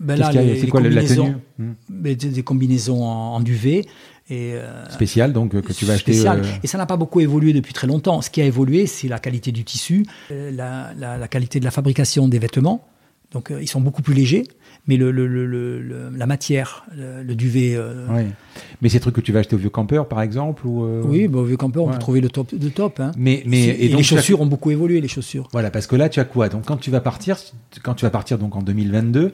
ben là, les- C'est les quoi la- la tenue Hmm. ben, des, des combinaisons en, en duvet. Et, euh, spéciale donc euh, que tu vas acheter spécial. euh, Et ça n'a pas beaucoup évolué depuis très longtemps. Ce qui a évolué, c'est la qualité du tissu, la, la- la qualité de la fabrication des vêtements. Donc, ils sont beaucoup plus légers, mais le, le- le- la matière, le, duvet. euh, ouais. Mais des trucs que tu vas acheter au vieux campeur par exemple ou euh, Oui, bah, au vieux campeur, on Ouais. peut trouver le top de top. hein. Mais mais Et, donc les as- chaussures ont beaucoup évolué, les chaussures. Voilà, parce que là, tu as quoi? Donc, quand tu vas partir, quand tu vas partir donc en 2022,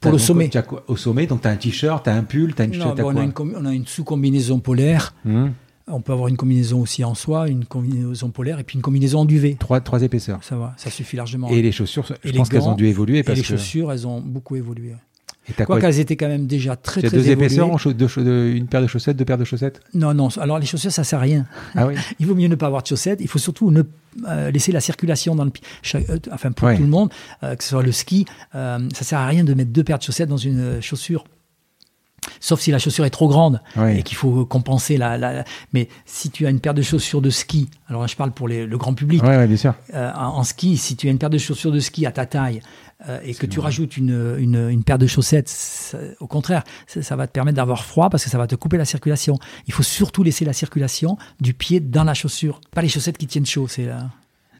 t'as le donc- sommet. tu as quoi? Au sommet, donc tu as un t-shirt, tu as un pull, tu as une Non, bah, on, a une, com- on a une sous-combinaison polaire Hmm. On peut avoir une combinaison aussi en soie, une combinaison polaire et puis une combinaison en duvet. Trois, trois épaisseurs. Ça va, ça suffit largement. Et les chaussures, je pense qu'elles ont dû évoluer. Parce et les chaussures, elles ont beaucoup évolué. Et quoi qu'elles étaient quand même déjà très très deux épaisseurs, une paire de chaussettes, deux paires de chaussettes? Non, non. Alors les chaussures, ça sert à rien. Ah oui? il vaut mieux ne pas avoir de chaussettes. Il faut surtout ne euh, laisser la circulation dans le pied. Euh, enfin pour tout le monde, euh, que ce soit le ski, ça sert à rien de mettre deux paires de chaussettes dans une chaussure. Sauf si la chaussure est trop grande et qu'il faut compenser la, Mais si tu as une paire de chaussures de ski, alors je parle pour le grand public. bien sûr. en, ski, si tu as une paire de chaussures de ski à ta taille euh, et que tu rajoutes une, une, paire de chaussettes, au contraire, ça, va te permettre d'avoir froid parce que ça va te couper la circulation. Il faut surtout laisser la circulation du pied dans la chaussure, pas les chaussettes qui tiennent chaud. C'est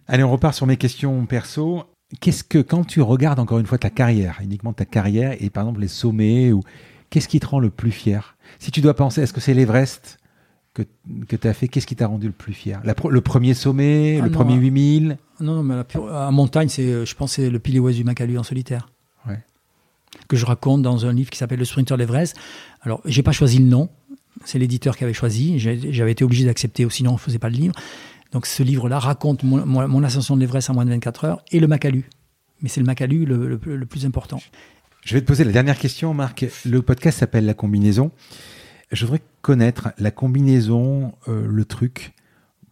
Allez, on repart sur mes questions perso. Qu'est-ce que, quand tu regardes encore une fois ta carrière, uniquement ta carrière, et par exemple les sommets, ou qu'est-ce qui te rend le plus fier? Si tu dois penser, est-ce que c'est l'Everest que, que tu as fait Qu'est-ce qui t'a rendu le plus fier? Le premier sommet, ah le premier 8000 non, non, mais la montagne, c'est, euh, je pense, c'est le pilier ouest du Macalu en solitaire. Que je raconte dans un livre qui s'appelle Le Sprinter d'Everest. Alors, j'ai pas choisi le nom. C'est l'éditeur qui avait choisi. J'avais été obligé d'accepter, sinon on ne faisait pas le livre. Donc, ce livre-là raconte mon, ascension de l'Everest en moins de 24 heures et le Macalu. Mais c'est le Macalu le, plus important. Je vais te poser la dernière question, Marc. Le podcast s'appelle La combinaison. Je voudrais connaître la combinaison, euh, le truc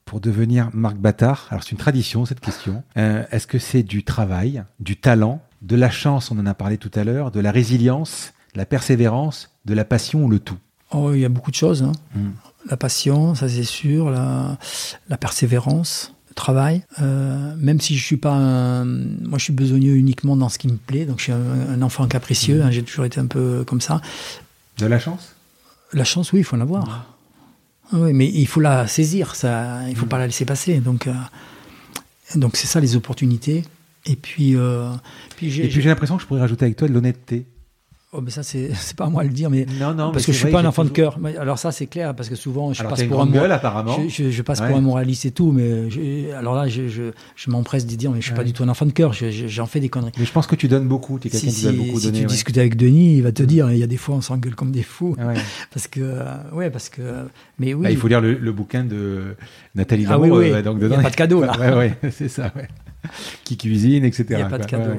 pour devenir Marc Bâtard Alors c'est une tradition cette question. Euh, est-ce que c'est du travail, du talent, de la chance, on en a parlé tout à l'heure, de la résilience, de la persévérance, de la passion ou le tout? Oh, il y a beaucoup de choses. Hein. Hmm. La passion, ça c'est sûr, la, la persévérance, travail. Euh, même si je suis pas un, moi je suis besogneux uniquement dans ce qui me plaît, donc je suis un, enfant capricieux. Hmm. Hein, j'ai toujours été un peu comme ça. De la chance? La chance, oui, il faut en avoir. Ah oui, mais il faut la saisir, ça, il faut mm. pas la laisser passer. Donc, euh, donc c'est ça les opportunités. Et puis, euh, puis j'ai l'impression que je pourrais rajouter avec toi de l'honnêteté. Oh, mais ça, c'est, pas à moi à le dire, mais non, non, parce que je suis pas un enfant de cœur. Alors ça, c'est clair, parce que souvent, je passe pour un gueule, apparemment. Je, passe pour un moraliste et tout, mais alors là, je, m'empresse de dire, mais je suis pas du tout un enfant de cœur. j'en fais des conneries. Mais je pense que tu donnes beaucoup. Tu es quelqu'un qui donne beaucoup. Si tu discutes avec Denis, il va te dire, il y a des fois, on s'engueule comme des fous, parce que, ouais, parce que, mais oui. Bah, il faut lire le, bouquin de Nathalie ah, oui, oui. donc dedans, il n'y a pas de cadeau là. ouais, ouais, c'est ça. Qui cuisine, etc. Il n'y a pas de cadeau.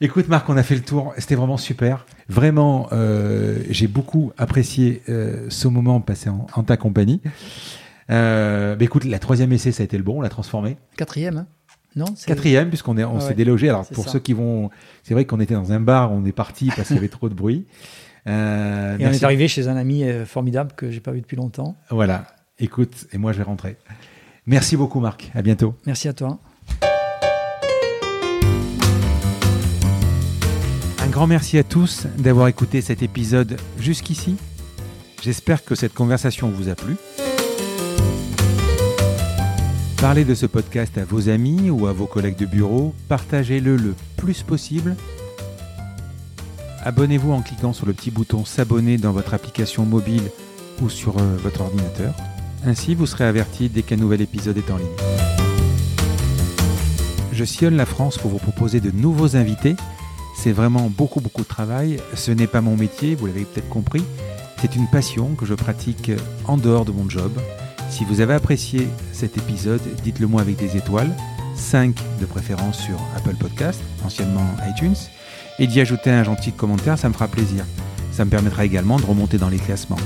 Écoute Marc, on a fait le tour, c'était vraiment super. Vraiment, euh, j'ai beaucoup apprécié euh, ce moment passé en, ta compagnie. Euh, bah, écoute, la troisième essai, ça a été le bon, on l'a transformé. Quatrième, hein? Non Quatrième, puisqu'on est, on s'est délogé. Alors pour ceux qui vont, c'est vrai qu'on était dans un bar, on est parti parce qu'il y avait trop de bruit. et on est arrivé chez un ami formidable que j'ai pas vu depuis longtemps. Voilà. Écoute, et moi je vais rentrer. Merci beaucoup Marc. À bientôt. Merci à toi. Un grand merci à tous d'avoir écouté cet épisode jusqu'ici. J'espère que cette conversation vous a plu. Parlez de ce podcast à vos amis ou à vos collègues de bureau, partagez-le le plus possible. Abonnez-vous en cliquant sur le petit bouton s'abonner dans votre application mobile ou sur euh, votre ordinateur. Ainsi, vous serez averti dès qu'un nouvel épisode est en ligne. Je sillonne la France pour vous proposer de nouveaux invités c'est vraiment beaucoup, beaucoup de travail. Ce n'est pas mon métier, vous l'avez peut-être compris. C'est une passion que je pratique en dehors de mon job. Si vous avez apprécié cet épisode, dites-le moi avec des étoiles, 5 de préférence sur Apple Podcast, anciennement iTunes, et d'y ajouter un gentil commentaire, ça me fera plaisir. Ça me permettra également de remonter dans les classements.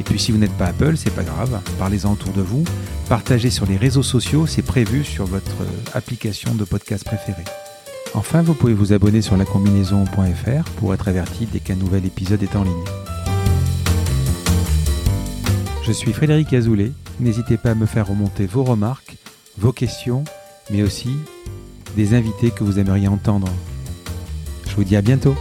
Et puis si vous n'êtes pas Apple, c'est pas grave, parlez-en autour de vous, partagez sur les réseaux sociaux, c'est prévu sur votre application de podcast préférée. Enfin, vous pouvez vous abonner sur lacombinaison.fr pour être averti dès qu'un nouvel épisode est en ligne. Je suis Frédéric Azoulay. N'hésitez pas à me faire remonter vos remarques, vos questions, mais aussi des invités que vous aimeriez entendre. Je vous dis à bientôt.